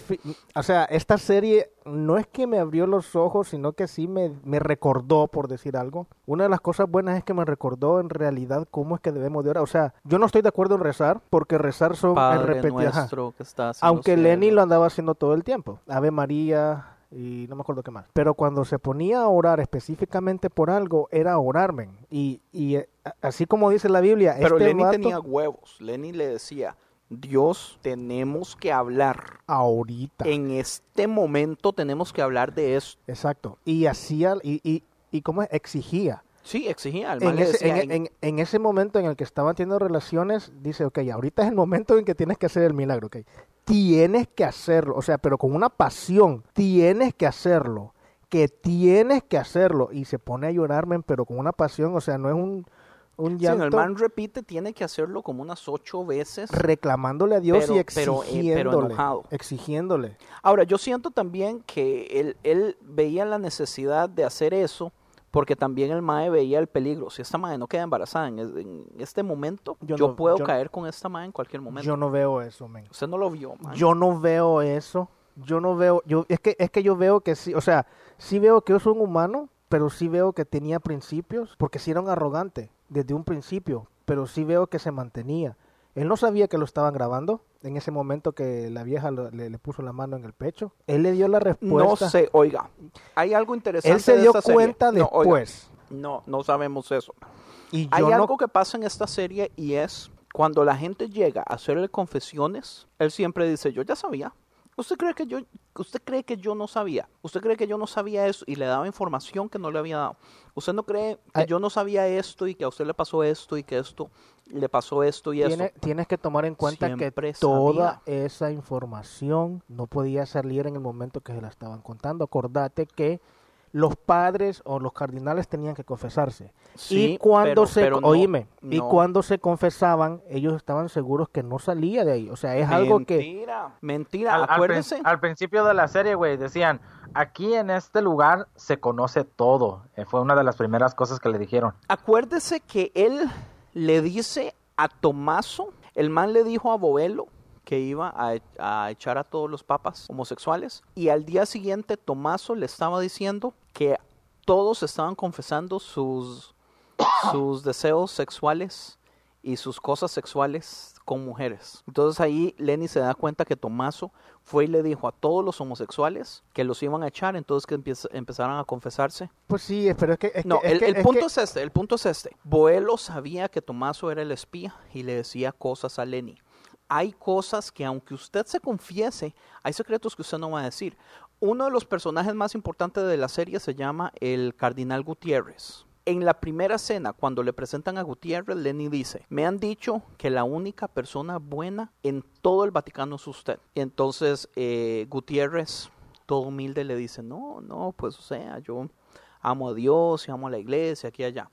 o sea, esta serie no es que me abrió los ojos, sino que sí me, me recordó, por decir algo. Una de las cosas buenas es que me recordó en realidad cómo es que debemos de orar. O sea, yo no estoy de acuerdo en rezar, porque rezar son Padre en Aunque Lenny lo andaba haciendo todo el tiempo. Ave María y no me acuerdo qué más. Pero cuando se ponía a orar específicamente por algo, era orar, men. Y, y eh, así como dice la Biblia, Pero este Lenny vato- tenía huevos. Lenny le decía, Dios, tenemos que hablar. ahorita. En este momento tenemos que hablar de esto. Exacto. Y hacía, y, y, y cómo es? exigía. Sí, exigía. El man En le ese, decía, en, en- en ese momento en el que estaban teniendo relaciones, dice, ok, ahorita es el momento en que tienes que hacer el milagro, ok. Tienes que hacerlo, o sea, pero con una pasión, tienes que hacerlo, que tienes que hacerlo. Y se pone a llorarme, pero con una pasión, o sea, no es un, un Sí, no, el llanto man repite, tiene que hacerlo como unas ocho veces. reclamándole a Dios Pero- y pero, eh, pero exigiéndole. enojado. exigiéndole. Ahora, yo siento también que él, él veía la necesidad de hacer eso porque también el mae veía el peligro. Si esta mae no queda embarazada en, es- en este momento, Yo yo, no- puedo yo- caer con esta mae en cualquier momento. Yo no veo eso, men. Usted no lo vio, mae. Yo no veo eso. Yo no veo, yo es que es que yo veo que sí, o sea, sí veo que es un humano, pero sí veo que tenía principios, porque sí era un arrogante desde un principio, pero sí veo que se mantenía. Él no sabía que lo estaban grabando en ese momento que la vieja lo- le, le puso la mano en el pecho. Él le dio la no respuesta. sé, oiga, hay algo interesante Él se de dio esta serie. cuenta No, oiga, después. No, no sabemos eso. y Hay no- algo que pasa en esta serie y es cuando la gente llega a hacerle confesiones, él siempre dice, yo ya sabía. ¿Usted cree que yo, usted cree que yo no sabía? ¿Usted cree que yo no sabía eso y le daba información que no le había dado? ¿Usted no cree que Ay. yo no sabía esto y que a usted le pasó esto y que esto le pasó esto y Tiene- esto? tienes que tomar en cuenta que toda sabía. esa información no podía salir en el momento que se la estaban contando. Acordate que los padres o los cardinales tenían que confesarse. Sí, y cuando pero- se pero no, oíme, y cuando se confesaban, ellos estaban seguros que no salía de ahí. O sea, es algo que Mentira, mentira, Al, al prin- acuérdese. al principio de la serie, güey, decían, aquí en este lugar se conoce todo. Eh, fue una de las primeras cosas que le dijeron. Acuérdese que él le dice a Tomaso, el man le dijo a Boelo que iba a, a echar a todos los papas homosexuales y al día siguiente Tomaso le estaba diciendo que todos estaban confesando sus, (coughs) sus deseos sexuales y sus cosas sexuales con mujeres. Entonces ahí Lenny se da cuenta que Tomaso fue y le dijo a todos los homosexuales que los iban a echar, entonces que empezaran a confesarse pues sí, pero es que es no, que- es el, que- el es punto que- es este, el punto es este. Boelo sabía que Tomaso era el espía y le decía cosas a Lenny. Hay cosas que aunque usted se confiese, hay secretos que usted no va a decir. Uno de los personajes más importantes de la serie se llama el Cardinal Gutiérrez. En la primera escena, cuando le presentan a Gutiérrez, Lenny dice, me han dicho que la única persona buena en todo el Vaticano es usted. Entonces, eh, Gutiérrez, todo humilde, le dice, no, no, pues o sea, yo amo a Dios y amo a la iglesia, aquí y allá.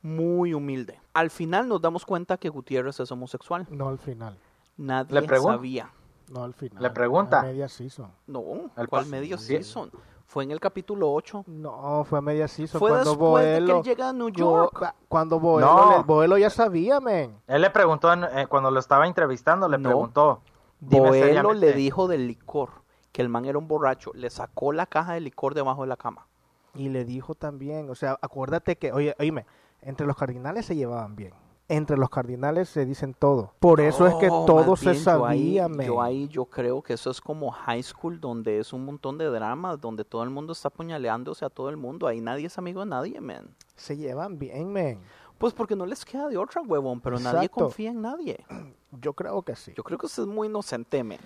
Muy humilde. Al final nos damos cuenta que Gutiérrez es homosexual. no al final, Nadie Le sabía. no al final. Le pregunta. A media season. No, El ¿cuál sí. season? Fue en el capítulo 8. No, fue a media season Fue cuando después de que él llega a New York. cuando Boelo, No. le- Boelo ya sabía, men. Él le preguntó, en- eh, cuando lo estaba entrevistando, le No. preguntó. "Dime Boelo seriamente". le dijo del licor, que el man era un borracho. Le sacó la caja de licor debajo de la cama. Y le dijo también, o sea, acuérdate que, oye, oíme, entre los cardinales se llevaban bien. Entre los cardinales se dicen todo. Por eso es que Oh, todo se bien, yo ahí- sabía, men. Yo ahí yo creo que eso es como high school, donde es un montón de dramas, donde todo el mundo está apuñaleándose a todo el mundo. Ahí nadie es amigo de nadie, man. Se llevan bien, men. Pues porque no les queda de otra, huevón, pero nadie Exacto. confía en nadie. (clears throat) Yo creo que sí. Yo creo que usted es muy inocente, man.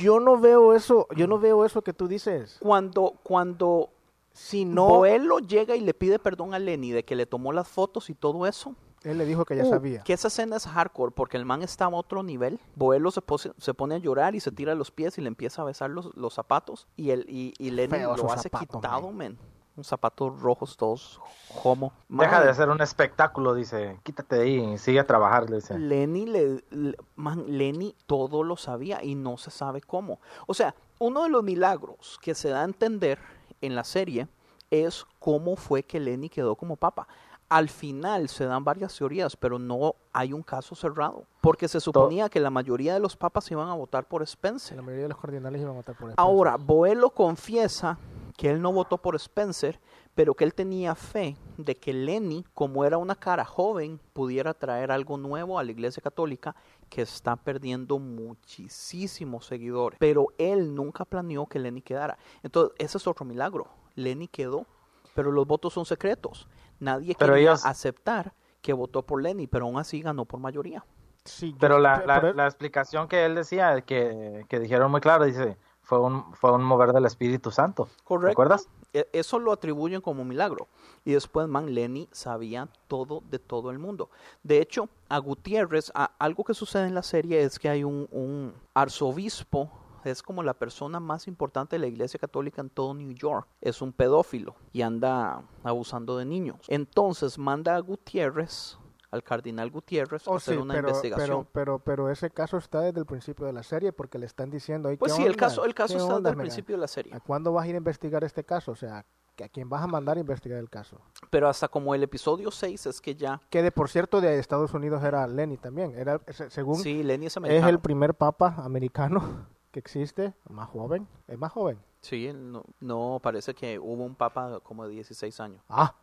Yo no veo eso, yo no veo eso que tú dices. Cuando, cuando Si no, Boelo llega y le pide perdón a Lenny de que le tomó las fotos y todo eso, él le dijo que ya uh, sabía. que esa escena es hardcore porque el man está a otro nivel. Boelo se, pose- se pone a llorar y se tira los pies y le empieza a besar los, los zapatos y, el, y, y Lenny Feo lo hace zapatos, quitado, man. men. unos zapatos rojos todos homo. Deja Man, de hacer un espectáculo, dice. Quítate de ahí y sigue a trabajar, le dice. Lenny, le, le- man, Lenny todo lo sabía y no se sabe cómo. O sea, uno de los milagros que se da a entender en la serie es cómo fue que Lenny quedó como papa. Al final se dan varias teorías, pero no hay un caso cerrado. Porque se suponía que la mayoría de los papas iban a votar por Spencer. La mayoría de los cardinales iban a votar por Spencer. Ahora, Boelo confiesa que él no votó por Spencer, pero que él tenía fe de que Lenny, como era una cara joven, pudiera traer algo nuevo a la Iglesia Católica que está perdiendo muchísimos seguidores. Pero él nunca planeó que Lenny quedara. Entonces, ese es otro milagro. Lenny quedó, pero los votos son secretos. Nadie Pero quería ellos- aceptar que votó por Lenny, pero aún así ganó por mayoría. Sí, yo- Pero la, la, pero- la explicación que él decía, que, que dijeron muy claro, dice, fue un, fue un mover del Espíritu Santo. Correcto. ¿Recuerdas? E- Eso lo atribuyen como milagro. Y después, man, Lenny sabía todo de todo el mundo. De hecho, a Gutiérrez, a- algo que sucede en la serie es que hay un, un arzobispo, es como la persona más importante de la iglesia católica en todo New York. Es un pedófilo y anda abusando de niños. Entonces manda a Gutiérrez, al cardenal Gutiérrez, a Oh, hacer sí, una pero, investigación. pero, pero, pero ese caso está desde el principio de la serie porque le están diciendo ahí. pues ¿qué sí, el caso, el caso ¿Qué está onda, desde el mira? principio de la serie. ¿A cuándo vas a ir a investigar este caso? O sea, ¿que ¿a quién vas a mandar a investigar el caso? Pero hasta como el episodio 6 es que ya... Que de por cierto de Estados Unidos era Lenny también. Era se- según Sí, Lenny es el primer papa americano que existe, más joven, es más joven. Sí, no, no, parece que hubo un papa como de 16 años. Ah,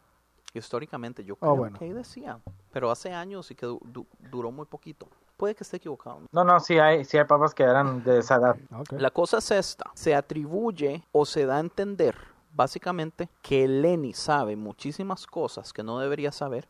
Históricamente, yo Ah, creo bueno. que ahí decía. Pero hace años y que du- du- duró muy poquito. Puede que esté equivocado. No, no, sí hay, sí hay papas que eran de esa edad. ok. La cosa es esta. Se atribuye o se da a entender, básicamente, que Lenny sabe muchísimas cosas que no debería saber,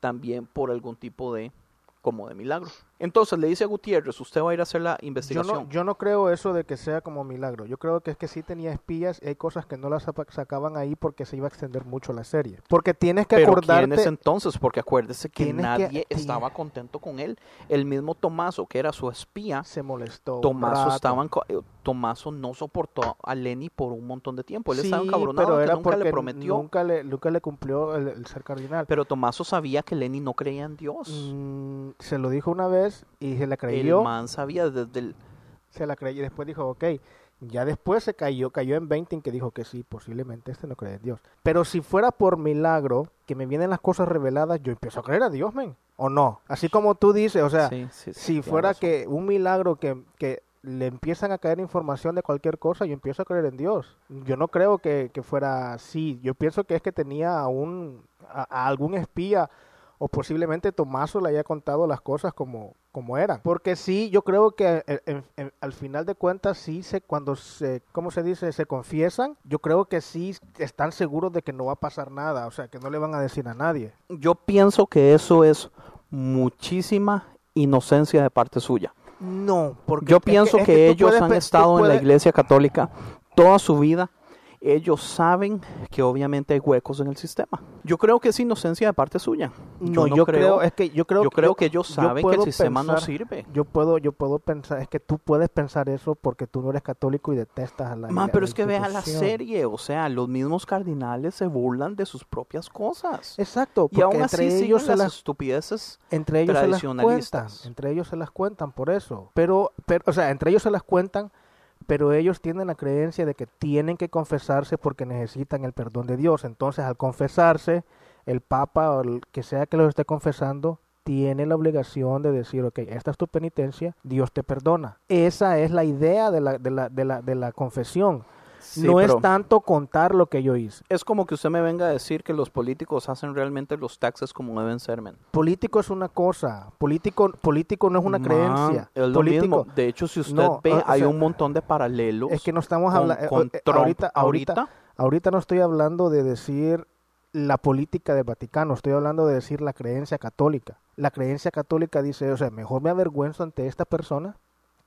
también por algún tipo de, como de milagro. Entonces le dice a Gutiérrez, usted va a ir a hacer la Yo investigación. no, yo no creo eso de que sea como milagro. Yo creo que es que sí tenía espías y hay cosas que no las sacaban ahí porque se iba a extender mucho la serie. Porque tienes que Pero acordarte. ¿quién es entonces? Porque acuérdese que nadie estaba contento con él. El mismo Tomaso, que era su espía, se molestó. Tomaso rato. estaba en co- eh, Tomaso no soportó a Lenny por un montón de tiempo. Él Sí, estaba encabronado pero era nunca le prometió. Nunca le, nunca le cumplió el, el ser cardinal. Pero Tomaso sabía que Lenny no creía en Dios. Mm, se lo dijo una vez y se la el creyó. man sabía desde el... Se la creyó y después dijo, ok. Ya después se cayó, cayó en 20 en que dijo que sí, posiblemente este no cree en Dios. Pero si fuera por milagro, que me vienen las cosas reveladas, yo empiezo a creer a Dios, men. ¿O no? Así como tú dices, o sea, Sí, sí, sí, si fuera razón. que un milagro que, que le empiezan a caer información de cualquier cosa, yo empiezo a creer en Dios. Yo no creo que, que fuera así. Yo pienso que es que tenía a, un, a, a algún espía o posiblemente Tomaso le haya contado las cosas como, como eran. Porque sí, yo creo que eh, en- en- al final de cuentas, sí, se, cuando se, ¿cómo se dice? Se confiesan, yo creo que sí están seguros de que no va a pasar nada, o sea, que no le van a decir a nadie. Yo pienso que eso es muchísima inocencia de parte suya. No, porque Yo que- pienso es que, ellos puedes han estado en la iglesia católica toda su vida. Ellos saben que obviamente hay huecos en el sistema. Yo creo que es inocencia de parte suya. No, yo, creo, es que yo creo, yo creo que ellos saben que el sistema no sirve. Yo puedo, yo puedo pensar, es que tú puedes pensar eso porque tú no eres católico y detestas a la Man, pero es que vea la serie, o sea, los mismos cardinales se burlan de sus propias cosas. Exacto, y aún así entre siguen ellos se las las estupideces. entre ellos se las cuentan, tradicionalistas. entre ellos se las cuentan por eso. Pero, pero, o sea, entre ellos se las cuentan, pero ellos tienen la creencia de que tienen que confesarse porque necesitan el perdón de Dios. Entonces, al confesarse, el Papa o el que sea que los esté confesando tiene la obligación de decir, ok, esta es tu penitencia, Dios te perdona. Esa es la idea de la, de la, de la, de la confesión. Sí, no es tanto contar lo que yo hice. es como que usted me venga a decir que los políticos hacen realmente los taxes como deben ser, men. Político es una cosa, político, político no es una Man, creencia. Es lo político, mismo. De hecho, si usted No, ve, o- o hay sea, un montón de paralelos. Es que no estamos hablando. Trump ahorita, ahorita, ahorita. ahorita no estoy hablando de decir la política del Vaticano, estoy hablando de decir la creencia católica. La creencia católica dice, o sea, mejor me avergüenzo ante esta persona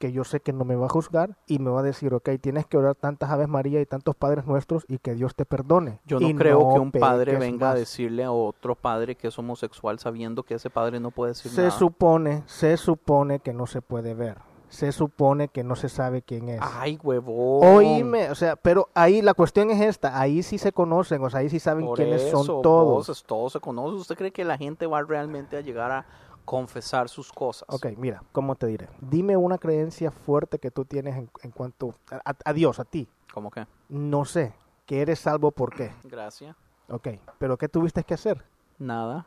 que yo sé que no me va a juzgar y me va a decir, ok, tienes que orar tantas Aves María y tantos Padres Nuestros y que Dios te perdone. Yo no Y creo que un padre venga a más. decirle a otro padre que es homosexual sabiendo que ese padre no puede decir Se nada. supone, se supone que no se puede ver. se supone que no se sabe quién es. Ay, huevón. Oíme, o sea, pero ahí la cuestión es esta, ahí sí se conocen, o sea, ahí sí saben Por quiénes eso, son todos. voces, todos se conocen. ¿Usted cree que la gente va realmente a llegar a confesar sus cosas? Ok, mira, ¿cómo te diré? Dime una creencia fuerte que tú tienes en, en cuanto a, a Dios, a ti. ¿Cómo que? No sé, que eres salvo por qué. (clears throat) Gracias. Ok, pero ¿qué tuviste que hacer? Nada.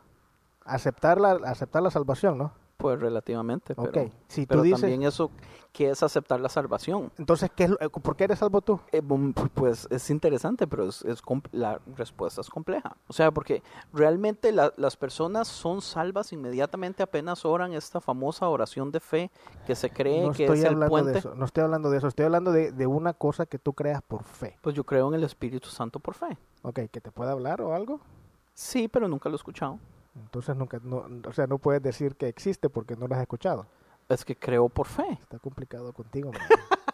Aceptar la, aceptar la salvación, ¿no? Pues relativamente, pero, Ok, si tú pero dices- también eso, ¿qué es aceptar la salvación? Entonces, ¿qué es lo- ¿por qué eres salvo tú? Eh, pues es interesante, pero es, la respuesta es compleja. O sea, porque realmente la- las personas son salvas inmediatamente apenas oran esta famosa oración de fe que se cree No que estoy es el hablando puente. de eso, no estoy hablando de eso, estoy hablando de, de una cosa que tú creas por fe. Pues yo creo en el Espíritu Santo por fe. Ok, que te pueda hablar o algo. Sí, pero nunca lo he escuchado. Entonces nunca, no, o sea, no puedes decir que existe porque no lo has escuchado. Es que creo por fe. Está complicado contigo. (laughs)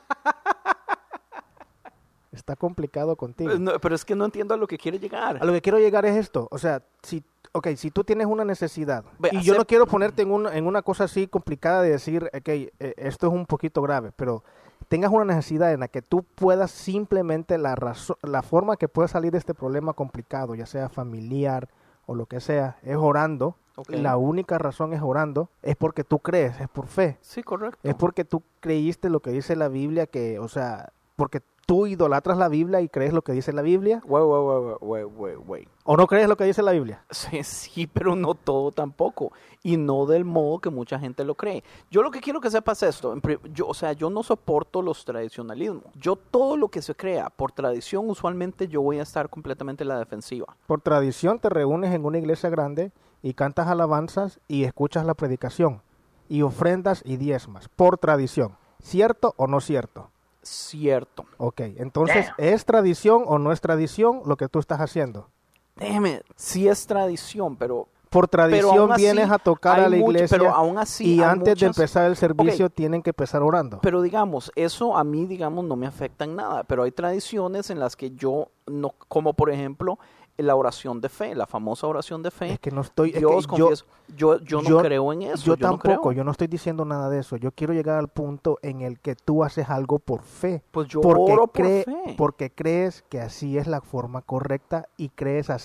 Está complicado contigo. No, pero es que no entiendo a lo que quiere llegar. A lo que quiero llegar es esto, o sea, si, okay, si tú tienes una necesidad Ve, y yo no quiero ponerte en una, en una cosa así complicada de decir, ok, eh, esto es un poquito grave, pero tengas una necesidad en la que tú puedas simplemente la razón, la forma que puedes salir de este problema complicado, ya sea familiar o lo que sea, es orando. Ok. La única razón es orando, es porque tú crees, es por fe. Sí, correcto. Es porque tú creíste lo que dice la Biblia, que, o sea, porque tú idolatras la Biblia y crees lo que dice la Biblia, wait, wait, wait. o no crees lo que dice la Biblia. Sí, (laughs) sí, pero no todo tampoco. Y no del modo que mucha gente lo cree. Yo lo que quiero que sepas es esto. Yo, o sea, yo no soporto los tradicionalismos. Yo todo lo que se crea por tradición, usualmente yo voy a estar completamente en la defensiva. Por tradición te reúnes en una iglesia grande y cantas alabanzas y escuchas la predicación y ofrendas y diezmas, por tradición. ¿Cierto o no cierto? Cierto. Ok, entonces, ¿es tradición o no es tradición lo que tú estás haciendo? Déjeme, sí es tradición, pero... Por tradición así, vienes a tocar a la mucho- iglesia pero aún así y antes de empezar el servicio tienen que empezar orando. Pero digamos, eso a mí, digamos, no me afecta en nada. Pero hay tradiciones en las que yo no, como por ejemplo, la oración de fe, la famosa oración de fe. es que no estoy... es que Dios, yo- confieso, yo, yo, no yo- creo en eso. Yo, no tampoco, creo. yo no estoy diciendo nada de eso. Yo quiero llegar al punto en el que tú haces algo por fe. Pues yo porque, oro por cree- fe. porque crees que así es la forma correcta y crees a,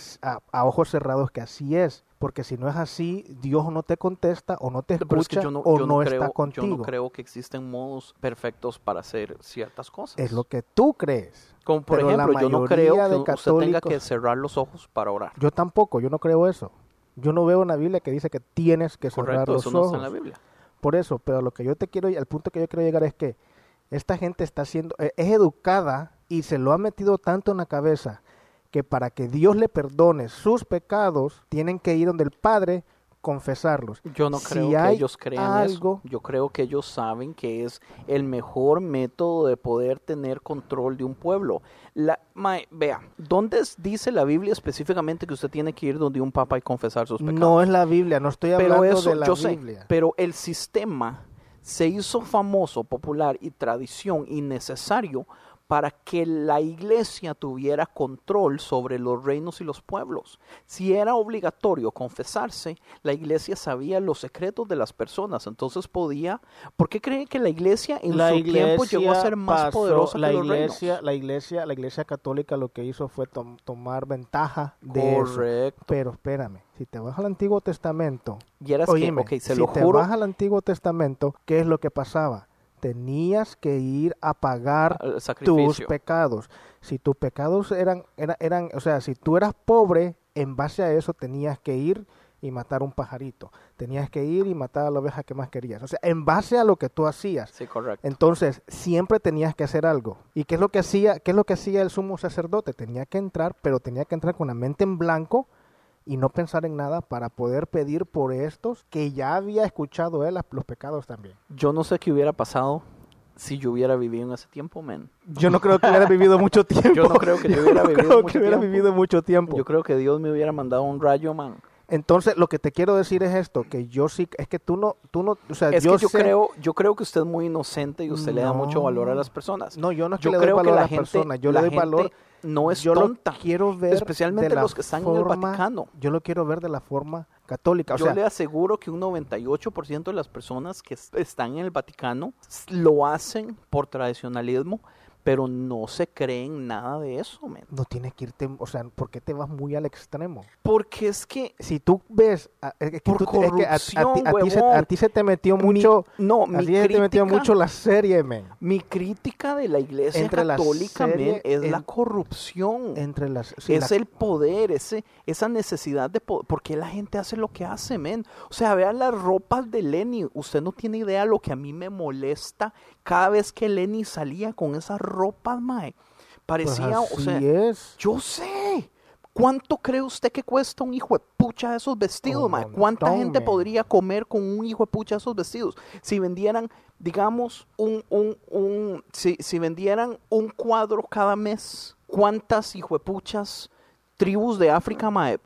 a ojos cerrados que así es. Porque si no es así, Dios no te contesta o no te es escucha que yo no, o yo no, no está contigo. Yo no creo que existen modos perfectos para hacer ciertas cosas. Es lo que tú crees. Como por pero ejemplo, yo no creo que usted tenga que cerrar los ojos para orar. Yo tampoco, yo no creo eso. Yo no veo en la Biblia que dice que tienes que cerrar Correcto, los eso no ojos. está en la Biblia. Por eso, pero lo que yo te quiero, al punto que yo quiero llegar es que esta gente está siendo, eh, es educada y se lo ha metido tanto en la cabeza que para que Dios le perdone sus pecados, tienen que ir donde el Padre confesarlos. Yo no Si creo que ellos crean algo- eso. Yo creo que ellos saben que es el mejor método de poder tener control de un pueblo. La, mae, vea, ¿dónde dice la Biblia específicamente que usted tiene que ir donde un papa y confesar sus pecados? No es la Biblia, no estoy hablando pero eso, de la yo sé, Biblia. pero el sistema se hizo famoso, popular y tradición y necesario para que la iglesia tuviera control sobre los reinos y los pueblos. Si era obligatorio confesarse, la iglesia sabía los secretos de las personas, entonces podía... ¿Por qué cree que la iglesia en su tiempo llegó a ser más pasó- poderosa la que los iglesia, reinos? la iglesia, la iglesia católica lo que hizo fue tom- tomar ventaja de eso. Correcto. Pero espérame, si te vas al Antiguo Testamento, Y Óyeme, que, se si lo te juro, vas al Antiguo Testamento, ¿qué es lo que pasaba? Tenías que ir a pagar tus pecados. Si tus pecados eran, eran, eran, o sea, si tú eras pobre, en base a eso tenías que ir y matar un pajarito. Tenías que ir y matar a la oveja que más querías. O sea, en base a lo que tú hacías. Sí, correcto. Entonces, siempre tenías que hacer algo. ¿Y qué es lo que hacía, qué es lo que hacía el sumo sacerdote? Tenía que entrar, pero tenía que entrar con la mente en blanco y no pensar en nada para poder pedir por estos que ya había escuchado él los pecados también. Yo no sé qué hubiera pasado si yo hubiera vivido en ese tiempo, men. Yo no creo que hubiera vivido (laughs) mucho tiempo. Yo no creo que yo hubiera (laughs) no vivido creo mucho que hubiera tiempo. vivido mucho tiempo. Yo creo que Dios me hubiera mandado un rayo, man. Entonces, lo que te quiero decir es esto, que yo sí, es que tú no, tú no, o sea, Es yo que yo sé- creo, yo creo que usted es muy inocente y usted le da mucho valor a las personas. no, yo no es que yo le doy creo valor que a la las gente, personas, yo la le doy valor no es yo tonta. lo quiero ver especialmente la los que están en el Vaticano. Yo lo quiero ver de la forma católica. O Yo sea, le aseguro que un 98% de las personas que es- están en el Vaticano lo hacen por tradicionalismo, pero no se creen nada de eso, men. no tienes que irte, o sea, ¿por qué te vas muy al extremo? Porque es que Si tú ves, a- es que Por tú- es que a- a, ti- a ti se, huevón. a ti se te metió mi- mucho, no, a mi ti se te metió crítica- mucho la serie, men. Mi crítica de la iglesia Entre la católica, men, serie es la corrupción. Entre las, sí, es la- el poder, ese, esa necesidad de poder. ¿Por qué la gente hace lo que hace, men? O sea, vean las ropas de Lenny. Usted no tiene idea lo que a mí me molesta cada vez que Lenny salía con esas ropas, mae. pues Parecía, o así sea, es. yo sé. ¿Cuánto cree usted que cuesta un hijo de pucha de esos vestidos, mae? ¿Cuánta montón, gente podría comer con un hijo de pucha de esos vestidos? Si vendieran, digamos, un, un, un, si, si vendieran un cuadro cada mes, ¿cuántas hijo de puchas tribus de África, mae,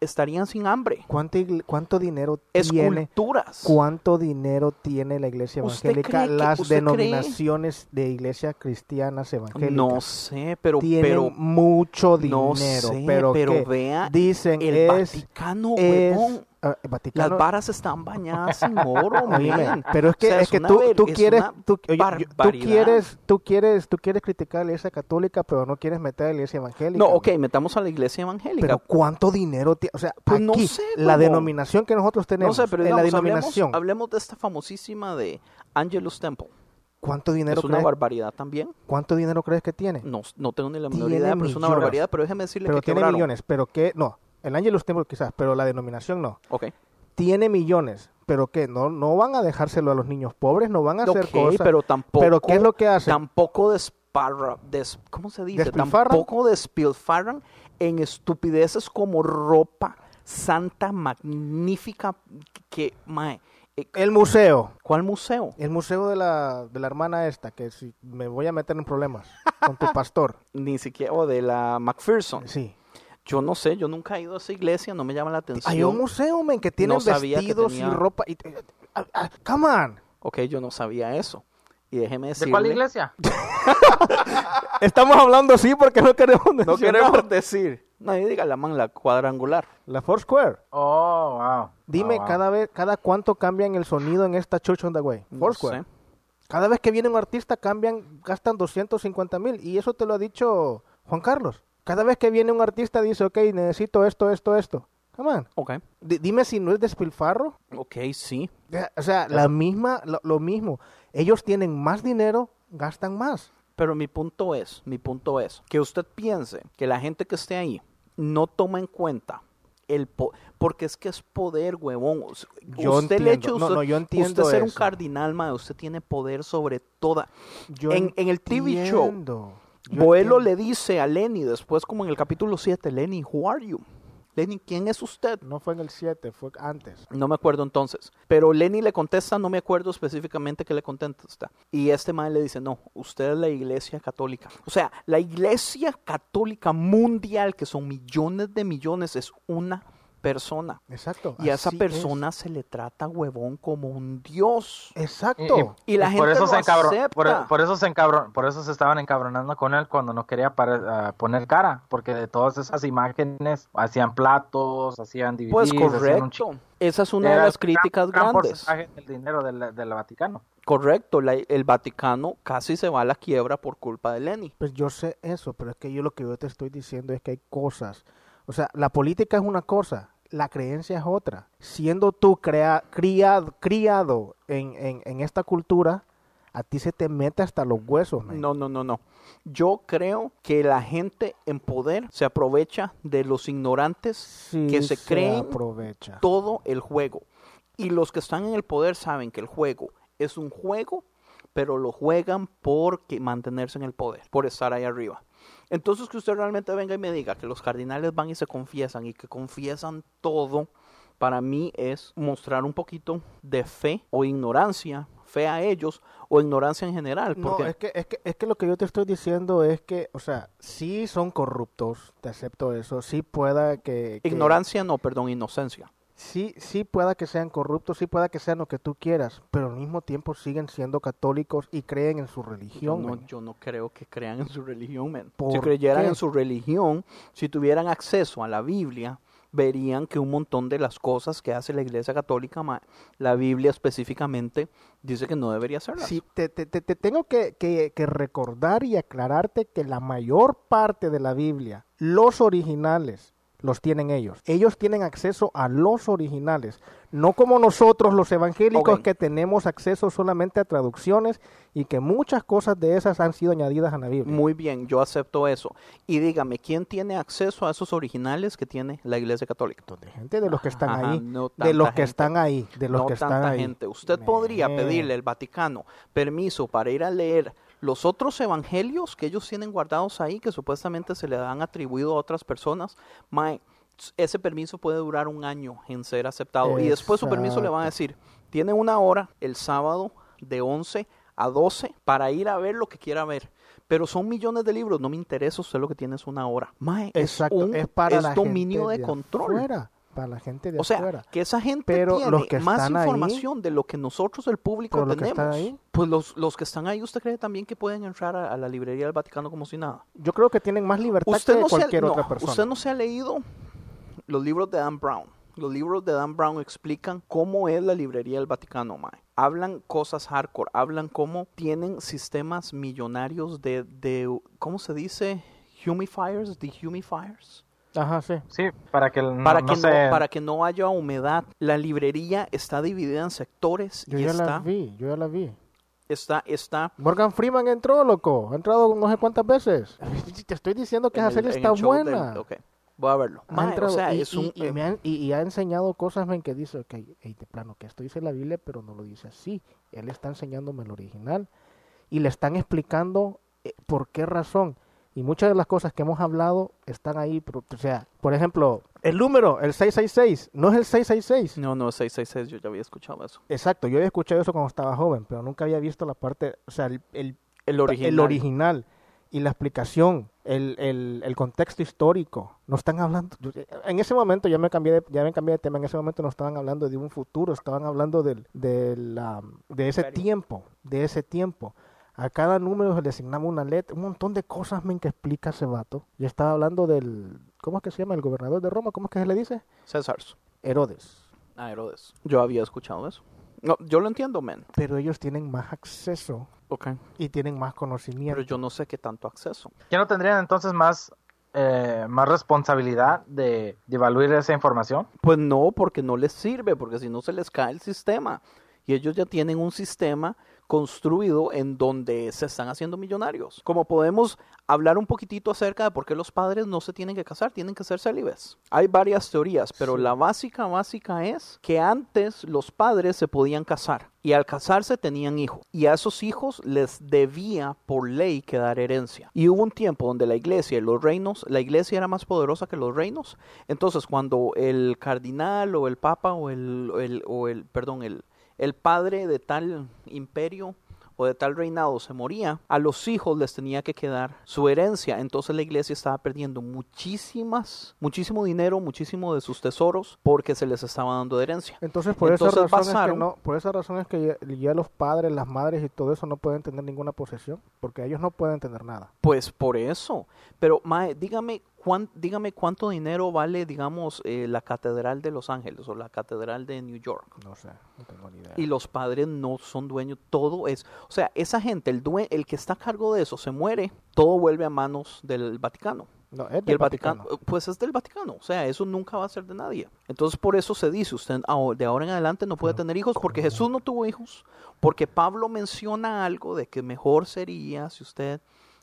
estarían sin hambre? ¿Cuánto, cuánto dinero tiene? Esculturas. ¿Cuánto dinero tiene la iglesia ¿Usted evangélica? Las cree? denominaciones de iglesias cristianas evangélicas. No sé, pero, tienen pero mucho dinero. no sé, pero pero vea dicen el es, Vaticano, es ah, Vaticano- Las varas están bañadas en oro, (laughs) men. pero es que, O sea, es que tú, tú es quieres, tú, oye, tú quieres, tú quieres, tú quieres criticar a la iglesia católica, pero no quieres meter a la iglesia evangélica. No, man. ok, metamos a la iglesia evangélica. Pero cuánto dinero tiene, o sea, Pues no aquí, sé, la denominación que nosotros no tenemos, sé, pero en la digamos, denominación, hablemos, hablemos de esta famosísima de Angelus Temple. ¿cuánto dinero Es una crees, barbaridad también. cuánto dinero crees que tiene? No, no tengo ni la menor idea, pero es una barbaridad. Pero déjeme decirle pero que tiene quebraron. millones, pero que no, el Angelus Temple quizás, pero la denominación no. Ok, Tiene millones, pero que no no van a dejárselo a los niños pobres, no van a hacer Ok, cosas. pero tampoco. pero ¿qué es lo que hacen? Tampoco desparra, des, ¿cómo se dice? Tampoco despilfarran en estupideces como ropa santa, magnífica, que, mae, eh, El museo, ¿cuál museo? el museo de la, de la hermana esta, que si me voy a meter en problemas con tu (laughs) pastor. Ni siquiera, o de la McPherson. Sí. Yo no sé, yo nunca he ido a esa iglesia, no me llama la atención. Hay un museo, men, que tiene No sabía que vestidos tenía- y ropa. Y, ah, ah, come on. Ok, yo no sabía eso. Y déjeme decirle... ¿De cuál iglesia? (laughs) Estamos hablando así porque no queremos No mencionar. queremos decir. Nadie diga la man, la cuadrangular. La Foursquare. Oh, wow. Dime, Oh, wow. cada vez, cada cuánto cambian el sonido en esta Church on the Way. No Foursquare. sé. Cada vez que viene un artista cambian, gastan 250 mil. Y eso te lo ha dicho Juan Carlos. Cada vez que viene un artista dice, ok, necesito esto, esto, esto. Come on. Ok, Di- dime si no es despilfarro. ok, sí. O sea, la misma, lo, lo mismo. Ellos tienen más dinero, gastan más. Pero mi punto es, mi punto es, que usted piense que la gente que esté ahí no toma en cuenta el po- porque es que es poder, huevón. Yo usted le entiendo. echa- No, usted, no, yo entiendo usted ser un cardinal, ma, usted tiene poder sobre toda. Yo En- en el TV show, Boelo le dice a Lenny después como en el capítulo 7, Lenny, who are you? Lenny, ¿quién es usted? No fue en el 7, fue antes. No me acuerdo entonces. Pero Lenny le contesta, no me acuerdo específicamente qué le contesta. Y este man le dice, no, usted es la iglesia católica. O sea, la iglesia católica mundial, que son millones de millones, es una persona. Exacto. Y a esa persona se le trata huevón como un dios. Exacto. Y la por gente eso lo se encabron- acepta. por, por eso se encabron- por eso se estaban encabronando con él cuando no quería ah, poner cara, porque de todas esas imágenes hacían platos, hacían DVDs, Pues hacían un correcto. Esa es una de las gran- críticas gran grandes. del dinero del, del Vaticano. Correcto, la- el Vaticano casi se va a la quiebra por culpa de Lenny. Pues yo sé eso, pero es que yo lo que yo te estoy diciendo es que hay cosas. O sea, la política es una cosa, la creencia es otra. Siendo tú crea, criado, criado en, en, en esta cultura, a ti se te mete hasta los huesos. man. No, no, no, no. Yo creo que la gente en poder se aprovecha de los ignorantes Sí que se creen aprovecha. todo el juego. Y los que están en el poder saben que el juego es un juego, pero lo juegan por mantenerse en el poder, por estar ahí arriba. Entonces que usted realmente venga y me diga que los cardinales van y se confiesan y que confiesan todo, para mí es mostrar un poquito de fe o ignorancia, fe a ellos o ignorancia en general. No, Porque es que, es, que, es que lo que yo te estoy diciendo es que, o sea, sí son corruptos, te acepto eso, sí pueda que... que- ignorancia no, perdón, inocencia. Sí, sí pueda que sean corruptos, sí pueda que sean lo que tú quieras, pero al mismo tiempo siguen siendo católicos y creen en su Yo religión. no, man. yo no creo que crean en su religión, men. ¿Por Si creyeran qué? en su religión, si tuvieran acceso a la Biblia, verían que un montón de las cosas que hace la Iglesia Católica, la Biblia específicamente, dice que no debería hacerlas. Sí, te, te- te- te tengo que, que- que recordar y aclararte que la mayor parte de la Biblia, los originales, los tienen ellos. Ellos tienen acceso a los originales, no como nosotros los evangélicos que tenemos acceso solamente a traducciones y que muchas cosas de esas han sido añadidas a la Biblia. Muy bien, yo acepto eso. Y dígame, ¿quién tiene acceso a esos originales que tiene la Iglesia Católica? de gente de los que están Ajá, ahí, no de los que gente. están ahí, de los no que están tanta ahí. gente. Usted podría pedirle al Vaticano permiso para ir a leer los otros evangelios que ellos tienen guardados ahí, que supuestamente se le han atribuido a otras personas. Mae, ese permiso puede durar un año en ser aceptado. Y después su permiso le van a decir, tiene una hora el sábado de 11 a 12 para ir a ver lo que quiera ver. Pero son millones de libros, no me interesa, usted lo que tiene es una hora. Mae, Exacto, es, un, es para es la dominio gente de, control. Para la gente de O sea, afuera. que esa gente Pero tiene los que más están ahí- información de lo que nosotros, el público, los tenemos. ahí- Pues los, los que están ahí, ¿usted cree también que pueden entrar a, a la librería del Vaticano como si nada? Yo creo que tienen más libertad Usted que no, se ha, cualquier no, otra persona. usted no se ha leído los libros de Dan Brown. Los libros de Dan Brown explican cómo es la librería del Vaticano, mae. Hablan cosas hardcore, hablan cómo tienen sistemas millonarios de, de ¿cómo se dice? Humifiers, dehumifiers. Ajá, sí. Sí, para que el- no, para, no que se... no, para que no haya humedad. La librería está dividida en sectores Yo y ya la está, vi, yo ya la vi. está, está Morgan Freeman entró, loco. Ha entrado no sé cuántas veces. (laughs) Te estoy diciendo que en esa serie en está show del- buena. ok, voy a verlo. Ha o entrado sea, y, es un, y- y me han- y- y ha enseñado cosas men, que dice, ok, ey, de plano, que esto dice la Biblia, pero no lo dice así. Él está enseñándome el original y le están explicando eh, por qué razón. Y muchas de las cosas que hemos hablado están ahí. o sea, por ejemplo, el número, el 666, no es el 666. no, no, 666, yo ya había escuchado eso. Exacto, yo había escuchado eso cuando estaba joven, pero nunca había visto la parte, o sea, el, el, El original. el original y la explicación, el, el, el contexto histórico. No están hablando, yo- en ese momento ya me cambié de, ya me cambié de tema, en ese momento no estaban hablando de un futuro, estaban hablando del, de, la, de ese tiempo, de ese tiempo. A cada número se le asignaba una letra, un montón de cosas men, que explica ese vato. Ya estaba hablando del, ¿cómo es que se llama? El gobernador de Roma, ¿cómo es que se le dice? Césars. Herodes. Ah, Herodes. Yo había escuchado eso. No, yo lo entiendo, men. Pero ellos tienen más acceso Ok. y tienen más conocimiento. Pero yo no sé qué tanto acceso. ¿Ya no tendrían entonces más, eh, más responsabilidad de, de evaluar esa información? Pues no, porque no les sirve, porque si no se les cae el sistema. Y ellos ya tienen un sistema construido en donde se están haciendo millonarios. Como podemos hablar un poquitito acerca de por qué los padres no se tienen que casar, tienen que ser célibes. Hay varias teorías, pero la básica, básica es que antes los padres se podían casar y al casarse tenían hijos y a esos hijos les debía por ley que dar herencia. Y hubo un tiempo donde la iglesia y los reinos, la iglesia era más poderosa que los reinos. Entonces cuando el cardinal o el papa o el, el- o el perdón, el, el padre de tal imperio o de tal reinado se moría, a los hijos les tenía que quedar su herencia. Entonces la iglesia estaba perdiendo muchísimas, muchísimo dinero, muchísimo de sus tesoros porque se les estaba dando de herencia. Entonces, por Entonces esa razón es que no, por esa razón es que ya, ya los padres, las madres y todo eso no pueden tener ninguna posesión, porque ellos no pueden tener nada. Pues por eso. Pero, Mae, dígame, cuán- dígame cuánto dinero vale, digamos, eh, la Catedral de Los Ángeles o la Catedral de New York. No sé, no tengo ni idea. Y los padres no son dueños, todo es. O sea, esa gente, el, due- el que está a cargo de eso, se muere, todo vuelve a manos del Vaticano. No, es Y del el Vaticano, pues es del Vaticano, o sea, eso nunca va a ser de nadie. Entonces por eso se dice, usted de ahora en adelante no puede tener hijos porque Jesús no tuvo hijos, porque Pablo menciona algo de que mejor sería si usted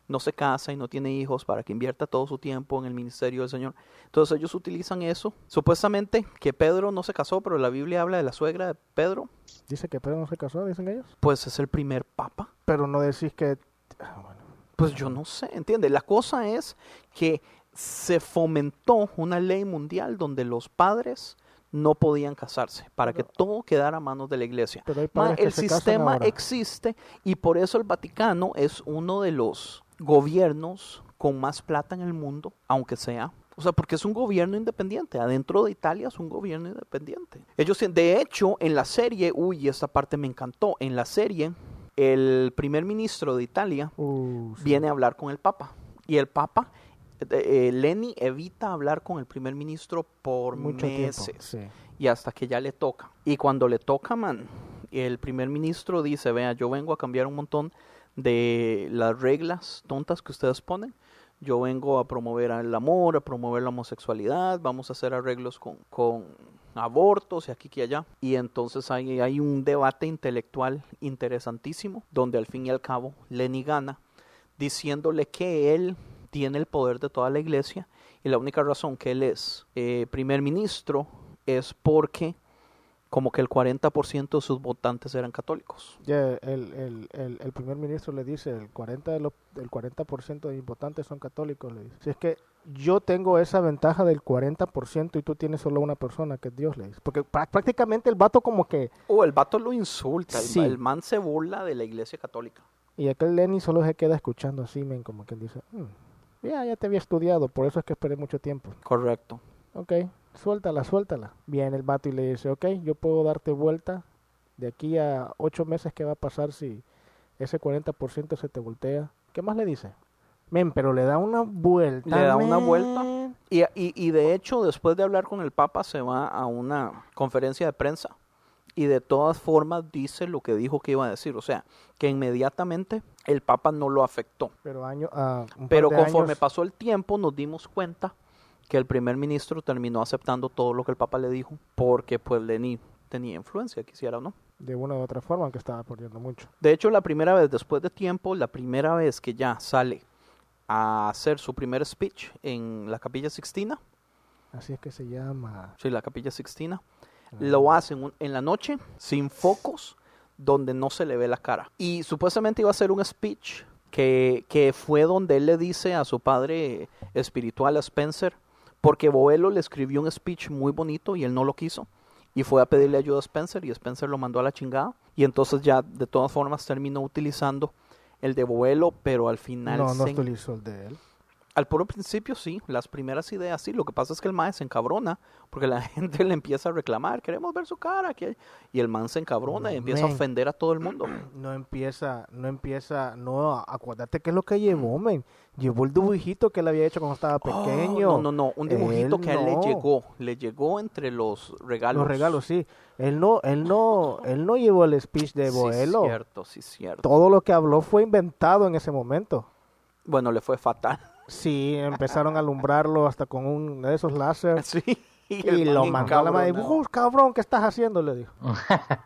no se casa y no tiene hijos para que invierta todo su tiempo en el ministerio del Señor. Entonces ellos utilizan eso. Supuestamente que Pedro no se casó, pero la Biblia habla de la suegra de Pedro, Dice que Pedro no se casó, dicen ellos. pues es el primer papa. Pero no decís que... ah, bueno. Pues yo no sé, ¿entiende? La cosa es que se fomentó una ley mundial donde los padres no podían casarse para que todo quedara a manos de la iglesia. Pero hay Ma, el sistema existe y por eso el Vaticano es uno de los gobiernos con más plata en el mundo, aunque sea. O sea, porque es un gobierno independiente. Adentro de Italia es un gobierno independiente. Ellos, de hecho, en la serie, uy, esta parte me encantó. En la serie, el primer ministro de Italia Uh, sí. viene a hablar con el Papa. Y el Papa eh, Lenny evita hablar con el primer ministro por Mucho meses. Sí. y hasta que ya le toca. Y cuando le toca, man, el primer ministro dice, vea, yo vengo a cambiar un montón de las reglas tontas que ustedes ponen. Yo vengo a promover el amor, a promover la homosexualidad, vamos a hacer arreglos con, con abortos y aquí y allá. Y entonces hay, hay un debate intelectual interesantísimo, donde al fin y al cabo Lenny gana, diciéndole que él tiene el poder de toda la iglesia y la única razón que él es eh, primer ministro es porque como que el 40% de sus votantes eran católicos. Ya el, el, el, el primer ministro le dice, el 40%, de los, el 40 de mis votantes son católicos. Le dice. Si es que yo tengo esa ventaja del 40% y tú tienes solo una persona, que es Dios, le dice. Porque prá- prácticamente el vato como que... O el vato lo insulta, Sí. el man se burla de la iglesia católica. Y aquel Lenny solo se queda escuchando así, men, como que él dice, "Mm, ya, ya te había estudiado, por eso es que esperé mucho tiempo. Correcto. Ok, suéltala, suéltala. Viene el vato y le dice, ok, yo puedo darte vuelta de aquí a ocho meses, ¿qué va a pasar si ese 40% se te voltea? ¿Qué más le dice? Men, pero le da una vuelta. Le da una vuelta. Y, y, y de hecho, después de hablar con el Papa, se va a una conferencia de prensa y de todas formas dice lo que dijo que iba a decir. O sea, que inmediatamente el Papa no lo afectó. Pero año, ah, Pero conforme años- pasó el tiempo, nos dimos cuenta que el primer ministro terminó aceptando todo lo que el Papa le dijo, porque pues Lenin tenía influencia, quisiera o no. de una u otra forma, aunque estaba perdiendo mucho. De hecho, la primera vez, después de tiempo, la primera vez que ya sale a hacer su primer speech en la Capilla Sixtina, Así es que se llama. sí, la Capilla Sixtina, Ah. lo hacen en la noche, sin focos, donde no se le ve la cara. Y supuestamente iba a hacer un speech que, que fue donde él le dice a su padre espiritual, a Spencer, porque Boelo le escribió un speech muy bonito y él no lo quiso. Y fue a pedirle ayuda a Spencer y Spencer lo mandó a la chingada. Y entonces ya de todas formas terminó utilizando el de Boelo, pero al final... No, no se- utilizó el de él. al puro principio sí, las primeras ideas sí. Lo que pasa es que el man se encabrona porque la (laughs) gente le empieza a reclamar, queremos ver su cara. que-". Y el man se encabrona y empieza a ofender a todo el mundo. (clears throat) No empieza, no empieza, no, acuérdate qué es lo que llevó, men. Llevó el dibujito que él había hecho cuando estaba pequeño. Oh, no, no, no, un dibujito Él que a él le llegó, le llegó entre los regalos. Los regalos, sí. Él no, él no, él no llevó el speech de Sí, Boelo. cierto, sí, cierto. Todo lo que habló fue inventado en ese momento. Bueno, le fue fatal. Sí, empezaron a alumbrarlo hasta con un de esos láser. sí. Y, lo man mandó a la madre. "Uh, cabrón, ¿qué estás haciendo? Le dijo.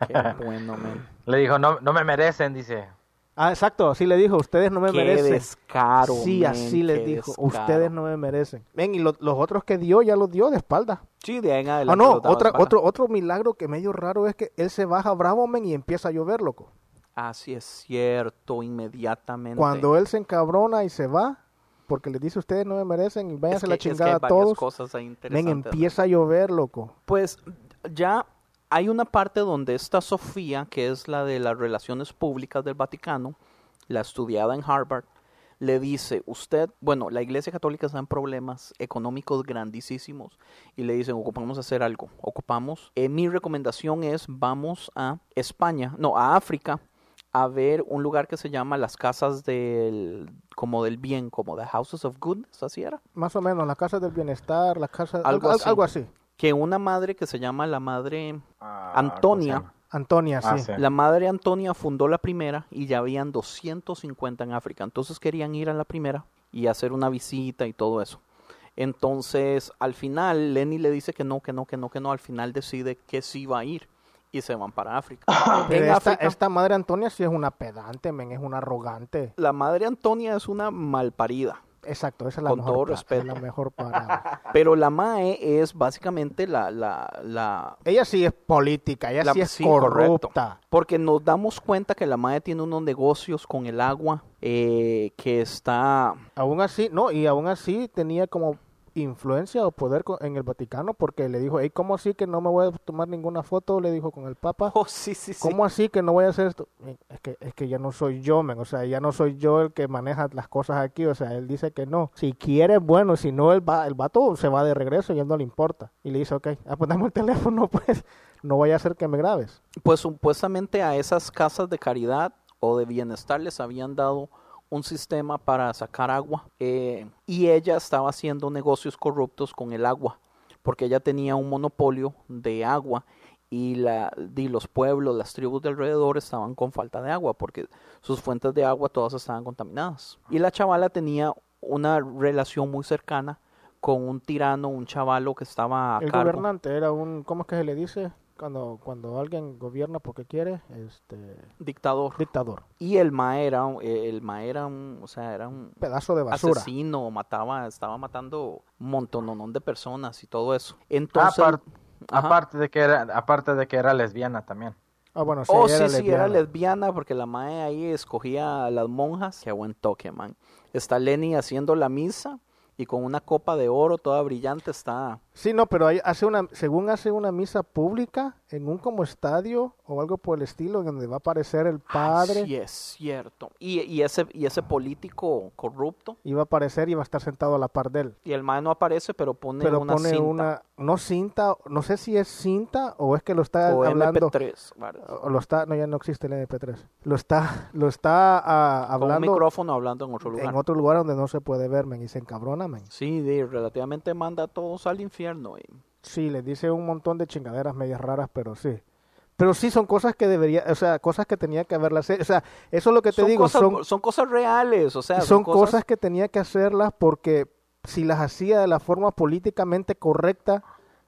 Qué bueno, man. (laughs) Le dijo, no, no me merecen, dice. Ah, exacto, así le dijo. Ustedes no me Qué merecen. descaro, sí, man, así les dijo. descaro. Ustedes no me merecen. Ven, y lo- los otros que dio, ya los dio de espalda. Sí, de ahí en Ah, adelante. no, los daba otra, otro, otro milagro que medio raro es que él se baja bravo, men, y empieza a llover, loco. Así es cierto, inmediatamente. Cuando él se encabrona y se va, porque les dice ustedes no me merecen y váyanse Es la que- es que hay chingada a todos, cosas ahí men, empieza a llover, loco. Pues ya hay una parte donde esta Sofía, que es la de las relaciones públicas del Vaticano, la estudiada en Harvard, le dice, usted, bueno, la Iglesia Católica está en problemas económicos grandísimos y le dicen, ocupamos hacer algo, ocupamos, eh, mi recomendación es, vamos a España, no, a África, a ver un lugar que se llama las casas del, como del bien, como the Houses of Goodness, así era. Más o menos, las casas del bienestar, las casas, Algo algo, así. algo así. Que una madre que se llama la madre Ah, Antonia. Antonia, Ah, sí. La madre Antonia fundó la primera y ya habían 250 en África. Entonces querían ir a la primera y hacer una visita y todo eso. Entonces, al final, Lenny le dice que no, que no, que no, que no. Al final decide que sí va a ir y se van para África. (laughs) Pero esta, África, esta madre Antonia sí es una pedante, men, es una arrogante. la madre Antonia es una malparida. Exacto, esa es la Con mejor. todo pa- respeto. es la mejor (laughs) palabra. Pero la Mae es básicamente la, la, la, ella sí es política, ella La- sí es sí, correcto. corrupta. Porque nos damos cuenta que la madre tiene unos negocios con el agua eh, que está... Aún así, no, y aún así tenía como influencia o poder en el Vaticano porque le dijo, hey, ¿cómo así que no me voy a tomar ninguna foto? Le dijo con el Papa. (laughs) Oh, sí, sí, sí. ¿Cómo así que no voy a hacer esto? Es que, es que ya no soy yo, men. O sea, ya no soy yo el que maneja las cosas aquí. O sea, él dice que no. Si quiere, bueno. Si no, el, va, el vato se va de regreso y él no le importa. Y le dice, ok, ah, pues dame el (laughs) teléfono, pues. No vaya a ser que me grabes. Pues supuestamente a esas casas de caridad o de bienestar les habían dado un sistema para sacar agua eh, y ella estaba haciendo negocios corruptos con el agua porque ella tenía un monopolio de agua y, la, y los pueblos, las tribus de alrededor estaban con falta de agua porque sus fuentes de agua todas estaban contaminadas. Y la chavala tenía una relación muy cercana con un tirano, un chavalo que estaba a El cargo. gobernante era un, ¿cómo es que se le dice? Cuando, cuando alguien gobierna porque quiere, este, dictador. dictador. Y el ma era, un- el ma era un, o sea, era un Pedazo de basura. asesino, mataba, estaba matando un montón de personas y todo eso. Entonces, Apar- Ajá. aparte de que era, aparte de que era lesbiana también. Ah, bueno, sí, oh, sí, sí, era lesbiana. lesbiana porque la mae ahí escogía a las monjas. Qué buen toque, man. Está Lenny haciendo la misa y con una copa de oro toda brillante está... Sí, no, pero hay- hace una, según hace una misa pública en un como estadio o algo por el estilo, donde va a aparecer el padre, Sí, es cierto. Y, y, ese, y ese político corrupto. va a aparecer y va a estar sentado a la par de él. Y el mae no aparece, pero pone Pero una pone cinta una, no cinta, no sé si es cinta o es que lo está o hablando, MP3. ¿verdad? o lo está, no, ya no existe el MP3, lo está, lo está ah, Con un hablando micrófono hablando en otro lugar. en otro lugar donde no se puede ver, men, y se encabrona, men. Sí, de, relativamente manda a todos al infierno. Sí, les dice un montón de chingaderas medias raras, pero sí. Pero sí son cosas que debería, o sea, cosas que tenía que haberlas hecho. O sea, eso es lo que te son, digo, cosas, son, son cosas reales, o sea, son cosas que tenía que hacerlas porque si las hacía de la forma políticamente correcta,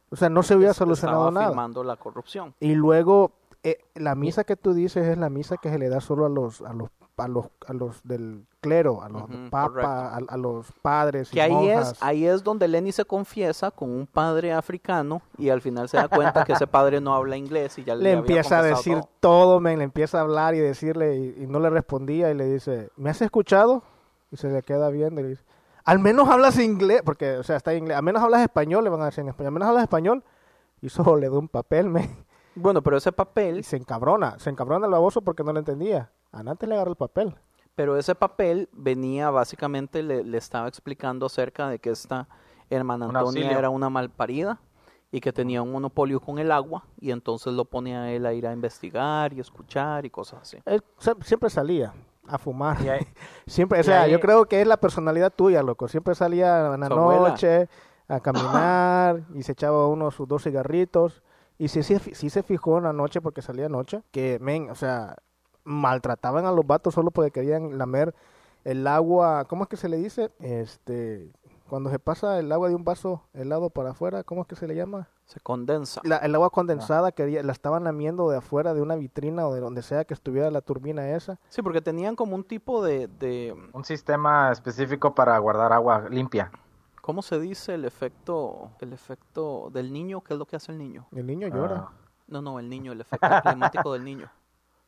o sea, no se hubiera solucionado estaba nada. la corrupción. Y luego eh, la misa que tú dices es la misa que se le da solo a los a los a los a los del clero, a los papas, a, a los padres y Que ahí es, ahí es donde Lenny se confiesa con un padre africano y al final se da cuenta que ese padre no habla inglés y ya le, le había empieza a decir todo. todo, men, le empieza a hablar y decirle y, y no le respondía y le dice, ¿me has escuchado? Y se le queda viendo y le dice, al menos hablas inglés, porque, o sea, está en inglés, al menos hablas español, le van a decir en español, al menos hablas español, y solo (laughs) le da un papel, men, Bueno, pero ese y papel, se encabrona, se encabrona el baboso porque no le entendía. Antes le agarró el papel. pero ese papel venía básicamente, le, le estaba explicando acerca de que esta hermana Un Antonia auxilio. era una malparida y que tenía un monopolio con el agua y entonces lo pone a él a ir a investigar y escuchar y cosas así. Él siempre salía a fumar. Y ahí- (laughs) Siempre, o Y sea, ahí- yo creo que es la personalidad tuya, loco. Siempre salía en la noche a caminar y se echaba uno sus dos cigarritos. Y sí, sí, sí se fijó en la noche porque salía noche, que, men, o sea, maltrataban a los vatos solo porque querían lamer el agua, ¿cómo es que se le dice? Este, cuando se pasa el agua de un vaso helado para afuera, ¿cómo es que se le llama? Se condensa. La, el agua condensada quería, la estaban lamiendo de afuera de una vitrina o de donde sea que estuviera la turbina esa. Sí, porque tenían como un tipo de, de un sistema específico para guardar agua limpia. ¿cómo se dice? El efecto, el efecto del niño, ¿qué es lo que hace el niño? El niño llora. Ah. No, no, el niño, el efecto climático del niño.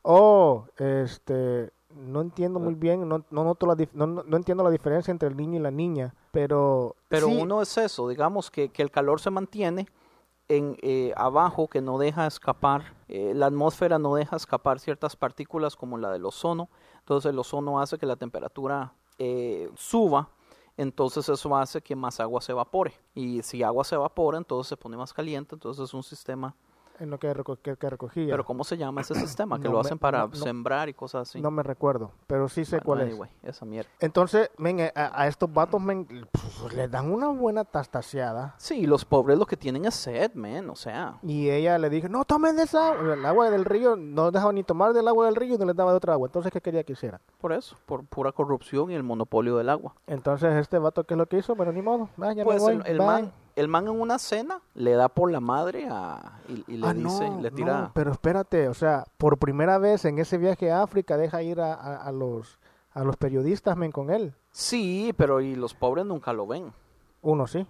Oh, este, no entiendo muy bien, no, no, noto la no, no- no entiendo la diferencia entre el niño y la niña, pero... Pero sí, uno es eso, digamos que, que el calor se mantiene en eh, abajo, que no deja escapar, eh, la atmósfera no deja escapar ciertas partículas como la del ozono, entonces el ozono hace que la temperatura eh, suba, entonces eso hace que más agua se evapore, y si agua se evapora, entonces se pone más caliente, entonces es un sistema, En lo que, reco- que, que recogía. pero ¿cómo se llama ese (clears throat) sistema? Que No lo hacen para no- sembrar y cosas así. No me recuerdo, pero sí sé Bueno, cuál es. anyway, esa mierda. Entonces, men, eh, a, a estos vatos, men, pues, le dan una buena tastaseada. Sí, los pobres lo que tienen es sed, man, o sea... Y ella le dijo, no tomen de esa agua. El agua del río, no dejaban ni tomar del agua del río y no les daba de otra agua. Entonces, ¿qué quería que hicieran? Por eso, por pura corrupción y el monopolio del agua. Entonces, este vato, ¿qué es lo que hizo? Bueno, ni modo. Ah, ya Pues me voy. el, el man, el man en una cena le da por la madre a, y, y le Ah, dice, no, le no, tira... pero espérate, o sea, por primera vez en ese viaje a África deja ir a, a- a los a los periodistas men con él. Sí, pero y los pobres nunca lo ven. Uno sí.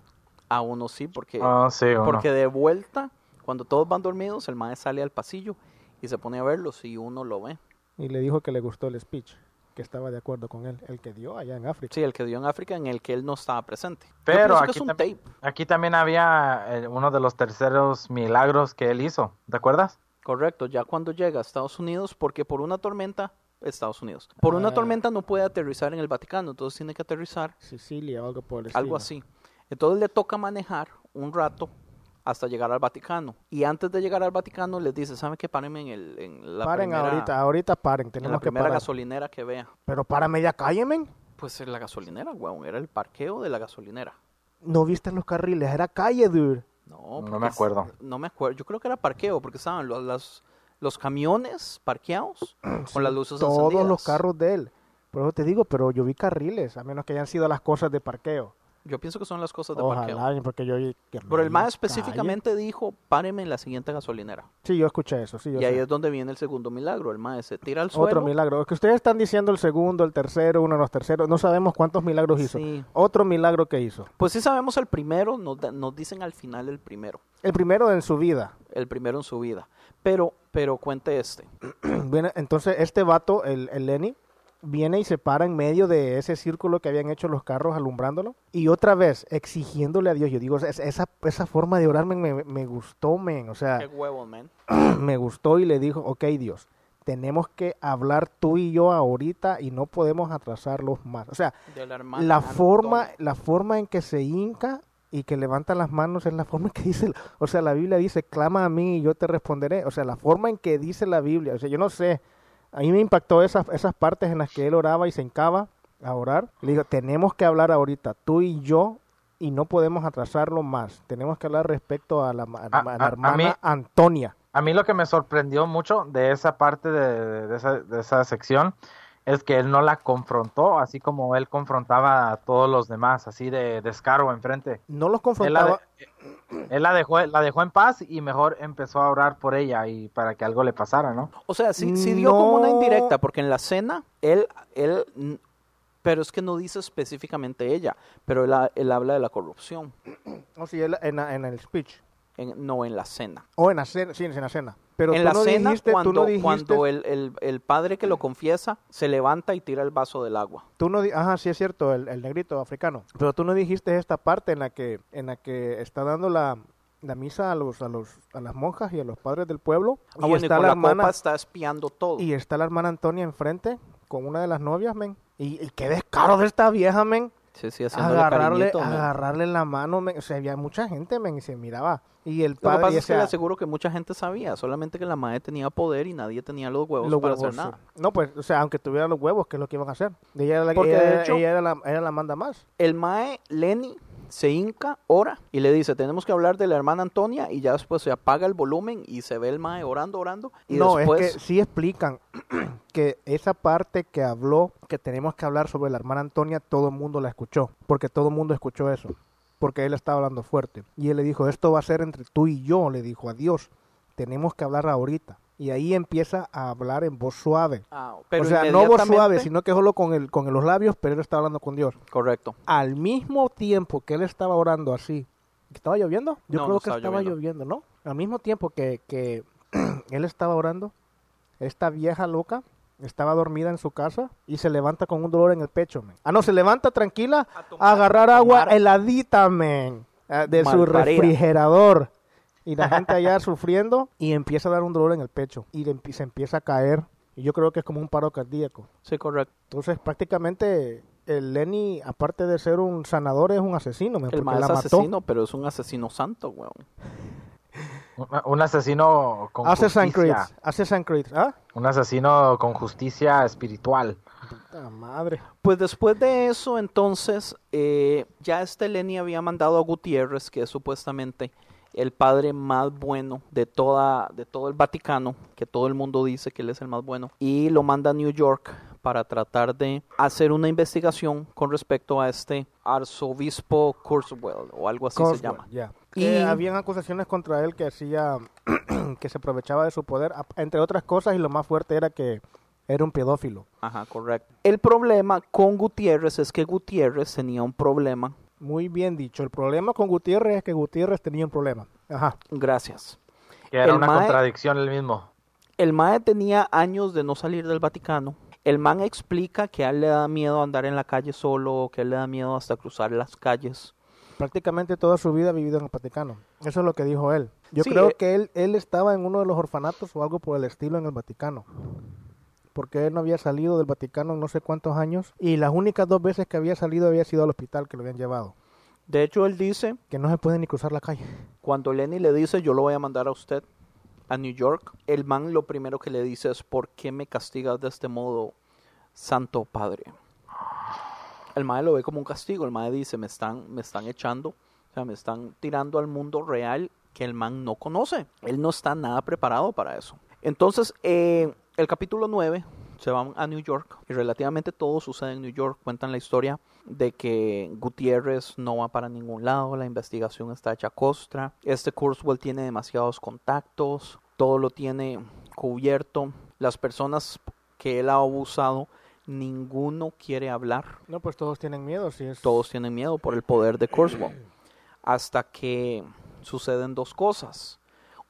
A uno sí, porque, Ah, sí, porque de vuelta, cuando todos van dormidos, el man sale al pasillo y se pone a verlos y uno lo ve. Y le dijo que le gustó el speech, que estaba de acuerdo con él, el que dio allá en África. Sí, el que dio en África en el que él no estaba presente. Pero aquí es un tam- tape. Aquí también había eh, uno de los terceros milagros que él hizo, ¿te acuerdas? Correcto, ya cuando llega a Estados Unidos, porque por una tormenta, Estados Unidos, por una Ah. tormenta no puede aterrizar en el Vaticano, entonces tiene que aterrizar Sicilia o algo por el estilo. algo así. Entonces le toca manejar un rato hasta llegar al Vaticano. Y antes de llegar al Vaticano les dice, ¿saben qué? Párenme en, el, en la paren primera, ahorita, ahorita paren, en tenemos la que primera parar. gasolinera que vea. Pero párame ya, cálleme. Pues en la gasolinera, weón, era el parqueo de la gasolinera. No viste los carriles, era calle, dude. No, No me acuerdo. No me acuerdo. Yo creo que era parqueo, porque estaban los, los camiones parqueados (clears throat) con las luces Todos encendidas. los carros de él. Por eso te digo, pero yo vi carriles, a menos que hayan sido las cosas de parqueo. Yo pienso que son las cosas de parqueo. Ojalá, porque yo que Pero el calle. específicamente dijo, páreme en la siguiente gasolinera. Sí, yo escuché eso, sí, yo Y ahí es donde viene el segundo milagro. El MAE se tira al suelo. Otro milagro. Es que ustedes están diciendo el segundo, el tercero, uno de los terceros. No sabemos cuántos milagros hizo. Sí. Otro milagro que hizo. Pues sí sabemos el primero, nos, da- nos dicen al final el primero. El primero en su vida. El primero en su vida. Pero, pero cuente este. (clears throat) Entonces, este vato, el, el Lenny, viene y se para en medio de ese círculo que habían hecho los carros alumbrándolo. Y otra vez, exigiéndole a Dios. Yo digo, es- esa, esa forma de orar me, gustó, men. O sea, Qué huevo, man. (clears throat) me gustó y le dijo, ok, Dios, tenemos que hablar tú y yo ahorita y no podemos atrasarlos más. O sea, la forma, la forma en que se hinca y que levanta las manos es la forma en que dice, o sea, la Biblia dice, clama a mí y yo te responderé. O sea, la forma en que dice la Biblia, o sea, yo no sé, a mí me impactó esas, esas partes en las que él oraba y se hincaba a orar. Le digo, tenemos que hablar ahorita, tú y yo, y no podemos atrasarlo más. Tenemos que hablar respecto a la, A- a hermana mí- Antonia. A mí lo que me sorprendió mucho de esa parte de, de esa, de esa sección es que él no la confrontó, así como él confrontaba a todos los demás, así de descaro enfrente. No los Él la, confrontaba. de- él la dejó, la dejó en paz y mejor empezó a orar por ella y para que algo le pasara, ¿no? O sea, sí, sí dio como una indirecta, porque en la cena, él, él, pero es que no dice específicamente ella, pero él, él habla de la corrupción, No, sí, él- en, en el speech. En- no en la cena. O en la cena, sí, en la cena. Pero en tú la no cena, dijiste, cuando, tú no dijiste, cuando el, el, el padre que lo confiesa se levanta y tira el vaso del agua. tú no ajá, sí es cierto, el, el negrito africano. Pero tú no dijiste esta parte en la que, en la que está dando la, la misa a los, a los, a las monjas y a los padres del pueblo. Ah, y bueno, está la la hermana, copa está espiando todo. y está la hermana Antonia enfrente con una de las novias, men. Y, y qué descaro de esta vieja, men. Sí, sí, Agarrarle, cariñito, agarrarle la mano, men. O sea, había mucha gente, men, y se miraba. Y el Lo que padre, pasa y es que ese- le aseguro que mucha gente sabía, solamente que la madre tenía poder y nadie tenía los huevos los para huevos, hacer nada. sí. No, pues, o sea, aunque tuviera los huevos, ¿qué es lo que iban a hacer? Ella era la, Porque, ella, de hecho- ella era la, ella la manda más. El mae Lenny se hinca, ora y le dice, tenemos que hablar de la hermana Antonia y ya después se apaga el volumen y se ve el mae orando, orando y no, después es que sí explican (clears throat) que esa parte que habló, que tenemos que hablar sobre la hermana Antonia, todo el mundo la escuchó, porque todo el mundo escuchó eso, porque él estaba hablando fuerte. Y él le dijo, esto va a ser entre tú y yo, le dijo a Dios, tenemos que hablar ahorita. Y ahí empieza a hablar en voz suave. Ah, o sea, no voz suave, sino que solo con, el, con los labios, pero él estaba hablando con Dios. Correcto. Al mismo tiempo que él estaba orando así, ¿estaba lloviendo? Yo No, creo no que estaba estaba lloviendo. lloviendo, ¿no? Al mismo tiempo que, que (clears throat) él estaba orando, esta vieja loca estaba dormida en su casa y se levanta con un dolor en el pecho, men. Ah, no, se levanta tranquila a, agarrar agua tomar. heladita, men, ah, de su refrigerador. Y la gente allá (laughs) sufriendo y empieza a dar un dolor en el pecho y se empieza a caer. Y yo creo que es como un paro cardíaco. Sí, correcto. Entonces, prácticamente, el Lenny, aparte de ser un sanador, es un asesino, El es la mató. asesino, pero es un asesino santo, weón. Un- Un asesino con Assassin's Creed. justicia. Assassin's Creed. ¿Ah? Un asesino con justicia espiritual. Puta madre. Pues después de eso, entonces, eh, ya este Lenny había mandado a Gutiérrez, que es supuestamente el padre más bueno de toda de todo el Vaticano, que todo el mundo dice que él es el más bueno, y lo manda a New York para tratar de hacer una investigación con respecto a este arzobispo Kurzweil o algo así se llama. Y- Que habían acusaciones contra él que hacía, (clears throat) que se aprovechaba de su poder, entre otras cosas, y lo más fuerte era que era un pedófilo. Ajá, correcto. El problema con Gutiérrez es que Gutiérrez tenía un problema. Muy bien dicho. El problema con Gutiérrez es que Gutiérrez tenía un problema. Ajá. Gracias. Que era El una mae- contradicción el mismo. El MAE tenía años de no salir del Vaticano. El man explica que a él le da miedo andar en la calle solo, que a él le da miedo hasta cruzar las calles. Prácticamente toda su vida ha vivido en el Vaticano. Eso es lo que dijo él. Yo Sí, creo eh. que él, él estaba en uno de los orfanatos o algo por el estilo en el Vaticano. Porque él no había salido del Vaticano en no sé cuántos años. Y las únicas dos veces que había salido había sido al hospital que lo habían llevado. De hecho, él dice, Que no se puede ni cruzar la calle. cuando Lenny le dice, yo lo voy a mandar a usted a New York, el man lo primero que le dice es, ¿por qué me castigas de este modo, Santo Padre? El man lo ve como un castigo, el man dice, me están, me están echando, o sea, me están tirando al mundo real que el man no conoce. Él no está nada preparado para eso. Entonces, eh, el capítulo 9 se van a New York y relativamente todo sucede en New York. Cuentan la historia de que Gutiérrez no va para ningún lado, la investigación está hecha a costra. Este Kurzweil tiene demasiados contactos, todo lo tiene cubierto. Las personas que él ha abusado, ninguno quiere hablar. No, pues todos tienen miedo. Si es... Todos tienen miedo por el poder de Kurzweil. Hasta que suceden dos cosas.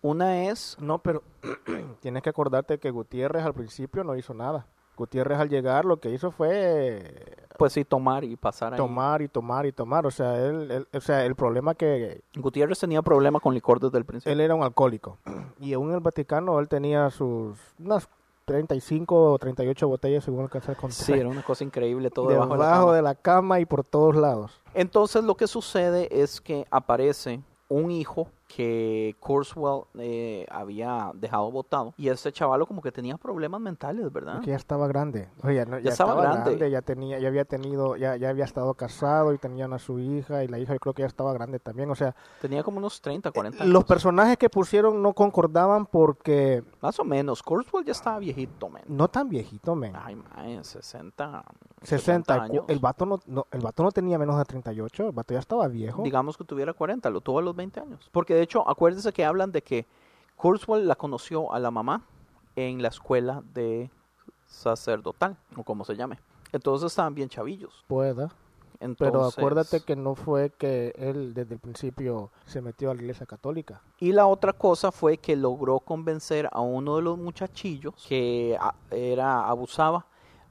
Una es No, pero (clears throat) tienes que acordarte que Gutiérrez al principio no hizo nada. Gutiérrez al llegar lo que hizo fue pues sí tomar y pasar ahí. tomar y tomar y tomar. O sea, él, él- o sea, el problema que Gutiérrez tenía problema con licor desde el principio. él era un alcohólico. (clears throat) Y aún en el Vaticano él tenía sus unas 35 o 38 botellas según alcanzar a contar. Sí, era una cosa increíble todo debajo, de la cama. de la cama y por todos lados. Entonces lo que sucede es que aparece un hijo que Kurzweil eh, había dejado botado y este chavalo como que tenía problemas mentales, ¿verdad? Que ya estaba grande. Oye, ya, no- ya estaba estaba, grande. grande. ya tenía, ya había tenido, ya, ya había estado casado y tenían a su hija y la hija yo creo que ya estaba grande también. O sea, Tenía como unos 30, 40 años. los personajes que pusieron no concordaban porque Más o menos. Kurzweil ya estaba viejito, man. no tan viejito, men. Ay, man, 60, 60, años. el vato no, no, el vato no tenía menos de 38, el vato ya estaba viejo. Digamos que tuviera 40, lo tuvo a los 20 años. Porque de hecho, acuérdense que hablan de que Kurzweil la conoció a la mamá en la escuela de sacerdotal, o como se llame. Entonces estaban bien chavillos. Pueda. Entonces, Pero acuérdate que no fue que él desde el principio se metió a la iglesia católica. Y la otra cosa fue que logró convencer a uno de los muchachillos que a- era abusaba,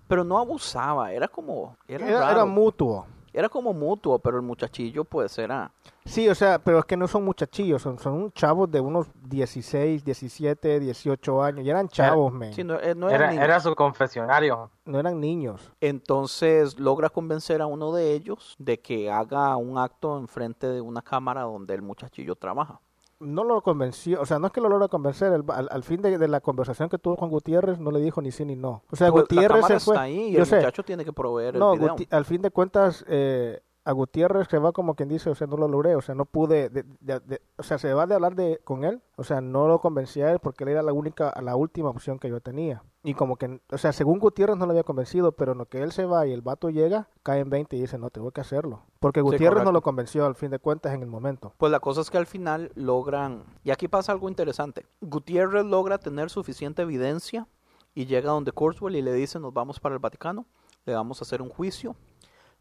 pero no abusaba, era como era, era mutuo. Era como mutuo, pero el muchachillo pues era Sí, o sea, pero es que no son muchachillos, son, son chavos de unos 16, 17, 18 años. Y eran chavos, men. sí, no, eh, no era Era, niño. era su confesionario. No eran niños. Entonces logra convencer a uno de ellos de que haga un acto enfrente de una cámara donde el muchachillo trabaja. No lo convenció, o sea, no es que lo logra convencer. el- al, al fin de, de la conversación que tuvo con Gutiérrez, no le dijo ni sí ni no. O sea, Pues, Gutiérrez se fue. está ahí y yo el sé. muchacho tiene que proveer No, el video. Al fin de cuentas, eh, a Gutiérrez se va como quien dice, o sea, no lo logré, o sea, no pude, de- de- de- o sea, se va de hablar de con él, o sea, no lo convencí a él porque él era la única, la última opción que yo tenía. Y como que, o sea, según Gutiérrez no lo había convencido, pero en lo que él se va y el vato llega, cae en 20 y dice, no, tengo que hacerlo. Porque Gutiérrez no lo convenció al fin de cuentas en el momento. Pues la cosa es que al final logran, y aquí pasa algo interesante, Gutiérrez logra tener suficiente evidencia y llega donde Kurzweil y le dice nos vamos para el Vaticano, le vamos a hacer un juicio.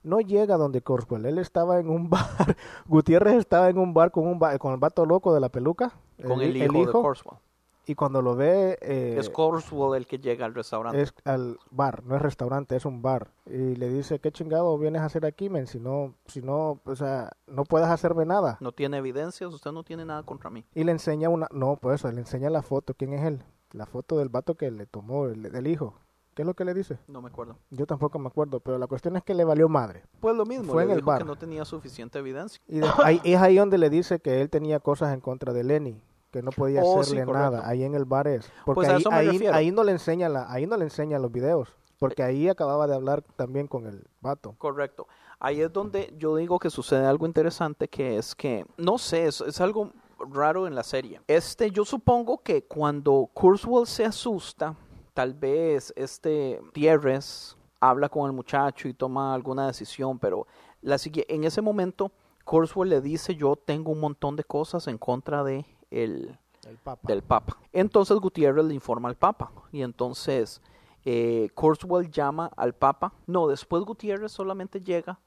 No llega donde Corswell, él estaba en un (laughs) bar, Gutiérrez estaba en un bar con un va- con el vato loco de la peluca, Con el hijo, de Kurzweil. y cuando lo ve... eh, es Kurzweil el que llega al restaurante. es al bar, no es restaurante, es un bar. Y le dice, ¿qué chingado vienes a hacer aquí, men? Si no, si no, o sea, no puedes hacerme nada. No tiene evidencias, usted no tiene nada contra mí. Y le enseña una, no, pues eso, le enseña la foto. ¿Quién es él? La foto del vato que le tomó, el, del hijo. ¿Qué es lo que le dice? No me acuerdo. Yo tampoco me acuerdo, pero la cuestión es que le valió madre. Pues lo mismo, Fue le en el dijo que bar. no tenía suficiente evidencia. Y de- ahí, es ahí donde le dice que él tenía cosas en contra de Lenny, que no podía Oh, sí, hacerle correcto. nada. Ahí en el bar es. Porque Pues ahí, ahí, ahí no le enseña la, ahí no le enseña los videos. Porque ahí acababa de hablar también con el vato. Correcto. Ahí es donde yo digo que sucede algo interesante, que es que, no sé, es, es algo raro en la serie. Este, yo supongo que cuando Kurzweil se asusta, tal vez este Tierres habla con el muchacho y toma alguna decisión, pero la, sigue- en ese momento Kurzweil le dice, yo tengo un montón de cosas en contra de el, El papa. del Papa. Entonces Gutiérrez le informa al Papa y entonces eh, Kurzweil llama al Papa. No, después Gutiérrez solamente llega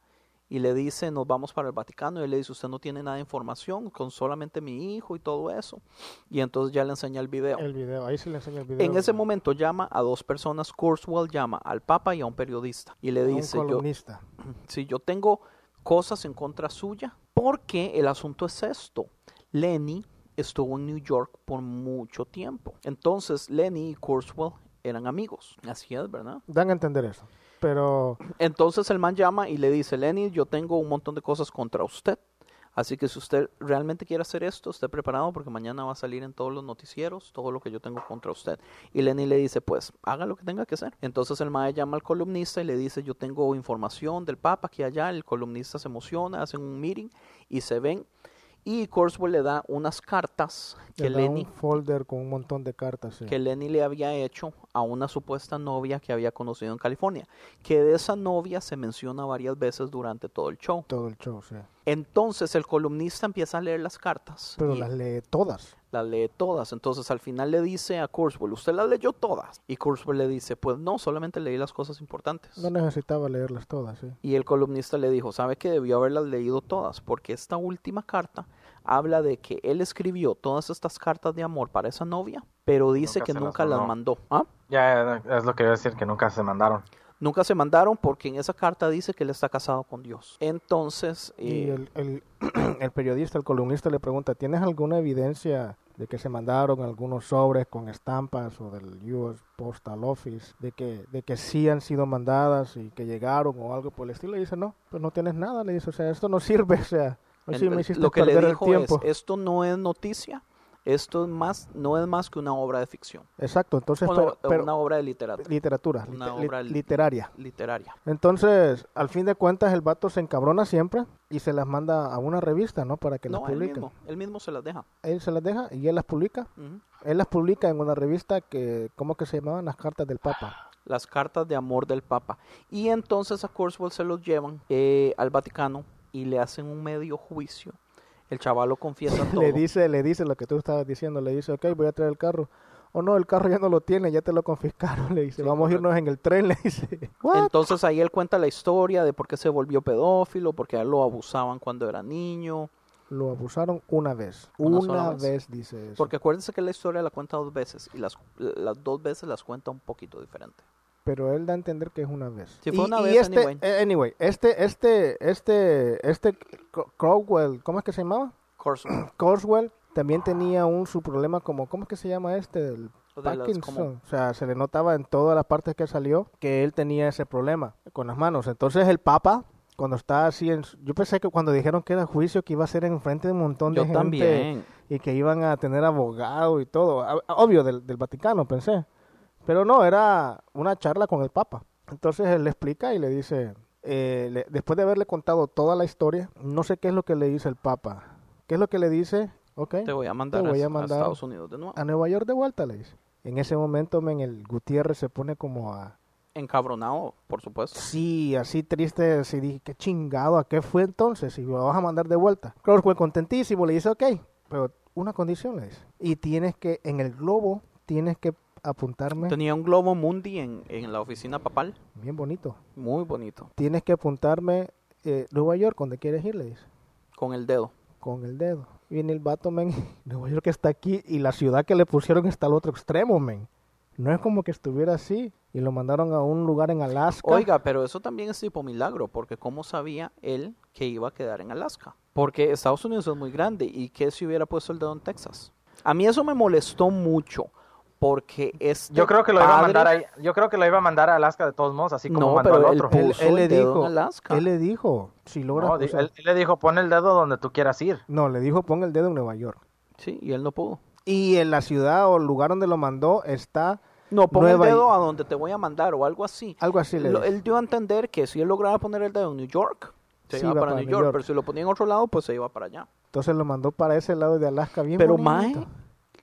y le dice nos vamos para el Vaticano y él le dice usted no tiene nada de información con solamente mi hijo y todo eso y entonces ya le enseña el video. El video, ahí sí le enseña el video. En ese momento llama a dos personas, Kurzweil llama al Papa y a un periodista y le A un dice yo, columnista. (clears throat) si yo tengo cosas en contra suya, porque el asunto es esto. Lenny estuvo en New York por mucho tiempo. Entonces Lenny y Kurzweil eran amigos. Así es, ¿verdad? Dan a entender eso. Pero Entonces el man llama y le dice, Lenny, yo tengo un montón de cosas contra usted. Así que si usted realmente quiere hacer esto, esté preparado porque mañana va a salir en todos los noticieros todo lo que yo tengo contra usted. Y Lenny le dice, pues haga lo que tenga que hacer. Entonces el mae llama al columnista y le dice, yo tengo información del Papa aquí allá. El columnista se emociona, hacen un meeting y se ven. Y Kurzweil le da unas cartas que le da Lenny un folder con un montón de cartas. sí. que Lenny le había hecho a una supuesta novia que había conocido en California. Que de esa novia se menciona varias veces durante todo el show. Todo el show, sí. Entonces el columnista empieza a leer las cartas. Pero las lee todas. las lee todas. Entonces al final le dice a Kurzweil, ¿usted las leyó todas? Y Kurzweil le dice, pues no, solamente leí las cosas importantes. No necesitaba leerlas todas, sí. Y el columnista le dijo, ¿sabe que debió haberlas leído todas? Porque esta última carta habla de que él escribió todas estas cartas de amor para esa novia, pero dice Nunca que las nunca las mandó. mandó. ¿Ah? Ya es lo que iba a decir, que nunca se mandaron. Nunca se mandaron porque en esa carta dice que él está casado con Dios. Entonces, Y eh, el, el, (clears throat) el periodista, el columnista le pregunta, ¿tienes alguna evidencia de que se mandaron algunos sobres con estampas o del US Postal Office, de que, de que sí han sido mandadas y que llegaron o algo por el estilo? Y dice, no, pues no tienes nada. Le dice, o sea, esto no sirve, o sea, en- me hiciste lo que le el dijo tiempo. es, esto no es noticia, esto es más, no es más que una obra de ficción, Exacto, entonces, Bueno, pero, pero- una obra de literatura, literatura, una obra li- literaria. literaria. Entonces, al fin de cuentas, el vato se encabrona siempre y se las manda a una revista, ¿no? Para que No, las él publiquen. mismo, él mismo se las deja. Él se las deja y él las publica. Él las publica en una revista que, ¿cómo que se llamaban? Las cartas del Papa. Las cartas de amor del Papa. Y entonces a Kurzweil se los llevan eh, al Vaticano y le hacen un medio juicio. El chavalo confiesa (laughs) todo. Le dice, le dice lo que tú estabas diciendo, le dice, ok, voy a traer el carro. O no, el carro ya no lo tiene, ya te lo confiscaron, (laughs) le dice, Sí, vamos a irnos en el tren, (laughs) le dice. "What?". Entonces ahí él cuenta la historia de por qué se volvió pedófilo, porque a él lo abusaban cuando era niño. Lo abusaron una vez. Una vez. vez. dice eso. Porque acuérdense que la historia la cuenta dos veces y las, las dos veces las cuenta un poquito diferente. Pero él da a entender que es una vez. Si fue Y- una y vez, este, anyway. eh, anyway, este, este, este, este Cro- Crowell, ¿cómo es que se llamaba? Kurzweil, (clears throat) Corswell también tenía un su problema como, ¿cómo es que se llama este? El Parkinson. O sea, se le notaba en todas las partes que salió que él tenía ese problema con las manos. Entonces el Papa, cuando está así, en, yo pensé que cuando dijeron que era juicio que iba a ser en frente de un montón de Yo gente también. y que iban a tener abogado y todo. Obvio, del, del Vaticano, pensé. Pero no, era una charla con el Papa. Entonces él le explica y le dice, eh, le- después de haberle contado toda la historia, no sé qué es lo que le dice el Papa. ¿Qué es lo que le dice? Ok, Te voy a mandar, voy a, a Estados Unidos de nuevo. a Nueva York de vuelta, le dice. En ese momento, men, el Gutiérrez se pone como a... Encabronado, por supuesto. Sí, así triste, así dije, qué chingado, ¿a qué fue entonces? Y me vas a mandar de vuelta. Claro, fue contentísimo, le dice, ok, pero una condición, le dice. Y tienes que, en el globo, tienes que apuntarme, Tenía un globo mundi en, en la oficina papal. bien bonito, Muy bonito. tienes que apuntarme eh, Nueva York, donde quieres ir, le dice, Con el dedo. con el dedo. Viene el vato, men, (laughs) Nueva York está aquí y la ciudad que le pusieron está al otro extremo, men. No es como que estuviera así y lo mandaron a un lugar en Alaska. Oiga, pero eso también es tipo milagro, porque ¿cómo sabía él que iba a quedar en Alaska? Porque Estados Unidos es muy grande y que si hubiera puesto el dedo en Texas. A mí eso me molestó mucho, porque es Yo creo que lo iba a mandar ahí, yo creo que lo iba a mandar a Alaska de todos modos, así como No, mandó pero al otro. él, él le dijo, en Alaska. él le dijo, si No, sea, él, él le dijo, pon el dedo donde tú quieras ir. no, le dijo pon el dedo en Nueva York. Sí, y él no pudo. Y en la ciudad o el lugar donde lo mandó está No, pon Nueva el dedo a donde te voy a mandar o algo así. algo así. Le Lo- él dio a entender que si él lograba poner el dedo en New York, se Sí, iba iba para, para New New York, York. pero si lo ponía en otro lado, pues se iba para allá. Entonces lo mandó para ese lado de Alaska bien Pero bonito. Mae,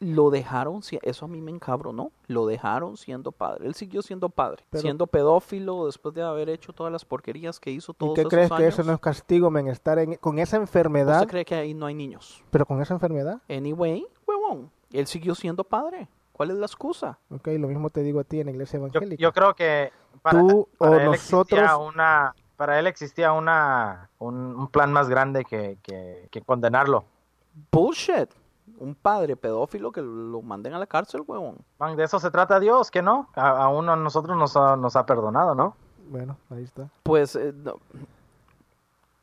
lo dejaron, eso a mí me encabronó, lo dejaron siendo padre. Él siguió siendo padre, Pero- siendo pedófilo después de haber hecho todas las porquerías que hizo ¿Y todos qué esos crees que años. eso no es castigo, men? Estar en, con esa enfermedad, ¿Usted cree que ahí no hay niños? pero con esa enfermedad. Anyway, huevón, él siguió siendo padre. ¿Cuál es la excusa? Ok, lo mismo te digo a ti en la iglesia Yo, evangélica. yo creo que para, Tú o para él nosotros- existía una, para él existía una, un, un plan más grande que, que, que condenarlo. Bullshit. Un padre pedófilo que lo manden a la cárcel, huevón. Man, de eso se trata Dios, que no, a, a uno a nosotros nos ha, nos ha perdonado, ¿no? Bueno, ahí está. Pues, eh, no.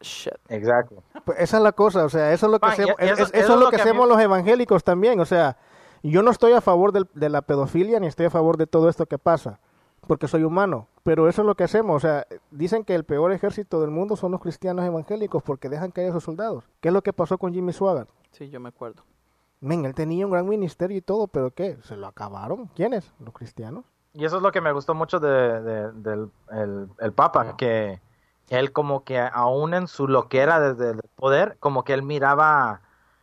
Shit. Exacto. Pues esa es la cosa, o sea, eso es lo que hacemos, eso- es- eso eso es lo que, mí- hacemos los evangélicos también, o sea, yo no estoy a favor del- de la pedofilia ni estoy a favor de todo esto que pasa, porque soy humano. Pero eso es lo que hacemos. O sea, dicen que el peor ejército del mundo son los cristianos evangélicos porque dejan caer a sus soldados. ¿Qué es lo que pasó con Jimmy Swaggart? Sí, yo me acuerdo. Men, él tenía un gran ministerio y todo, pero ¿qué? ¿Se lo acabaron? ¿Quiénes? ¿Los cristianos? Y eso es lo que me gustó mucho de, de- del el, el Papa, que él como que aún en su loquera desde el poder, como que él miraba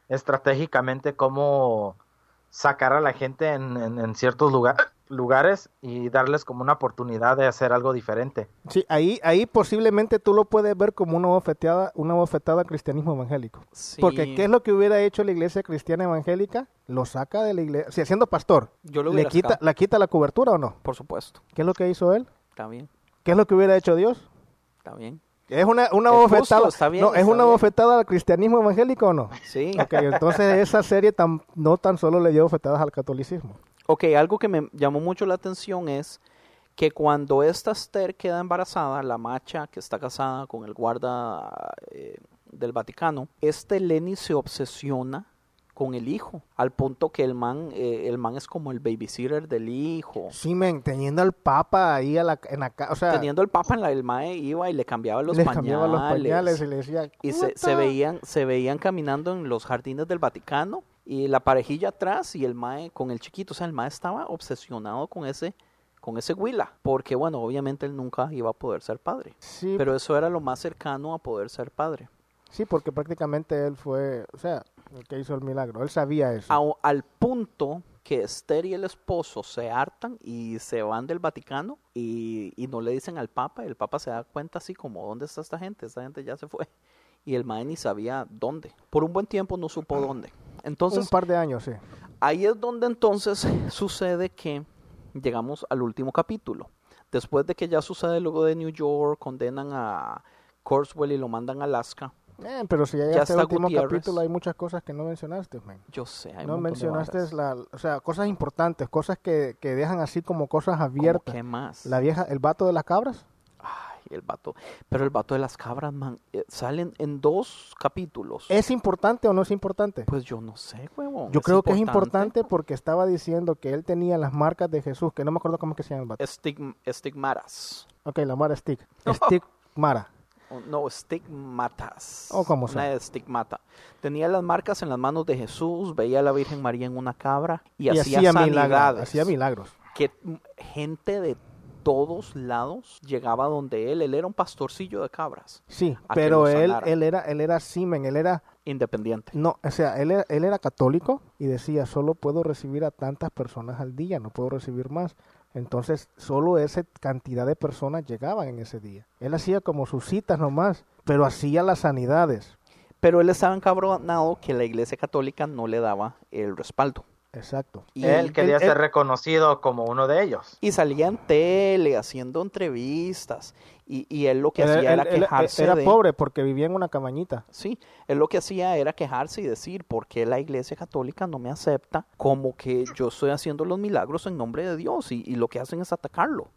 estratégicamente cómo sacar a la gente en, en- en ciertos lugar- lugares y darles como una oportunidad de hacer algo diferente. Sí, ahí, ahí posiblemente tú lo puedes ver como una bofetada, una bofetada al cristianismo evangélico. Sí, Porque ¿qué es lo que hubiera hecho la iglesia cristiana evangélica? Lo saca de la iglesia, si siendo pastor, Yo lo ¿le hubiera quita, sacado. ¿la quita la cobertura o no? Por supuesto. ¿Qué es lo que hizo él? Está bien, ¿Qué es lo que hubiera hecho Dios? está bien. ¿Es una, una Es justo, bofetada? está bien, no, ¿es está una bien. bofetada al cristianismo evangélico o no? Sí. Ok, entonces esa serie tan, no tan solo le dio bofetadas al catolicismo. Ok, algo que me llamó mucho la atención es que cuando esta Esther queda embarazada, la macha que está casada con el guarda eh, del Vaticano, este Lenny se obsesiona con el hijo, al punto que el man, eh, el man es como el babysitter del hijo. Sí, men, teniendo al papa ahí a la, en la o sea, Teniendo el papa en la, el mae iba y le cambiaba los les pañales. cambiaba los pañales y le decía, y se, se veían se veían caminando en los jardines del Vaticano y la parejilla atrás y el mae con el chiquito, o sea, el mae estaba obsesionado con ese con ese Willa, porque bueno, obviamente él nunca iba a poder ser padre, sí, pero eso era lo más cercano a poder ser padre. sí, porque prácticamente él fue, o sea, el que hizo el milagro, él sabía eso. Al punto que Esther y el esposo se hartan y se van del Vaticano y, y no le dicen al Papa, el Papa se da cuenta así como, ¿dónde está esta gente? Esta gente ya se fue. Y el mae ni sabía dónde. Por un buen tiempo no supo (clears throat) dónde. Entonces, un par de años, sí. ahí es donde entonces sucede que llegamos al último capítulo. Después de que ya sucede luego de New York, condenan a Corswell y lo mandan a Alaska. Eh, pero si ya está último Gutiérrez. capítulo hay muchas cosas que no mencionaste, men. Yo sé, hay No mencionaste la, o sea, cosas importantes, cosas que, que dejan así como cosas ¿Cómo abiertas. ¿Qué más? La vieja, el vato de las cabras. El vato. Pero el vato de las cabras, man, eh, salen en dos capítulos. ¿Es importante o no es importante? Pues yo no sé, huevón. Yo creo que es importante porque estaba diciendo que él tenía las marcas de Jesús, que no me acuerdo cómo es que se llama el vato. Estig- estigmaras. Ok, la Mara Stick. Stick Mara. (laughs) O- No, estigmatas. O como Una sea. estigmata. Tenía las marcas en las manos de Jesús, veía a la Virgen María en una cabra y, Y hacía, hacía milagros. Hacía milagros. que gente de todos lados llegaba donde él. Él era un pastorcillo de cabras, Sí, pero él, él era, él era Simen, él era, independiente. no, o sea, él era, él era católico y decía, solo puedo recibir a tantas personas al día, no puedo recibir más. Entonces, solo esa cantidad de personas llegaban en ese día. Él hacía como sus citas nomás, pero hacía las sanidades. Pero él estaba encabronado que la iglesia católica no le daba el respaldo. Exacto. Y, él quería él- ser él- reconocido como uno de ellos. y salía en tele haciendo entrevistas. Y, y él lo que Él- hacía él- era él- quejarse era de... pobre porque vivía en una cabañita. Sí, él lo que hacía era quejarse y decir, ¿por qué la iglesia católica no me acepta como que yo estoy haciendo los milagros en nombre de Dios? Y, y lo que hacen es atacarlo.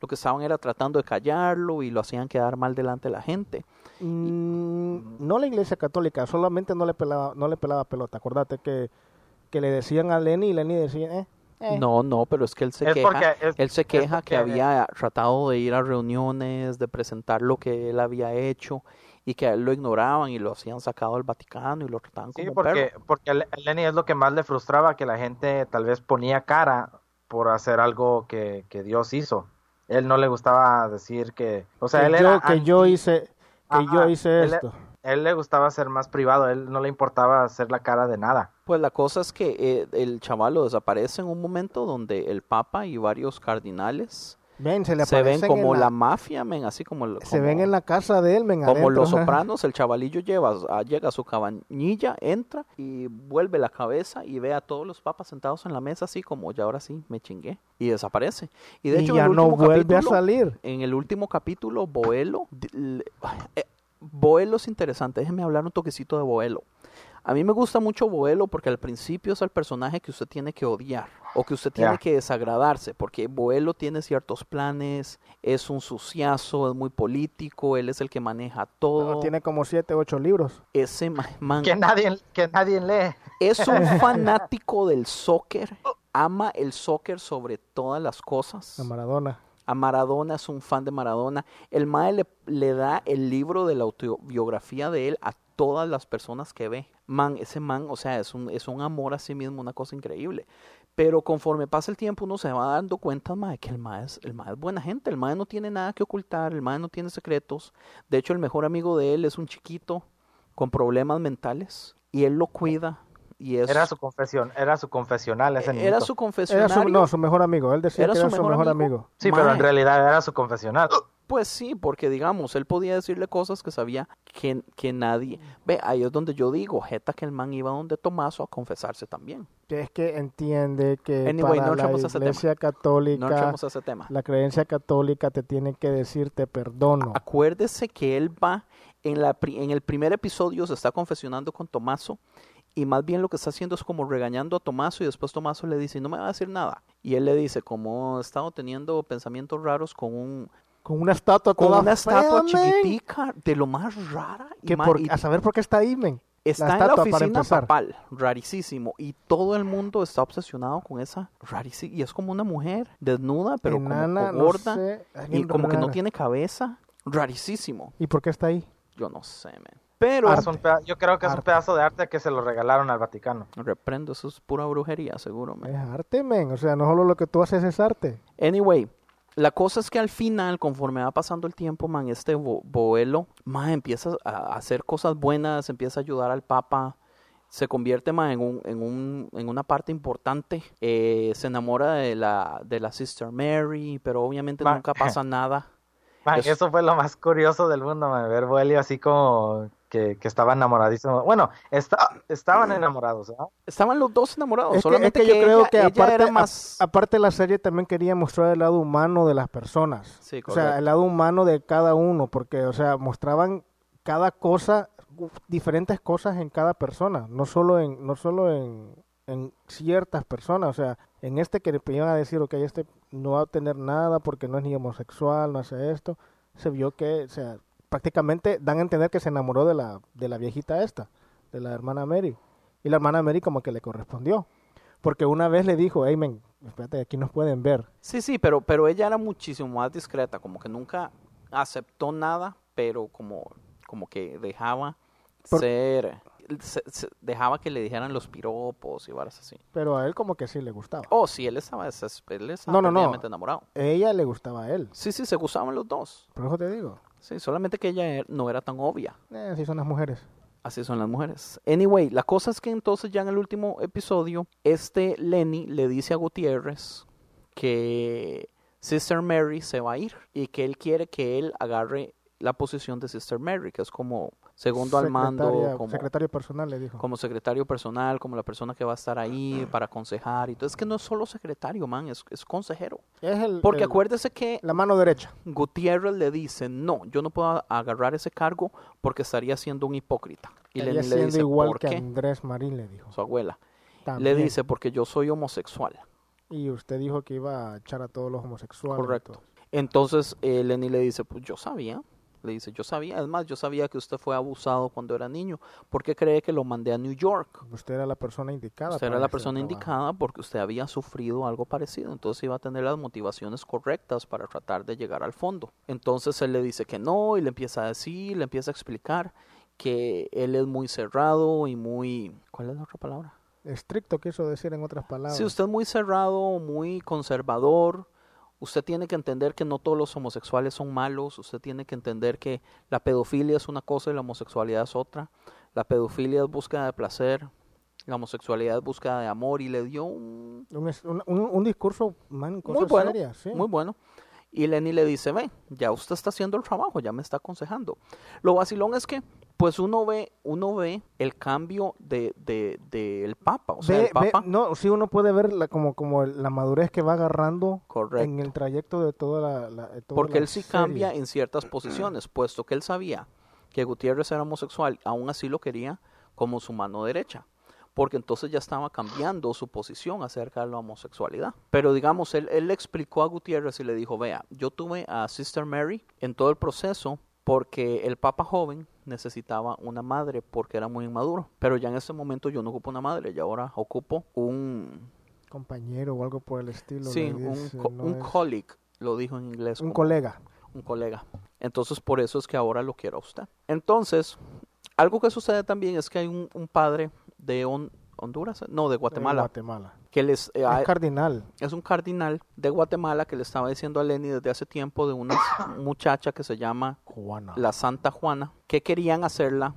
Lo que estaban era tratando de callarlo y lo hacían quedar mal delante de la gente. Mm, no la iglesia católica, solamente no le pelaba, no le pelaba pelota. Acordate que, que le decían a Lenny y Lenny decía, eh, eh. No, no, pero es que él se Es queja. porque- es- él se queja que había tratado de ir a reuniones, de presentar lo que él había hecho y que a él lo ignoraban y lo hacían sacado del Vaticano y lo trataban Sí, como un porque, perro. porque a Le- a Lenny es lo que más le frustraba, que la gente tal vez ponía cara por hacer algo que, que Dios hizo. Él no le gustaba decir que, o sea, que, él yo, era que yo hice, que Ajá, yo hice esto. él le gustaba ser más privado, él no le importaba hacer la cara de nada. Pues la cosa es que eh, el chaval lo desaparece en un momento donde el Papa y varios cardinales Ven, se le se ven como en la, mafia, men, así como, se ven en la casa de él, men, como adentro, los ajá. (laughs) sopranos, el chavalillo lleva, a- llega a su cabañilla, entra y vuelve la cabeza y ve a todos los papas sentados en la mesa así como ya ahora sí me chingué y desaparece. Y de Y hecho en ya el no último vuelve a capítulo- salir. En el último capítulo Boelo le- eh, Boelo es interesante, déjenme hablar un toquecito de Boelo. A mí me gusta mucho Boelo porque al principio es el personaje que usted tiene que odiar. o que usted tiene que desagradarse, porque Boelo tiene ciertos planes, es un suciazo, es muy político, él es el que maneja todo. Tiene como siete, ocho libros. Ese ma- man Que nadie, que nadie lee. es un (laughs) fanático del soccer, ama el soccer sobre todas las cosas. A Maradona. A Maradona es un fan de Maradona. El Mae le, da el libro de la autobiografía de él a todas las personas que ve. Man, ese man, o sea, es un, es un amor a sí mismo, una cosa increíble. Pero conforme pasa el tiempo uno se va dando cuenta, mae, que el mae, es, el mae es buena gente. El Mae no tiene nada que ocultar, el Mae no tiene secretos. De hecho, el mejor amigo de él es un chiquito con problemas mentales y él lo cuida. Y es, Era su confesión, era su confesional ese era niñito. su Era su, no, su mejor amigo. Él decía ¿Era que su era su mejor mejor amigo? amigo. Sí, pero en realidad era su confesional. Pues sí, porque digamos, él podía decirle cosas que sabía que, que nadie... Ve, ahí es donde yo digo, jeta que el man iba donde Tomaso a confesarse también. Es que entiende que Anyway, para no la entremos a ese tema. iglesia No católica, a ese tema. la creencia católica te tiene que decir te perdono. Acuérdese que él va, en, la, pri- en el primer episodio se está confesionando con Tomaso y más bien lo que está haciendo es como regañando a Tomaso y después Tomaso le dice, no me va a decir nada. Y él le dice, como he estado teniendo pensamientos raros con un... Con una estatua Con toda una estatua men. chiquitica, de lo más rara. y Que por- y- a saber por qué está ahí, men. Está la en la oficina papal, rarísimo, y todo el mundo está obsesionado con esa rarísima, y es como una mujer desnuda, pero Enana, como no gorda, sé, ay, y como que no tiene cabeza, rarísimo, ¿Y por qué está ahí? yo no sé, man. Pero, Es un peda- yo creo que es un pedazo de arte que se lo regalaron al Vaticano. reprendo, eso es pura brujería, seguro, man. Es arte, men. O sea, no solo lo que tú haces es arte. Anyway, la cosa es que al final, conforme va pasando el tiempo, man, este Bo- Boelo, man, empieza a hacer cosas buenas, empieza a ayudar al Papa, se convierte man, en, un, en, un, en una parte importante, eh, se enamora de la, de la Sister Mary, pero obviamente nunca pasa (laughs) nada. Man, Es- Eso fue lo más curioso del mundo, man, ver Boelio así como que, que estaba enamoradísimo. Bueno, esta- estaban enamorados. Estaban los dos enamorados, Es que, es solamente que yo creo ella- que aparte, era a- más... aparte la serie también quería mostrar el lado humano de las personas. Sí, o sea, el lado humano de cada uno, porque, o sea, mostraban cada cosa, diferentes cosas en cada persona, no solo en, no solo en, en ciertas personas, o sea, en este que le iban a decir, ok, este no va a tener nada porque no es ni homosexual, no hace esto, se vio que, o sea, prácticamente dan a entender que se enamoró de la, de la viejita esta, de la hermana Mary, y la hermana Mary como que le correspondió, porque una vez le dijo, hey, men, espérate, aquí nos pueden ver, Sí, sí, pero, pero ella era muchísimo más discreta, como que nunca aceptó nada, pero como, como que dejaba Por- ser, se- se- dejaba que le dijeran los piropos y varas así. pero a él como que sí le gustaba. Oh, sí, él estaba, él estaba No, no, no. enamorado. Ella le gustaba a él, Sí, sí, se gustaban los dos. por eso te digo, Sí, solamente que ella er- no era tan obvia. eh, así son las mujeres. Así son las mujeres. Anyway, la cosa es que entonces ya en el último episodio, este Lenny le dice a Gutiérrez que Sister Mary se va a ir y que él quiere que él agarre la posición de Sister Mary, que es como segundo al mando, como, Secretario personal le dijo. como secretario personal, como la persona que va a estar ahí para aconsejar y todo. Es que no es solo secretario, man, es, es consejero. Es el, Porque el- acuérdese que la mano derecha. Gutiérrez le dice, no, yo no puedo agarrar ese cargo porque estaría siendo un hipócrita. Y Ella le dice, igual ¿por que qué? Andrés Marín le dijo. Su abuela. También. Le dice, porque yo soy homosexual. Y usted dijo que iba a echar a todos los homosexuales. Correcto. Entonces eh, Lenny le dice, pues yo sabía. Le dice, yo sabía. Es más, yo sabía que usted fue abusado cuando era niño. ¿Por qué cree que lo mandé a New York? Usted era la persona indicada. Usted era la persona indicada porque usted había sufrido algo parecido, entonces iba a tener las motivaciones correctas para tratar de llegar al fondo. Entonces él le dice que no y le empieza a decir, le empieza a explicar que él es muy cerrado y muy... ¿Cuál es la otra palabra? Estricto quiso decir en otras palabras. Si usted es muy cerrado, muy conservador, usted tiene que entender que no todos los homosexuales son malos, usted tiene que entender que la pedofilia es una cosa y la homosexualidad es otra. La pedofilia es búsqueda de placer, la homosexualidad es búsqueda de amor y le dio un Un, discurso, man, muy bueno, serias, sí. muy bueno. Y Lenny le dice, ve, ya usted está haciendo el trabajo, ya me está aconsejando. Lo vacilón es que, pues uno ve, uno ve el cambio de, de, del Papa. O sea, Ve- el Papa, ve- no, sí, uno puede ver la, como, como el- la madurez que va agarrando correcto. en el trayecto de toda la, la- de toda Porque la él sí serie. cambia en ciertas posiciones, puesto que él sabía que Gutiérrez era homosexual, aún así lo quería como su mano derecha. porque entonces ya estaba cambiando su posición acerca de la homosexualidad. Pero digamos, él, él le explicó a Gutiérrez y le dijo, vea, yo tuve a Sister Mary en todo el proceso porque el Papa joven necesitaba una madre porque era muy inmaduro. Pero ya en ese momento yo no ocupo una madre, y ahora ocupo un... Compañero o algo por el estilo. Sí, un, co- no un es- colleague, lo dijo en inglés. Un como- colega. un colega. Entonces, por eso es que ahora lo quiero a usted. Entonces, algo que sucede también es que hay un, un padre de Hon- Honduras, no, de de Guatemala, Guatemala. Que les eh, Es ha- cardinal. es un cardinal de Guatemala que le estaba diciendo a Lenny desde hace tiempo de una (coughs) muchacha que se llama Juana. la Santa Juana, que querían hacerla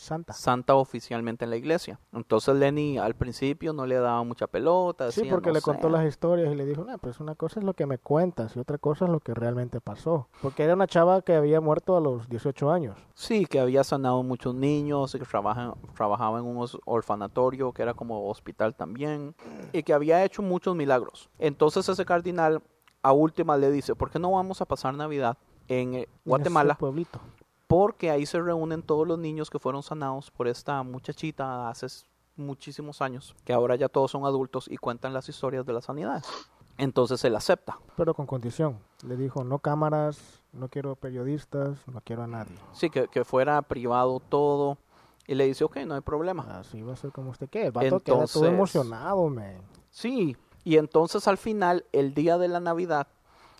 Santa. santa oficialmente en la iglesia. Entonces Lenny al principio no le daba mucha pelota. Sí, decía, porque "No le sé". contó las historias y le dijo, no, pues una cosa es lo que me cuentas y otra cosa es lo que realmente pasó. Porque era una chava que había muerto a los 18 años. Sí, que había sanado muchos niños, que trabaja, trabajaba en un orfanatorio que era como hospital también, y que había hecho muchos milagros. Entonces ese cardinal a última le dice, ¿por qué no vamos a pasar Navidad en eh, en Guatemala? pueblito. Porque ahí se reúnen todos los niños que fueron sanados por esta muchachita hace muchísimos años, que ahora ya todos son adultos y cuentan las historias de las sanidades. Entonces él acepta. Pero con condición. Le dijo, no cámaras, no quiero periodistas, no quiero a nadie. Sí, que, que fuera privado todo. Y le dice, ok, no hay problema. Así va a ser como usted quiere. El vato queda Entonces- todo emocionado, man. Sí, y entonces al final, el día de la Navidad,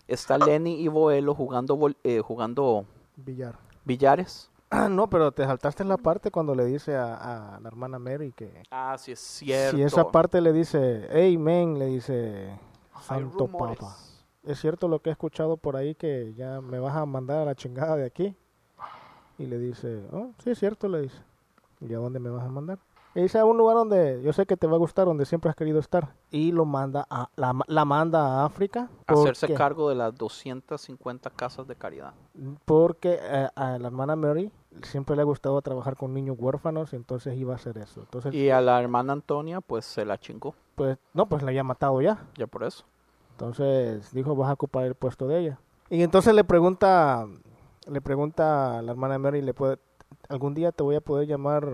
está Lenny y Boelo jugando, eh, jugando Villar. Billares. Ah, no, pero te saltaste la parte cuando le dice a, a la hermana Mary que... Ah, sí, es cierto. Si esa parte le dice, hey, men, le dice, santo papa. ¿Es cierto lo que he escuchado por ahí que ya me vas a mandar a la chingada de aquí? Y le dice, oh, sí, es cierto, le dice. ¿Y a dónde me vas a mandar? Y dice a un lugar donde yo sé que te va a gustar, donde siempre has querido estar. Y lo manda a, la, la manda a África. Hacerse porque- cargo de las 250 casas de caridad. Porque eh, a la hermana Mary siempre le ha gustado trabajar con niños huérfanos, entonces iba a hacer eso. Entonces, Y a la hermana Antonia, pues se la chingó, pues, no, pues la había matado ya. ya por eso. Entonces dijo, vas a ocupar el puesto de ella. Y entonces le pregunta, le pregunta a la hermana Mary, le puede, algún día te voy a poder llamar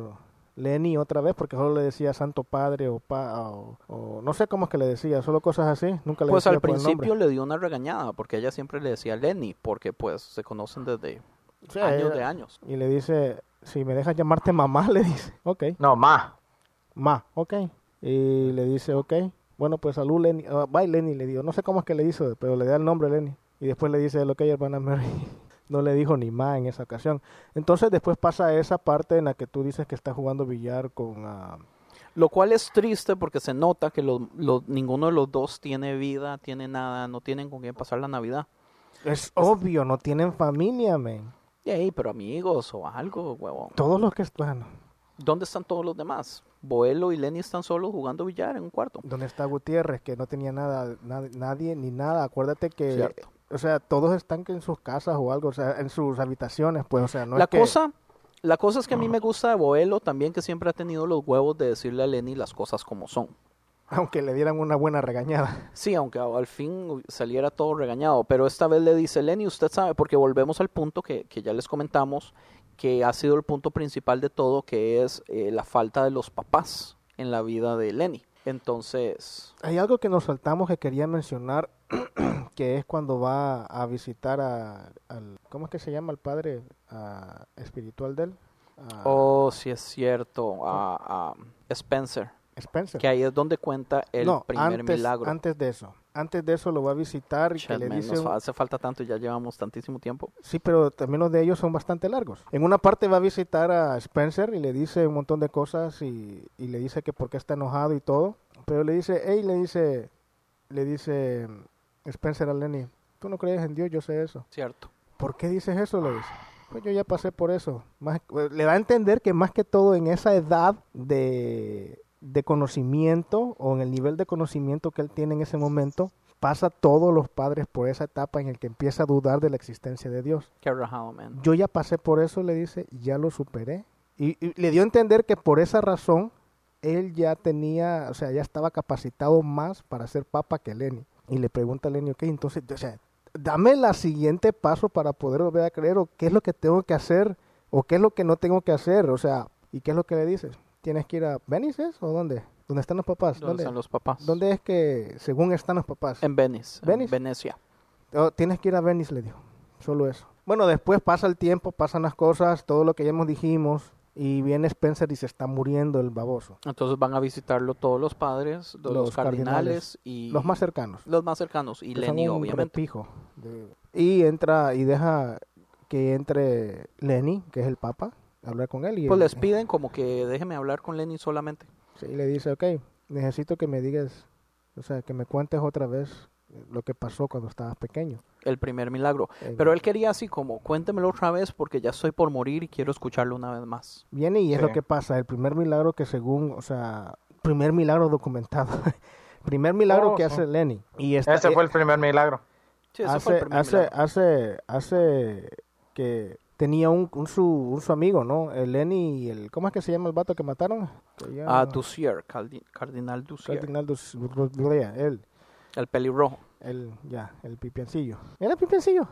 Lenny otra vez, porque solo le decía Santo Padre o, pa, o, o no sé cómo es que le decía, solo cosas así, nunca le Pues decía al por el nombre. principio le dio una regañada, porque ella siempre le decía Lenny, porque pues se conocen desde Sí, años ella- de años. Y le dice, si me dejas llamarte mamá, (laughs) le dice, ok. No, ma. Ma, ok. Y le dice, ok. Bueno, pues salud, Lenny. Ah, bye, Lenny, le digo. No sé cómo es que le hizo, pero le da el nombre Lenny. Y después le dice, ok, hermana Mary. (laughs) No le dijo ni ma en esa ocasión. Entonces después pasa esa parte en la que tú dices que está jugando billar con... ah, Lo cual es triste porque se nota que lo- lo- ninguno de los dos tiene vida, tiene nada, no tienen con quién pasar la Navidad. Es obvio, no tienen familia, men. Ey, pero amigos o algo, huevón. Todos los que... Bueno, ¿Dónde están todos los demás? Boelo y Lenny están solos jugando billar en un cuarto. ¿dónde está Gutiérrez? Que no tenía nada, nad- nadie ni nada. Acuérdate que... Cierto. O sea, todos están que en sus casas o algo, o sea, en sus habitaciones, pues, o sea, no la es que... cosa, la cosa es que a mí me gusta de Boelo también que siempre ha tenido los huevos de decirle a Lenny las cosas como son. Aunque le dieran una buena regañada. Sí, aunque al fin saliera todo regañado, pero esta vez le dice Lenny, usted sabe, porque volvemos al punto que, que ya les comentamos, que ha sido el punto principal de todo, que es eh, la falta de los papás en la vida de Lenny. Entonces, Hay algo que nos saltamos que quería mencionar, (clears throat) que es cuando va a visitar a, al, ¿cómo es que se llama el padre espiritual de él? A oh, sí es cierto, a, a Spencer, Spencer. que ahí es donde cuenta el no, primer antes, milagro. antes de eso. Antes de eso lo va a visitar y que le dice... nos hace falta tanto y ya llevamos tantísimo tiempo. Sí, pero también los de ellos son bastante largos. En una parte va a visitar a Spencer y le dice un montón de cosas y, y le dice que por qué está enojado y todo. Pero le dice, hey, le dice, le dice mm, Spencer a Lenny, tú no crees en Dios, yo sé eso. Cierto. ¿Por qué dices eso? Le dice. Pues yo ya pasé por eso. Más, eh, le da a entender que más que todo en esa edad de, de conocimiento o en el nivel de conocimiento que él tiene en ese momento, pasa todos los padres por esa etapa en el que empieza a dudar de la existencia de Dios. Qué rajado, man. Yo ya pasé por eso, le dice, ya lo superé. Y, y le dio a entender que por esa razón él ya tenía, o sea, ya estaba capacitado más para ser papa que Lenny. Y le pregunta a Lenny, ok, entonces, o sea, dame la siguiente paso para poder volver a creer, o qué es lo que tengo que hacer, o qué es lo que no tengo que hacer, o sea, ¿y qué es lo que le dices? Tienes que ir a Venice ¿es? o dónde? ¿Dónde están los papás? ¿Dónde están los papás? ¿Dónde es que según están los papás? En Venice, en Venice. Venecia. Oh, tienes que ir a Venice, le dijo. Solo eso. Bueno, después pasa el tiempo, pasan las cosas, todo lo que ya hemos dijimos, y viene Spencer y se está muriendo el baboso. Entonces van a visitarlo todos los padres, los, Los cardinales, y Los más cercanos. los más cercanos y Lenny obviamente. de- Y entra y deja que entre Lenny, que es el papa, hablar con él. Y Pues él- les piden como que déjeme hablar con Lenny solamente. sí, le dice, ok, necesito que me digas, o sea, que me cuentes otra vez lo que pasó cuando estabas pequeño. El primer milagro. Eh, Pero él quería así como, cuéntemelo otra vez porque ya estoy por morir y quiero escucharlo una vez más. Viene y es Sí. lo que pasa, el primer milagro que según, o sea, primer milagro documentado. (laughs) primer milagro Oh, que oh. hace Lenny. Y esta- Ese fue eh, el primer milagro. Sí, ese fue el hace, primer hace, milagro. hace, hace que tenía un, un su, un su amigo, ¿no? El Lenny y el, ¿cómo es que se llama el vato que mataron? Ah, Dussier, Cardinal Dussier, Cardinal Dus- Blea, él, el pelirrojo. él, ya, el pipiancillo. ¿Era pipiancillo?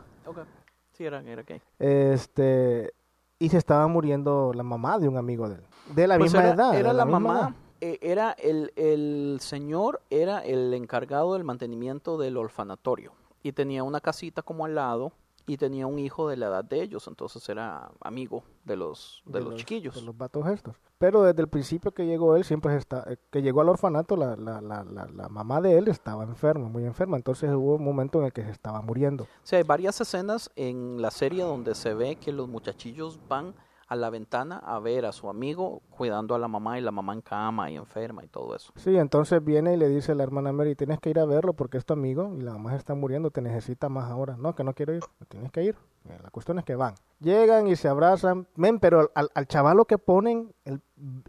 Sí, era, era gay. Este, y se estaba muriendo la mamá de un amigo de él. De la Pues misma era, edad. era la, mamá, edad. eh, era el, el señor, era el encargado del mantenimiento del orfanatorio y tenía una casita como al lado y tenía un hijo de la edad de ellos, entonces era amigo de los, de los, chiquillos. De los vatos estos. Pero desde el principio que llegó él, siempre está, eh, que llegó al orfanato, la, la, la, la, la mamá de él estaba enferma, muy enferma. Entonces hubo un momento en el que se estaba muriendo. O sea, hay varias escenas en la serie donde se ve que los muchachillos van a la ventana a ver a su amigo cuidando a la mamá y la mamá en cama y enferma y todo eso. Sí, entonces viene y le dice a la hermana Mary, tienes que ir a verlo porque es tu amigo y la mamá se está muriendo, te necesita más ahora. No, que no quiero ir, tienes que ir. Eh, La cuestión es que van. Llegan y se abrazan. Men, pero al, al chavalo que ponen, el,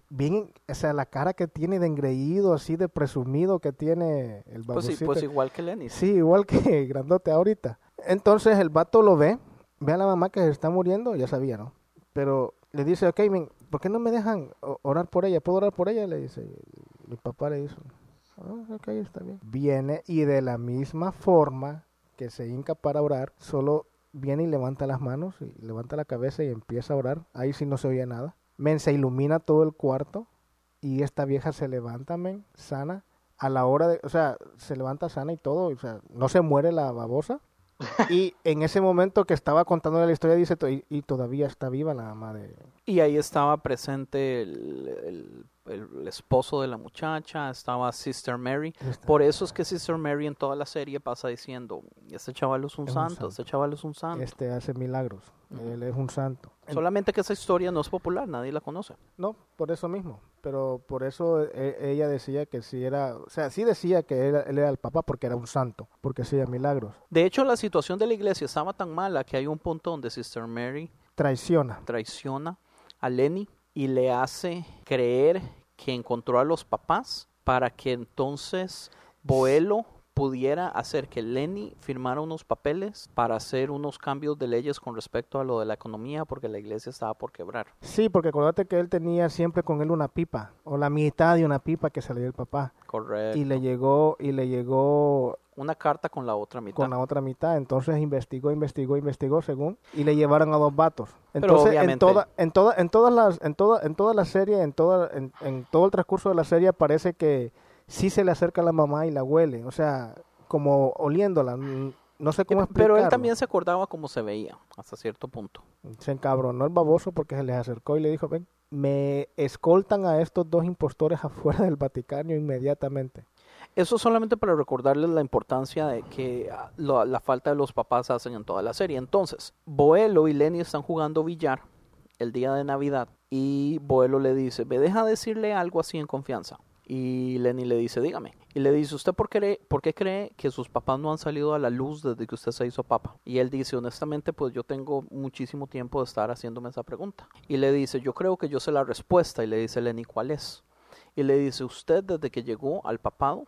bien, o sea, la cara que tiene de engreído, así de presumido que tiene el Pues babocito. sí, pues igual que Lenny. Sí, igual que (laughs) grandote ahorita. Entonces el vato lo ve, ve a la mamá que se está muriendo, ya sabía, ¿no? Pero le dice, ok, men, ¿por qué no me dejan orar por ella? ¿Puedo orar por ella? Le dice. Mi papá le dice, "Ah, ok, está bien. Viene y de la misma forma que se hinca para orar, solo viene y levanta las manos, y levanta la cabeza y empieza a orar. Ahí sí no se oía nada. Men, se ilumina todo el cuarto y esta vieja se levanta, men, sana. A la hora de, o sea, se levanta sana y todo, o sea, no se muere la babosa. (laughs) Y en ese momento que estaba contándole la historia, dice, "To- y, y todavía está viva la mamá de... Y ahí estaba presente el, el- el esposo de la muchacha, estaba Sister Mary. Por eso es que Sister Mary en toda la serie pasa diciendo, este chaval es un Es un santo, santo. este chaval es un santo. Este hace milagros, él es un santo. Solamente que esa historia no es popular, nadie la conoce. No, por eso mismo, pero por eso eh, ella decía que sí era, o sea, sí decía que él, él era el papá porque era un santo, porque hacía milagros. De hecho, la situación de la iglesia estaba tan mala que hay un punto donde Sister Mary Traiciona. traiciona a Lenny y le hace creer que encontró a los papás para que entonces Boelo pudiera hacer que Lenny firmara unos papeles para hacer unos cambios de leyes con respecto a lo de la economía porque la iglesia estaba por quebrar. Sí, porque acuérdate que él tenía siempre con él una pipa, o la mitad de una pipa que se le dio el papá, Correcto. y le llegó, y le llegó Una carta con la otra mitad. con la otra mitad. Entonces investigó, investigó, investigó según y le llevaron a dos vatos. Pero Entonces en toda, en toda, en todas las, en toda, en toda la serie, en toda, en, en todo el transcurso de la serie parece que sí se le acerca a la mamá y la huele, o sea, como oliéndola. No sé cómo explicarlo. Pero él también se acordaba cómo se veía hasta cierto punto. se encabronó el baboso porque se les acercó y le dijo, ven, me escoltan a estos dos impostores (laughs) afuera del Vaticano inmediatamente. Eso solamente para recordarles la importancia de que ah, la falta de los papás hacen en toda la serie. Entonces, Boelo y Lenny están jugando billar el día de Navidad y Boelo le dice, me deja decirle algo así en confianza. Y Lenny le dice, dígame. Y le dice, ¿usted por qué, por qué cree que sus papás no han salido a la luz desde que usted se hizo papa? Y él dice, honestamente, pues yo tengo muchísimo tiempo de estar haciéndome esa pregunta. Y le dice, yo creo que yo sé la respuesta. Y le dice Lenny, ¿cuál es? Y le dice, usted desde que llegó al papado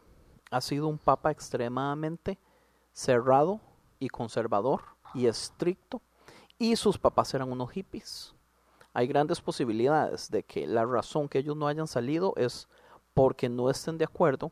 ha sido un papa extremadamente cerrado y conservador y estricto y sus papás eran unos hippies. Hay grandes posibilidades de que la razón que ellos no hayan salido es porque no estén de acuerdo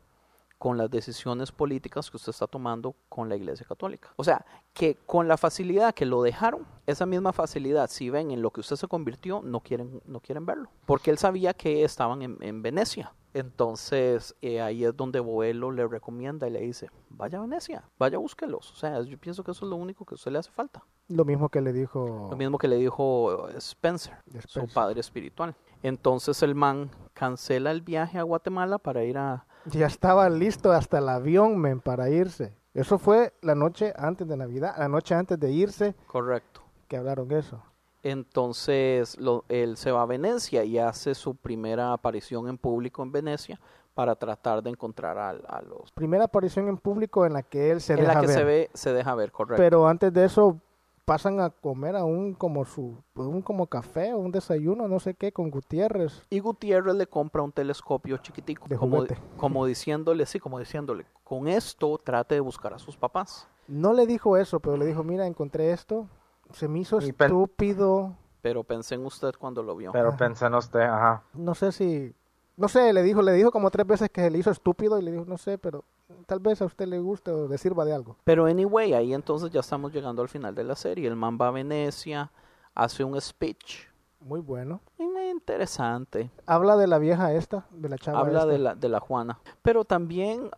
con las decisiones políticas que usted está tomando con la Iglesia Católica. O sea, que con la facilidad que lo dejaron, esa misma facilidad, si ven en lo que usted se convirtió, no quieren, no quieren verlo. Porque él sabía que estaban en, en Venecia. Entonces, eh, ahí es donde Boelo le recomienda y le dice, vaya a Venecia, vaya búsquelos. O sea, yo pienso que eso es lo único que a usted le hace falta. Lo mismo que le dijo... Lo mismo que le dijo Spencer, su Spencer. padre espiritual. Entonces el man cancela el viaje a Guatemala para ir a... Ya estaba listo hasta el avión, men, para irse. Eso fue la noche antes de Navidad, la noche antes de irse, Correcto. que hablaron eso. Entonces lo- él se va a Venecia y hace su primera aparición en público en Venecia para tratar de encontrar a, los... Primera aparición en público en la que él se en deja la que ver. se ve, se deja ver, correcto. Pero antes de eso pasan a comer a un como su un como café o un desayuno, no sé qué, con Gutiérrez. y Gutiérrez le compra un telescopio chiquitico, De como, como diciéndole, sí, como diciéndole, con esto trate de buscar a sus papás. No le dijo eso, pero le dijo, mira, encontré esto. Se me hizo estúpido. Pero pensé en usted cuando lo vio. Pero Ajá. pensé en usted, ajá. No sé si... No sé, le dijo, le dijo como tres veces que se le hizo estúpido y le dijo, no sé, pero tal vez a usted le guste o le sirva de algo. Pero anyway, ahí entonces ya estamos llegando al final de la serie. El man va a Venecia, hace un speech. Muy bueno. y muy interesante. Habla de la vieja esta, de la chava Habla esta. de la, de la Juana. Pero también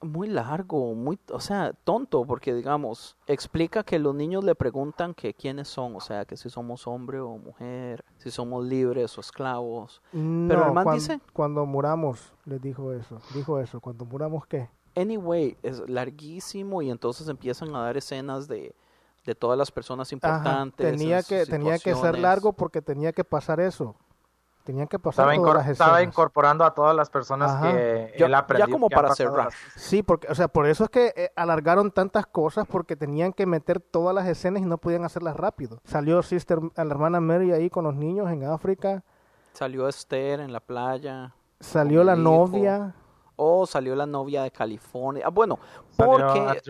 muy largo, muy, o sea, tonto, porque digamos, explica que los niños le preguntan que quiénes son, o sea, que si somos hombre o mujer, si somos libres o esclavos. Pero el man dice- Cuando muramos, les dijo eso. Dijo eso, cuando muramos, ¿qué? Anyway, es larguísimo y entonces empiezan a dar escenas de, de todas las personas Ajá, importantes. Tenía en que, tenía que ser largo porque tenía que pasar eso. Tenía que pasar Estaba, todas incor- las estaba escenas. incorporando a todas las personas Ajá. que Ya- él ya aprendió. como que han para cerrar. las- Sí, porque, o sea, por eso es que eh, alargaron tantas cosas porque tenían que meter todas las escenas y no podían hacerlas rápido. Salió Sister, a la hermana Mary ahí con los niños en África. Salió Esther en la playa. Salió la novia. Oh, salió la novia de California. Ah, bueno, porque,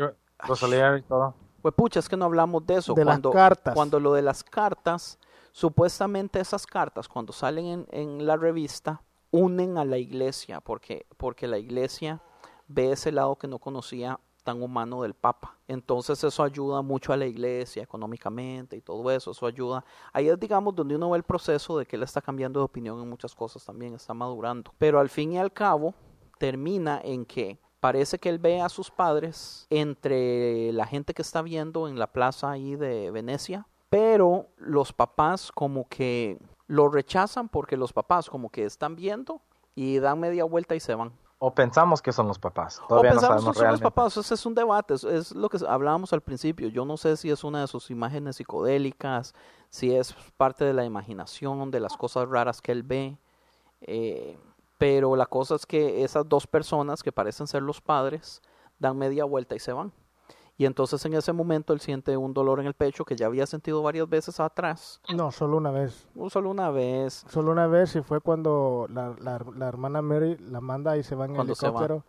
Rosalier y todo. pues pucha, es que no hablamos de eso. De las cartas. Cuando lo de las cartas, supuestamente esas cartas, cuando salen en, la revista, unen a la iglesia, porque, porque la iglesia ve ese lado que no conocía tan humano del Papa. Entonces eso ayuda mucho a la iglesia económicamente y todo eso, eso ayuda. Ahí es, digamos, donde uno ve el proceso de que él está cambiando de opinión en muchas cosas también, está madurando. Pero al fin y al cabo, termina en que parece que él ve a sus padres entre la gente que está viendo en la plaza ahí de Venecia, pero los papás como que lo rechazan porque los papás como que están viendo y dan media vuelta y se van. O pensamos que son los papás. O Todavía no pensamos sabemos que son los papás, ese es un debate, es, es lo que hablábamos al principio. Yo no sé si es una de sus imágenes psicodélicas, si es parte de la imaginación, de las cosas raras que él ve. eh, pero la cosa es que esas dos personas que parecen ser los padres dan media vuelta y se van. Y entonces en ese momento él siente un dolor en el pecho que ya había sentido varias veces atrás, No, solo una vez. no solo una vez. Solo una vez y fue cuando la, la, la hermana Mary la manda y se va en va. helicóptero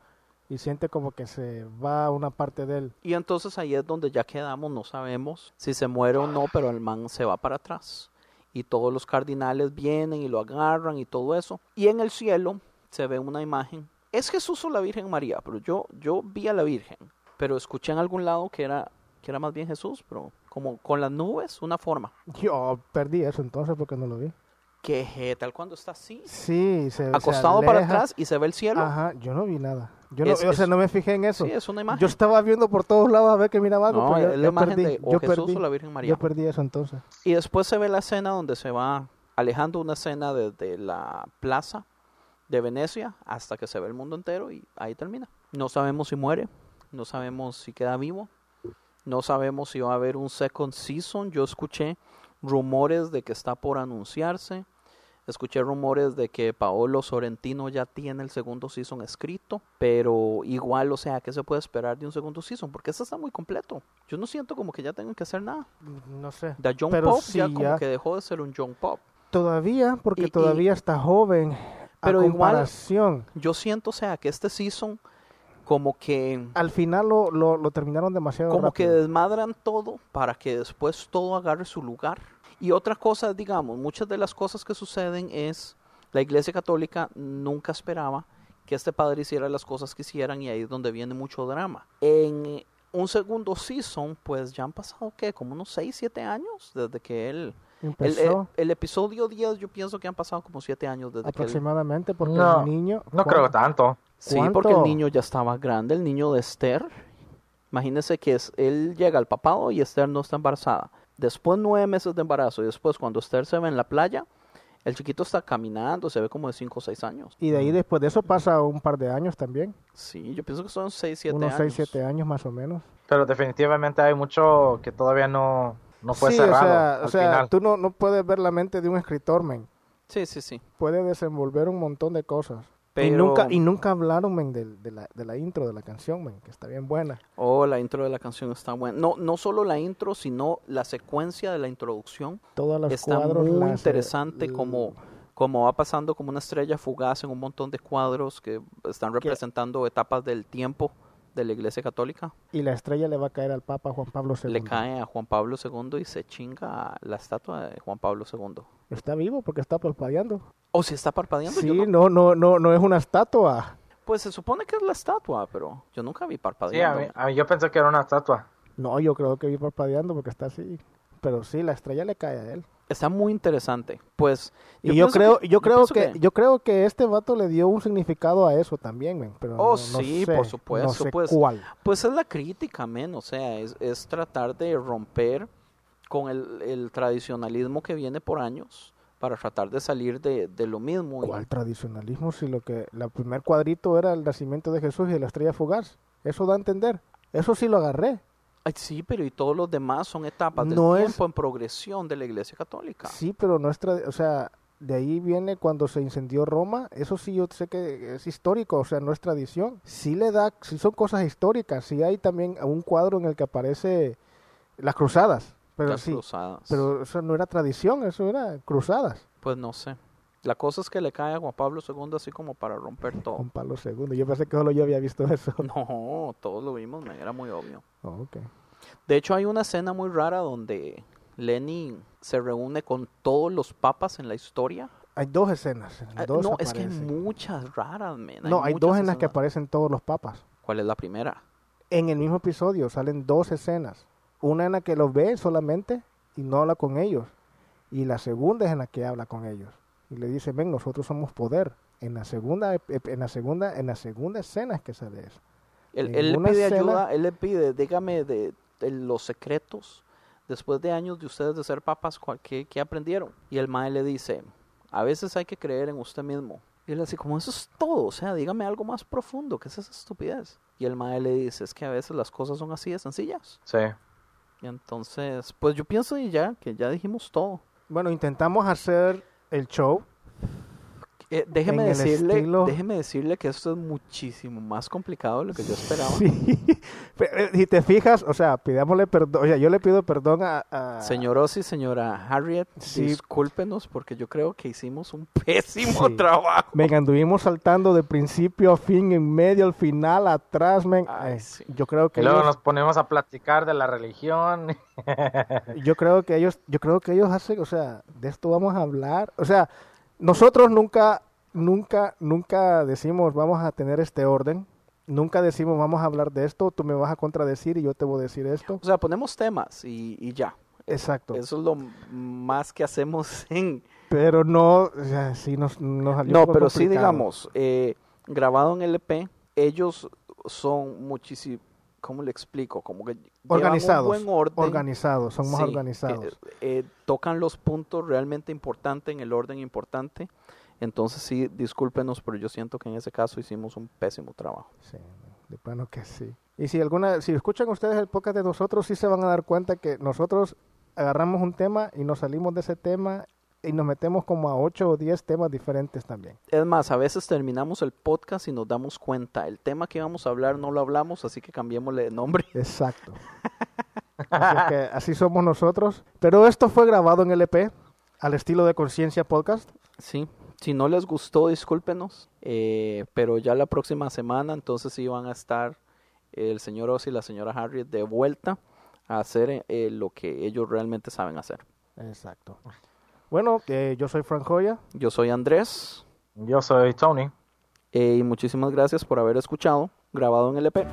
y siente como que se va una parte de él. Y entonces ahí es donde ya quedamos, no sabemos si se muere o no, pero el man se va para atrás. Y todos los cardinales vienen y lo agarran y todo eso. Y en el cielo se ve una imagen. Es Jesús o la Virgen María, pero yo, yo vi a la Virgen, pero escuché en algún lado que era, que era más bien Jesús, pero como con las nubes, una forma. Yo perdí eso entonces porque no lo vi. Que tal cuando está así, Sí, se se acostado para atrás y se ve el cielo. Ajá, yo no vi nada. Yo no, Es- o sea, es- no me fijé en eso. Sí, es una imagen. Yo estaba viendo por todos lados a ver que miraba algo, No, pero es yo, la yo imagen perdí. de o yo Jesús perdí. o la Virgen María. Yo perdí eso entonces. Y después se ve la escena donde se va alejando una escena desde la plaza de Venecia hasta que se ve el mundo entero y ahí termina. No sabemos si muere, no sabemos si queda vivo, no sabemos si va a haber un second season. Yo escuché rumores de que está por anunciarse. Escuché rumores de que Paolo Sorrentino ya tiene el segundo season escrito, pero igual, o sea, ¿qué se puede esperar de un segundo season? Porque este está muy completo. Yo no siento como que ya tengan que hacer nada. No sé. Da John Pero Pop sí, ya como ya. que dejó de ser un John Pop. Todavía, porque Y- y- todavía está joven. Pero a igual- comparación. Yo siento, o sea, que este season como que Al final lo, lo, lo terminaron demasiado como que desmadran todo para que después todo agarre su lugar. Y otra cosa, digamos, muchas de las cosas que suceden es la Iglesia Católica nunca esperaba que este padre hiciera las cosas que hicieran y ahí es donde viene mucho drama. En un segundo season, pues ya han pasado, ¿qué? Como unos 6, 7 años desde que él... El, el, Empezó el episodio 10 yo pienso que han pasado como 7 años desde que él... aproximadamente porque No, el niño... No creo tanto. Sí, ¿Cuánto? porque el niño ya estaba grande, el niño de Esther. Imagínense que es, él llega al papado y Esther no está embarazada. Después nueve meses de embarazo y después cuando Esther se ve en la playa, el chiquito está caminando, se ve como de 5 o 6 años. Y de ahí después de eso pasa un par de años también. Sí, yo pienso que son 6, 7 unos años. 6, 7 años más o menos. Pero definitivamente hay mucho que todavía no, no fue sí, cerrado o sea, al o sea final. tú no, no puedes ver la mente de un escritor, men. Sí, sí, sí. Puede desenvolver un montón de cosas. Y, Pero... nunca, y nunca hablaron, men, del- de, la, de la intro de la canción, men, que está bien buena. Oh, la intro de la canción está buena. No, no solo la intro, sino la secuencia de la introducción. Todos los está cuadros. muy las, eh, interesante l- como, como va pasando como una estrella fugaz en un montón de cuadros que están representando etapas del tiempo de la Iglesia Católica. Y la estrella le va a caer al Papa Juan Pablo II. Le cae a Juan Pablo II y se chinga la estatua de Juan Pablo II. Está vivo porque está parpadeando. ¿O si está parpadeando? Sí, Yo no- no, no, no, no es una estatua. Pues se supone que es la estatua, pero yo nunca vi Sí, a parpadeando. mí, a mí yo pensé que era una estatua. No, yo creo que vi parpadeando porque está así. Pero sí, la estrella le cae a él. Está muy interesante. Pues y yo creo, que- yo creo pienso que, yo creo que este vato le dio un significado a eso también, men, pero Oh, no- no sí, sé, por supuesto, no sé pues. cuál. Pues es la crítica, men, o sea, es, es tratar de romper con el, el tradicionalismo que viene por años para tratar de salir de, de lo mismo. ¿Cuál tradicionalismo si lo que el primer cuadrito era el nacimiento de Jesús y de la estrella fugaz? Eso da a entender. Eso sí lo agarré. Ay, sí, pero y todos los demás son etapas del No es- tiempo en progresión de la Iglesia Católica. Sí, pero no es trad- o sea, de ahí viene cuando se incendió Roma, eso sí yo sé que es histórico, o sea, no es tradición. Sí le da, sí son cosas históricas, sí hay también un cuadro en el que aparece las cruzadas, pero Las sí, cruzadas. pero eso no era tradición, eso era cruzadas. Pues no sé. La cosa es que le cae a Juan Pablo II así como para romper todo. Juan Pablo II, yo pensé que solo yo había visto eso. (laughs) No, todos lo vimos, era muy obvio. Oh, ok. De hecho, hay una escena muy rara donde Lenin se reúne con todos los papas en la historia. Hay dos escenas, en Ah, dos no, es que hay muchas raras, men. No, hay dos en las que aparecen todos los papas. ¿Cuál es la primera? En el mismo episodio salen dos escenas. Una en la que los ve solamente y no habla con ellos. Y la segunda es en la que habla con ellos. Y le dice, ven, nosotros somos poder. En la segunda, en la segunda, en la segunda escena es que sale eso. Él, En él le pide escena- ayuda, él le pide, dígame de, de los secretos, después de años de ustedes de ser papas, ¿cuál- ¿qué, qué aprendieron? Y el mae le dice, a veces hay que creer en usted mismo. Y él así, como eso es todo, o sea, dígame algo más profundo, ¿qué es esa estupidez? Y el mae le dice, es que a veces las cosas son así de sencillas. Sí. Entonces, pues yo pienso y ya, que ya dijimos todo. Bueno, intentamos hacer el show. Eh, déjeme decirle, estilo- déjeme decirle que esto es muchísimo más complicado de lo que yo esperaba. Sí. (laughs) Pero, eh, Si te fijas, o sea, pidámosle perdón. O sea, yo le pido perdón a... a- Señor Ozzy, señora Harriet, Sí. discúlpenos porque yo creo que hicimos un pésimo Sí. (laughs) trabajo. Venga, anduvimos saltando de principio a fin, en medio, al final, atrás, men. Ay, sí. Yo creo que Y luego ellos- nos ponemos a platicar de la religión. yo creo que ellos, yo creo que ellos hacen, o sea, de esto vamos a hablar. O sea, nosotros nunca, nunca, nunca decimos vamos a tener este orden. Nunca decimos vamos a hablar de esto, tú me vas a contradecir y yo te voy a decir esto. O sea, ponemos temas y, y ya. Exacto. Eso es lo más que hacemos (laughs) en... Pero no, o sea, sí nos, nos salió un No, poco pero sí digamos, eh, grabado en LP, ellos son muchísimo... ¿Cómo le explico? Como que Organizados. un buen orden. Organizados, son más Sí, organizados. eh, eh, tocan los puntos realmente importantes en el orden importante. Entonces sí, discúlpenos, pero yo siento que en ese caso hicimos un pésimo trabajo. Sí, de plano que sí. Y si alguna, si escuchan ustedes el podcast de nosotros, sí se van a dar cuenta que nosotros agarramos un tema y nos salimos de ese tema y nos metemos como a 8 o 10 temas diferentes también. Es más, a veces terminamos el podcast y nos damos cuenta, el tema que íbamos a hablar no lo hablamos, así que cambiémosle de nombre. (laughs) Exacto. así, es que así somos nosotros. Pero esto fue grabado en LP, al estilo de Conciencia Podcast. Sí, si no les gustó, discúlpenos, eh, pero ya la próxima semana entonces sí van a estar el señor Ozzy y la señora Harriet de vuelta a hacer eh, lo que ellos realmente saben hacer. Exacto. Bueno, eh, yo soy Frank Joya. Yo soy Andrés Yo soy Tony. Eh, y muchísimas gracias por haber escuchado, grabado en LP.